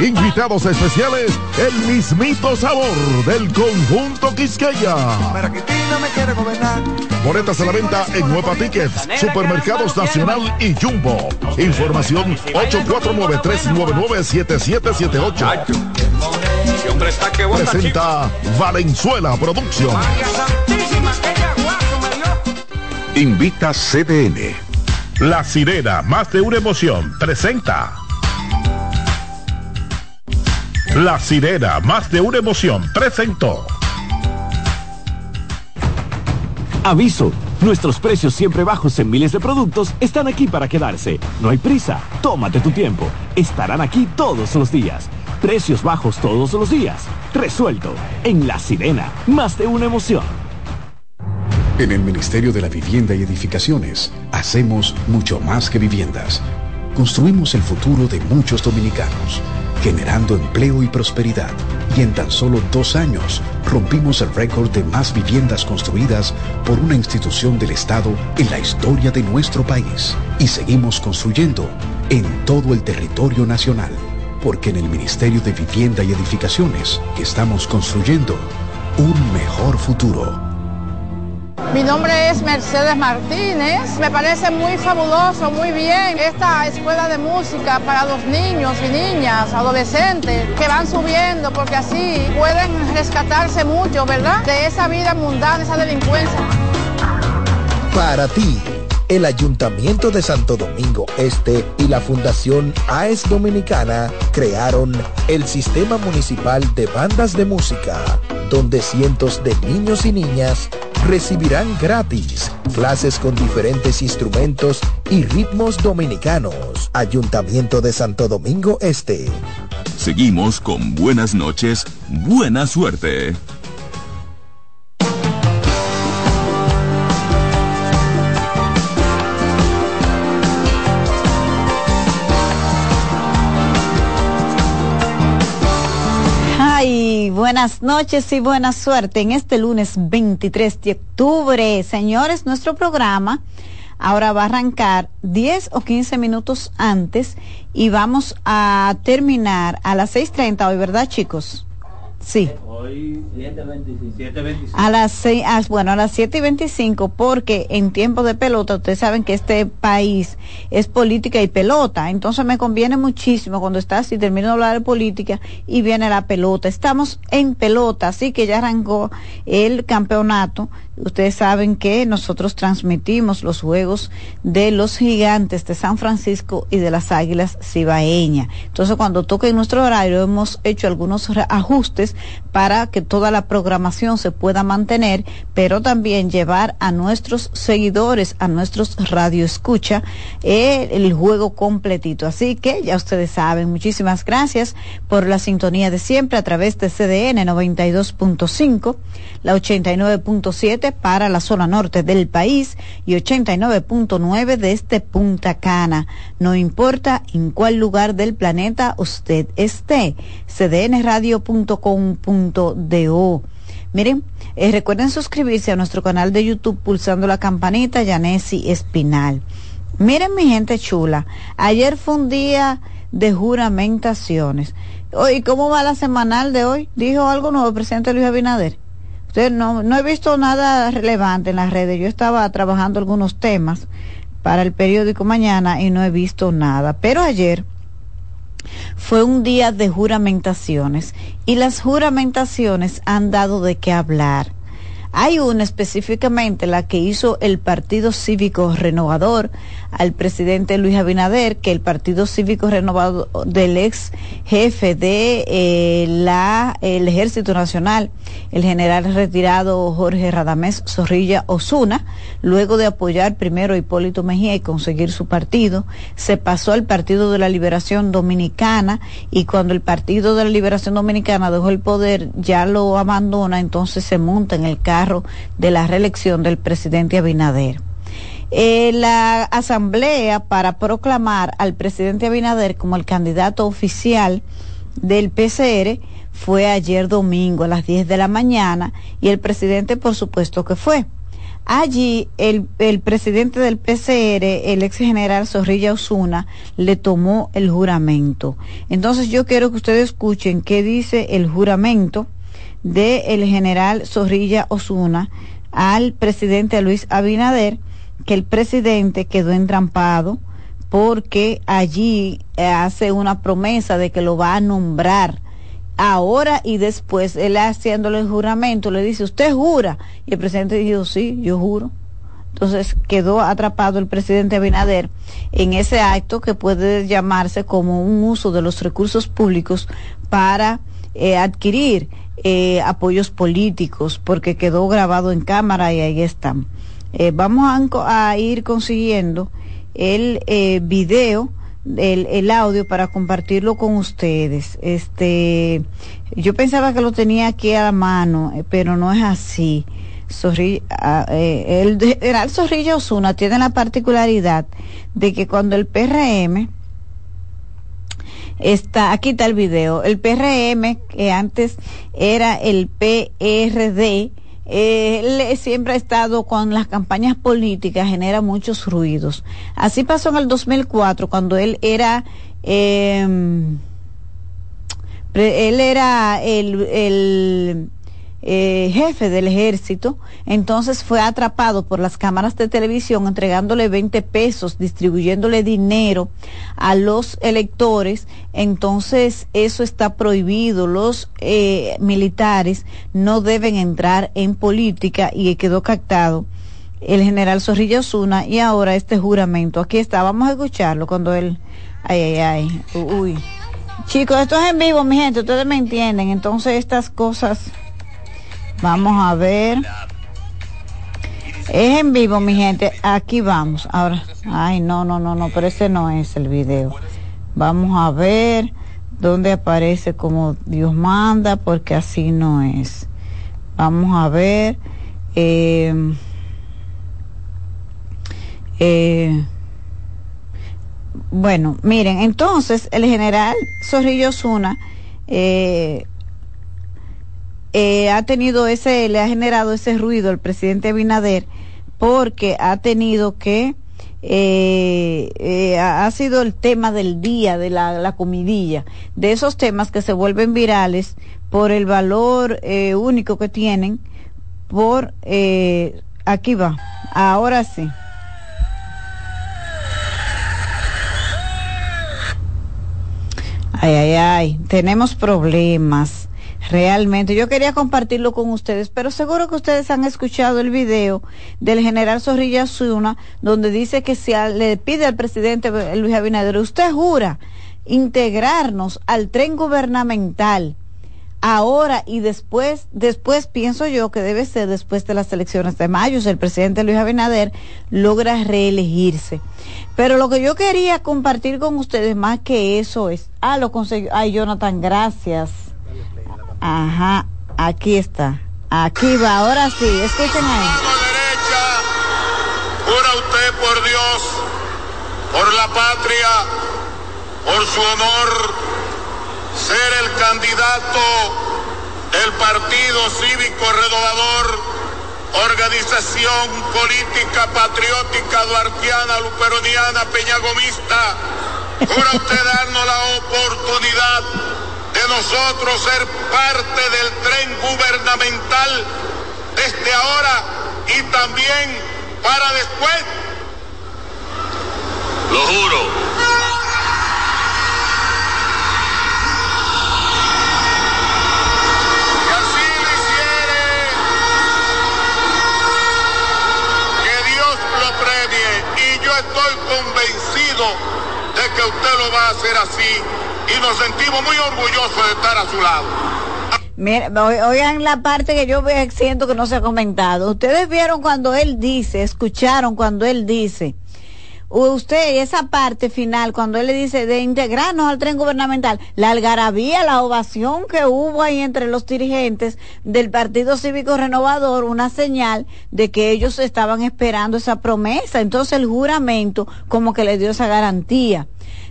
[SPEAKER 43] Invitados especiales, el mismito sabor del conjunto Quisqueya. Boletas a la venta en Nueva Tickets, Supermercados Nacional y Jumbo. Información 849-399-7778. Presenta Valenzuela Producción.
[SPEAKER 50] Invita CDN.
[SPEAKER 43] La sirena, más de una emoción, presenta. La sirena, más de una emoción, presentó.
[SPEAKER 51] Aviso, nuestros precios siempre bajos en miles de productos están aquí para quedarse. No hay prisa, tómate tu tiempo. Estarán aquí todos los días. Precios bajos todos los días. Resuelto. En La Sirena, más de una emoción.
[SPEAKER 41] En el Ministerio de la Vivienda y Edificaciones hacemos mucho más que viviendas. Construimos el futuro de muchos dominicanos, generando empleo y prosperidad. Y en tan solo dos años rompimos el récord de más viviendas construidas por una institución del Estado en la historia de nuestro país. Y seguimos construyendo en todo el territorio nacional. Porque en el Ministerio de Vivienda y Edificaciones estamos construyendo un mejor futuro.
[SPEAKER 52] Mi nombre es Mercedes Martínez. Me parece muy fabuloso, muy bien esta escuela de música para los niños y niñas, adolescentes que van subiendo porque así pueden rescatarse mucho, ¿verdad? De esa vida mundana, esa delincuencia.
[SPEAKER 53] Para ti, el Ayuntamiento de Santo Domingo Este y la Fundación AES Dominicana crearon el Sistema Municipal de Bandas de Música, donde cientos de niños y niñas recibirán gratis clases con diferentes instrumentos y ritmos dominicanos. Ayuntamiento de Santo Domingo Este.
[SPEAKER 54] Seguimos con buenas noches, buena suerte.
[SPEAKER 55] Buenas noches y buena suerte en este lunes 23 de octubre. Señores, nuestro programa ahora va a arrancar 10 o 15 minutos antes y vamos a terminar a las 6.30 hoy, ¿verdad chicos? Sí.
[SPEAKER 56] Hoy 7.25.
[SPEAKER 55] A las seis, ah, bueno, a las 7 y 25, porque en tiempo de pelota, ustedes saben que este país es política y pelota, entonces me conviene muchísimo cuando está así, termino de hablar de política y viene la pelota. Estamos en pelota, así que ya arrancó el campeonato. Ustedes saben que nosotros transmitimos los juegos de los gigantes de San Francisco y de las águilas cibaeñas. Entonces, cuando toque nuestro horario, hemos hecho algunos ajustes para que toda la programación se pueda mantener, pero también llevar a nuestros seguidores, a nuestros radioescucha, eh, el juego completito. Así que ya ustedes saben, muchísimas gracias por la sintonía de siempre a través de CDN 92.5, la 89.7 para la zona norte del país y 89.9 desde Punta Cana. No importa en cuál lugar del planeta usted esté. cdnradio.com.do. Miren, eh, recuerden suscribirse a nuestro canal de YouTube pulsando la campanita Yanesi Espinal. Miren mi gente chula, ayer fue un día de juramentaciones. ¿Y cómo va la semanal de hoy? ¿Dijo algo nuevo el presidente Luis Abinader? Usted no, no he visto nada relevante en las redes. Yo estaba trabajando algunos temas para el periódico mañana y no he visto nada. Pero ayer fue un día de juramentaciones y las juramentaciones han dado de qué hablar. Hay una específicamente, la que hizo el Partido Cívico Renovador al presidente Luis Abinader que el Partido Cívico Renovado del ex jefe de eh, la el Ejército Nacional, el general retirado Jorge Radamés Zorrilla Osuna, luego de apoyar primero a Hipólito Mejía y conseguir su partido, se pasó al Partido de la Liberación Dominicana y cuando el Partido de la Liberación Dominicana dejó el poder, ya lo abandona, entonces se monta en el carro de la reelección del presidente Abinader. Eh, la asamblea para proclamar al presidente Abinader como el candidato oficial del PCR fue ayer domingo a las 10 de la mañana y el presidente por supuesto que fue. Allí el, presidente del PCR, el ex general Zorrilla Osuna, le tomó el juramento. Entonces yo quiero que ustedes escuchen qué dice el juramento del general Zorrilla Osuna al presidente Luis Abinader, que el presidente quedó entrampado porque allí eh, hace una promesa de que lo va a nombrar ahora y después, él haciéndole el juramento, le dice, ¿usted jura? Y el presidente dijo, sí, yo juro. Entonces quedó atrapado el presidente Abinader en ese acto que puede llamarse como un uso de los recursos públicos para eh, adquirir eh, apoyos políticos, porque quedó grabado en cámara y ahí están. Eh, vamos a, ir consiguiendo el eh, video, el, audio para compartirlo con ustedes. Este, yo pensaba que lo tenía aquí a la mano, eh, pero no es así. Eh, el general Zorrilla Osuna tiene la particularidad de que cuando el PRM está, aquí está el video, el PRM, que antes era el PRD, eh, él siempre ha estado con las campañas políticas, genera muchos ruidos. Así pasó en el 2004, cuando él era, eh, él era el, el eh, jefe del ejército, entonces fue atrapado por las cámaras de televisión entregándole 20 pesos, distribuyéndole dinero a los electores, entonces eso está prohibido, los eh, militares no deben entrar en política y quedó captado el general Zorrilla Osuna y ahora este juramento, aquí está, vamos a escucharlo cuando él, ay, ay, ay, uy. Chicos, esto es en vivo, mi gente, ustedes me entienden, entonces estas cosas... Vamos a ver. Es en vivo, mi gente. Aquí vamos. Ahora, ay, no, no, no, no, pero ese no es el video. Vamos a ver dónde aparece como Dios manda, porque así no es. Vamos a ver. Eh, eh, bueno, miren, entonces el general Zorrillo Zuna eh, eh, ha tenido ese, le ha generado ese ruido al presidente Abinader porque ha tenido que, eh, eh, ha sido el tema del día, de la, la, comidilla, de esos temas que se vuelven virales por el valor eh, único que tienen, por, eh, aquí va, ahora sí. Ay, ay, ay, tenemos problemas realmente. Yo quería compartirlo con ustedes, pero seguro que ustedes han escuchado el video del general Zorrilla Zuna, donde dice que si le pide al presidente Luis Abinader, usted jura integrarnos al tren gubernamental ahora y después, después pienso yo que debe ser después de las elecciones de mayo, si el presidente Luis Abinader logra reelegirse. Pero lo que yo quería compartir con ustedes más que eso es, ah, lo consiguió, ay Jonathan, gracias Ajá, aquí está. Aquí va, ahora sí, escuchen ahí.
[SPEAKER 57] derecha, jura usted por Dios, por la patria, por su honor, ser el candidato del Partido Cívico Renovador, organización política patriótica duartiana, luperoniana, peñagomista. Jura usted darnos la oportunidad de nosotros ser parte del tren gubernamental desde ahora y también para después.
[SPEAKER 58] Lo juro.
[SPEAKER 57] Y así lo hiciere, que Dios lo premie. Y yo estoy convencido de que usted lo va a hacer así y nos sentimos muy orgullosos de estar a su lado.
[SPEAKER 55] Mira, oigan la parte que yo siento que no se ha comentado. Ustedes vieron cuando él dice, escucharon cuando él dice, usted, esa parte final, cuando él le dice de integrarnos al tren gubernamental, la algarabía, la ovación que hubo ahí entre los dirigentes del Partido Cívico Renovador, una señal de que ellos estaban esperando esa promesa. Entonces el juramento como que le dio esa garantía.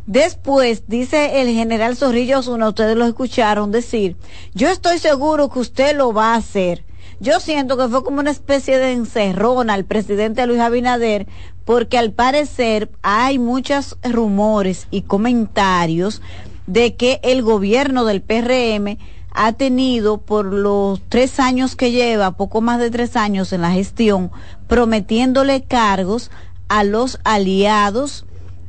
[SPEAKER 55] Después, dice el general Zorrillo Osuna, ustedes lo escucharon decir, yo estoy seguro que usted lo va a hacer. Yo siento que fue como una especie de encerrona al presidente Luis Abinader porque al parecer hay muchos rumores y comentarios de que el gobierno del PRM ha tenido por los tres años que lleva, poco más de tres años en la gestión, prometiéndole cargos a los aliados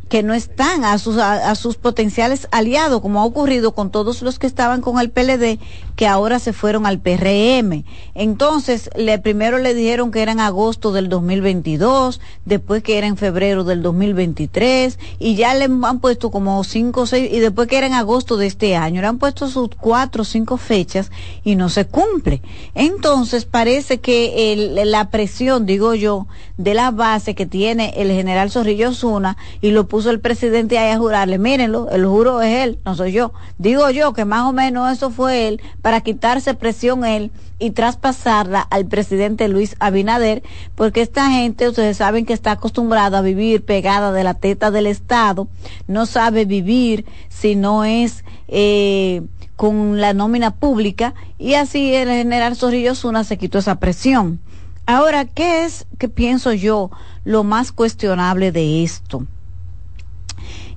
[SPEAKER 55] que no están a sus, a, sus potenciales aliados, como ha ocurrido con todos los que estaban con el PLD, que ahora se fueron al PRM. Entonces, le, primero le dijeron que era en agosto del 2022, después que era en febrero del 2023, y ya le han puesto como cinco o seis, y después que era en agosto de este año, le han puesto sus cuatro o cinco fechas y no se cumple. Entonces, parece que el, la presión, digo yo, de la base que tiene el general Zorrillo Zuna, y lo puso el presidente ahí a jurarle, mírenlo, el juro es él, no soy yo. Digo yo que más o menos eso fue él para quitarse presión él y traspasarla al presidente Luis Abinader, porque esta gente, ustedes saben que está acostumbrada a vivir pegada de la teta del Estado, no sabe vivir si no es eh, con la nómina pública, y así el general Zorrillo Zuna se quitó esa presión. Ahora, ¿qué es, qué pienso yo, lo más cuestionable de esto?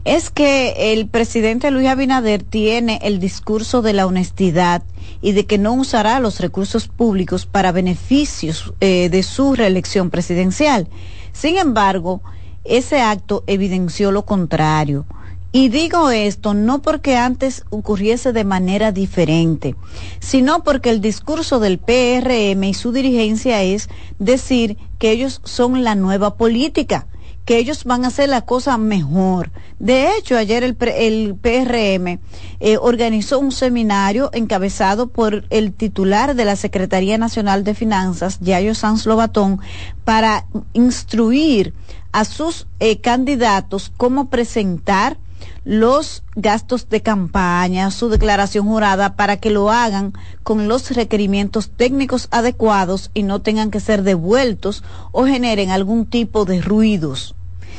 [SPEAKER 55] Es que el presidente Luis Abinader tiene el discurso de la honestidad y de que no usará los recursos públicos para beneficios eh, de su reelección presidencial. Sin embargo, ese acto evidenció lo contrario. Y digo esto no porque antes ocurriese de manera diferente, sino porque el discurso del PRM y su dirigencia es decir que ellos son la nueva política que ellos van a hacer la cosa mejor. De hecho, ayer el, el PRM eh, organizó un seminario encabezado por el titular de la Secretaría Nacional de Finanzas, Yayo Sanz Lobatón, para instruir a sus eh, candidatos cómo presentar los gastos de campaña, su declaración jurada, para que lo hagan con los requerimientos técnicos adecuados y no tengan que ser devueltos o generen algún tipo de ruidos.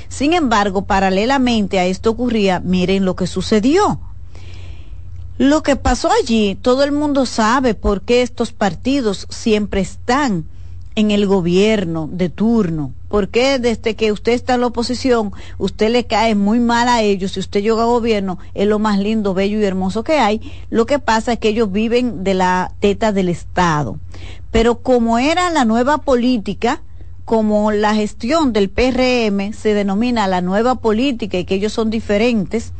[SPEAKER 55] Sin embargo, paralelamente a esto ocurría, miren lo que sucedió. Lo que pasó allí, todo el mundo sabe por qué estos partidos siempre están en el gobierno de turno. Porque desde que usted está en la oposición, usted le cae muy mal a ellos. Si usted llega a gobierno, es lo más lindo, bello y hermoso que hay. Lo que pasa es que ellos viven de la teta del Estado. Pero como era la nueva política, como la gestión del PRM se denomina la nueva política y que ellos son diferentes,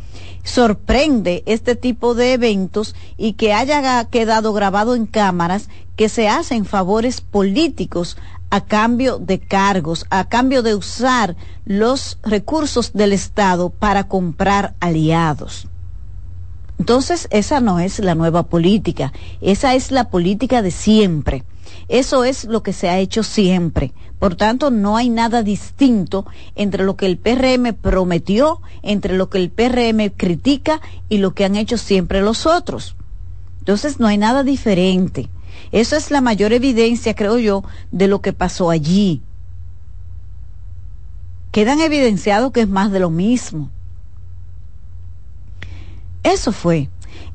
[SPEAKER 55] sorprende este tipo de eventos y que haya quedado grabado en cámaras que se hacen favores políticos a cambio de cargos, a cambio de usar los recursos del Estado para comprar aliados. Entonces, esa no es la nueva política, esa es la política de siempre. Eso es lo que se ha hecho siempre. Por tanto, no hay nada distinto entre lo que el PRM prometió, entre lo que el PRM critica y lo que han hecho siempre los otros. Entonces, no hay nada diferente. Eso es la mayor evidencia, creo yo, de lo que pasó allí. Quedan evidenciados que es más de lo mismo. Eso fue.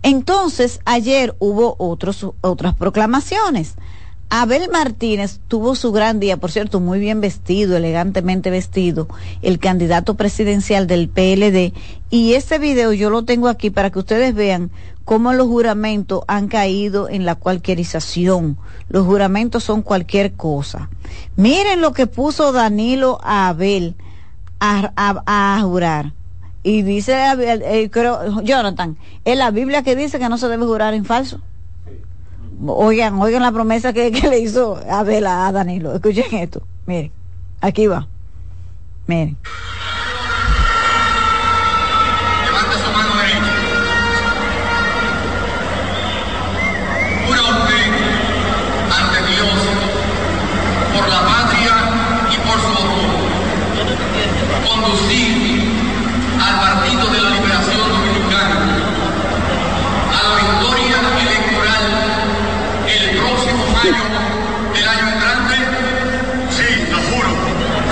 [SPEAKER 55] Entonces, ayer hubo otros, otras proclamaciones. Abel Martínez tuvo su gran día, por cierto, muy bien vestido, elegantemente vestido, el candidato presidencial del PLD. Y este video yo lo tengo aquí para que ustedes vean cómo los juramentos han caído en la cualquierización. Los juramentos son cualquier cosa. Miren lo que puso Danilo a Abel a, jurar. Y dice, eh, creo, Jonathan, es la Biblia que dice que no se debe jurar en falso. Oigan, oigan la promesa que, le hizo Abel a Danilo. Escuchen esto. Miren, aquí va. Miren.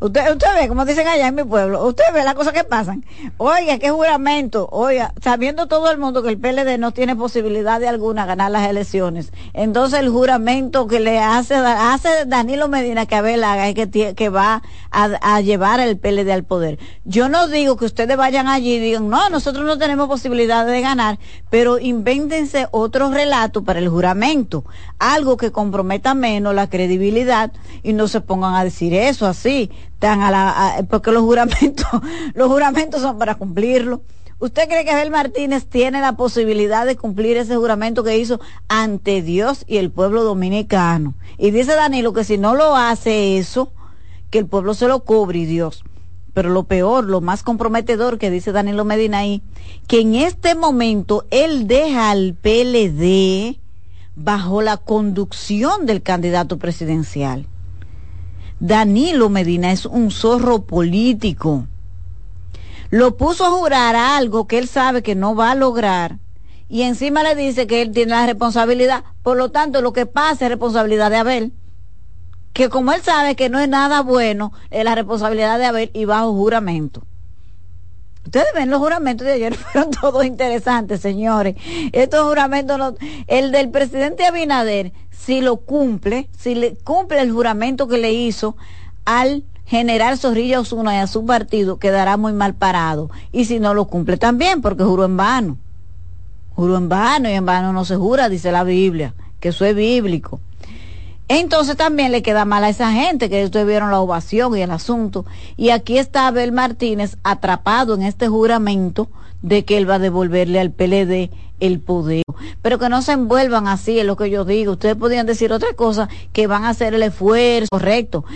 [SPEAKER 55] usted, usted ve, como dicen allá en mi pueblo, usted ve las cosas que pasan. Oiga, qué juramento, oiga, sabiendo todo el mundo que el PLD no tiene posibilidad de alguna ganar las elecciones. Entonces el juramento que le hace, hace Danilo Medina que Abel haga es que, va a, a llevar el PLD al poder. Yo no digo que ustedes vayan allí y digan, no, nosotros no tenemos posibilidad de ganar, pero invéntense otro relato para el juramento, algo que comprometa menos la credibilidad y no se pongan a decir eso así, tan a la, porque los juramentos, los juramentos son para cumplirlo. ¿Usted cree que Abel Martínez tiene la posibilidad de cumplir ese juramento que hizo ante Dios y el pueblo dominicano? Y dice Danilo que si no lo hace eso, que el pueblo se lo cobre y Dios. Pero lo peor, lo más comprometedor que dice Danilo Medina ahí, que en este momento él deja al PLD bajo la conducción del candidato presidencial. Danilo Medina es un zorro político. Lo puso a jurar algo que él sabe que no va a lograr y encima le dice que él tiene la responsabilidad. Por lo tanto, lo que pasa es responsabilidad de Abel. Que como él sabe que no es nada bueno, es la responsabilidad de Abel y bajo juramento. Ustedes ven los juramentos de ayer, fueron todos interesantes, señores. Estos juramentos, no- el del presidente Abinader, si lo cumple, si le cumple el juramento que le hizo al general Zorrilla Osuna y a su partido, quedará muy mal parado. Y si no lo cumple también, porque juró en vano. Juró en vano y en vano no se jura, dice la Biblia, que eso es bíblico. Entonces también le queda mal a esa gente que ustedes vieron la ovación y el asunto. Y aquí está Abel Martínez atrapado en este juramento de que él va a devolverle al PLD el poder. Pero que no se envuelvan así, es lo que yo digo. Ustedes podrían decir otra cosa, que van a hacer el esfuerzo correcto.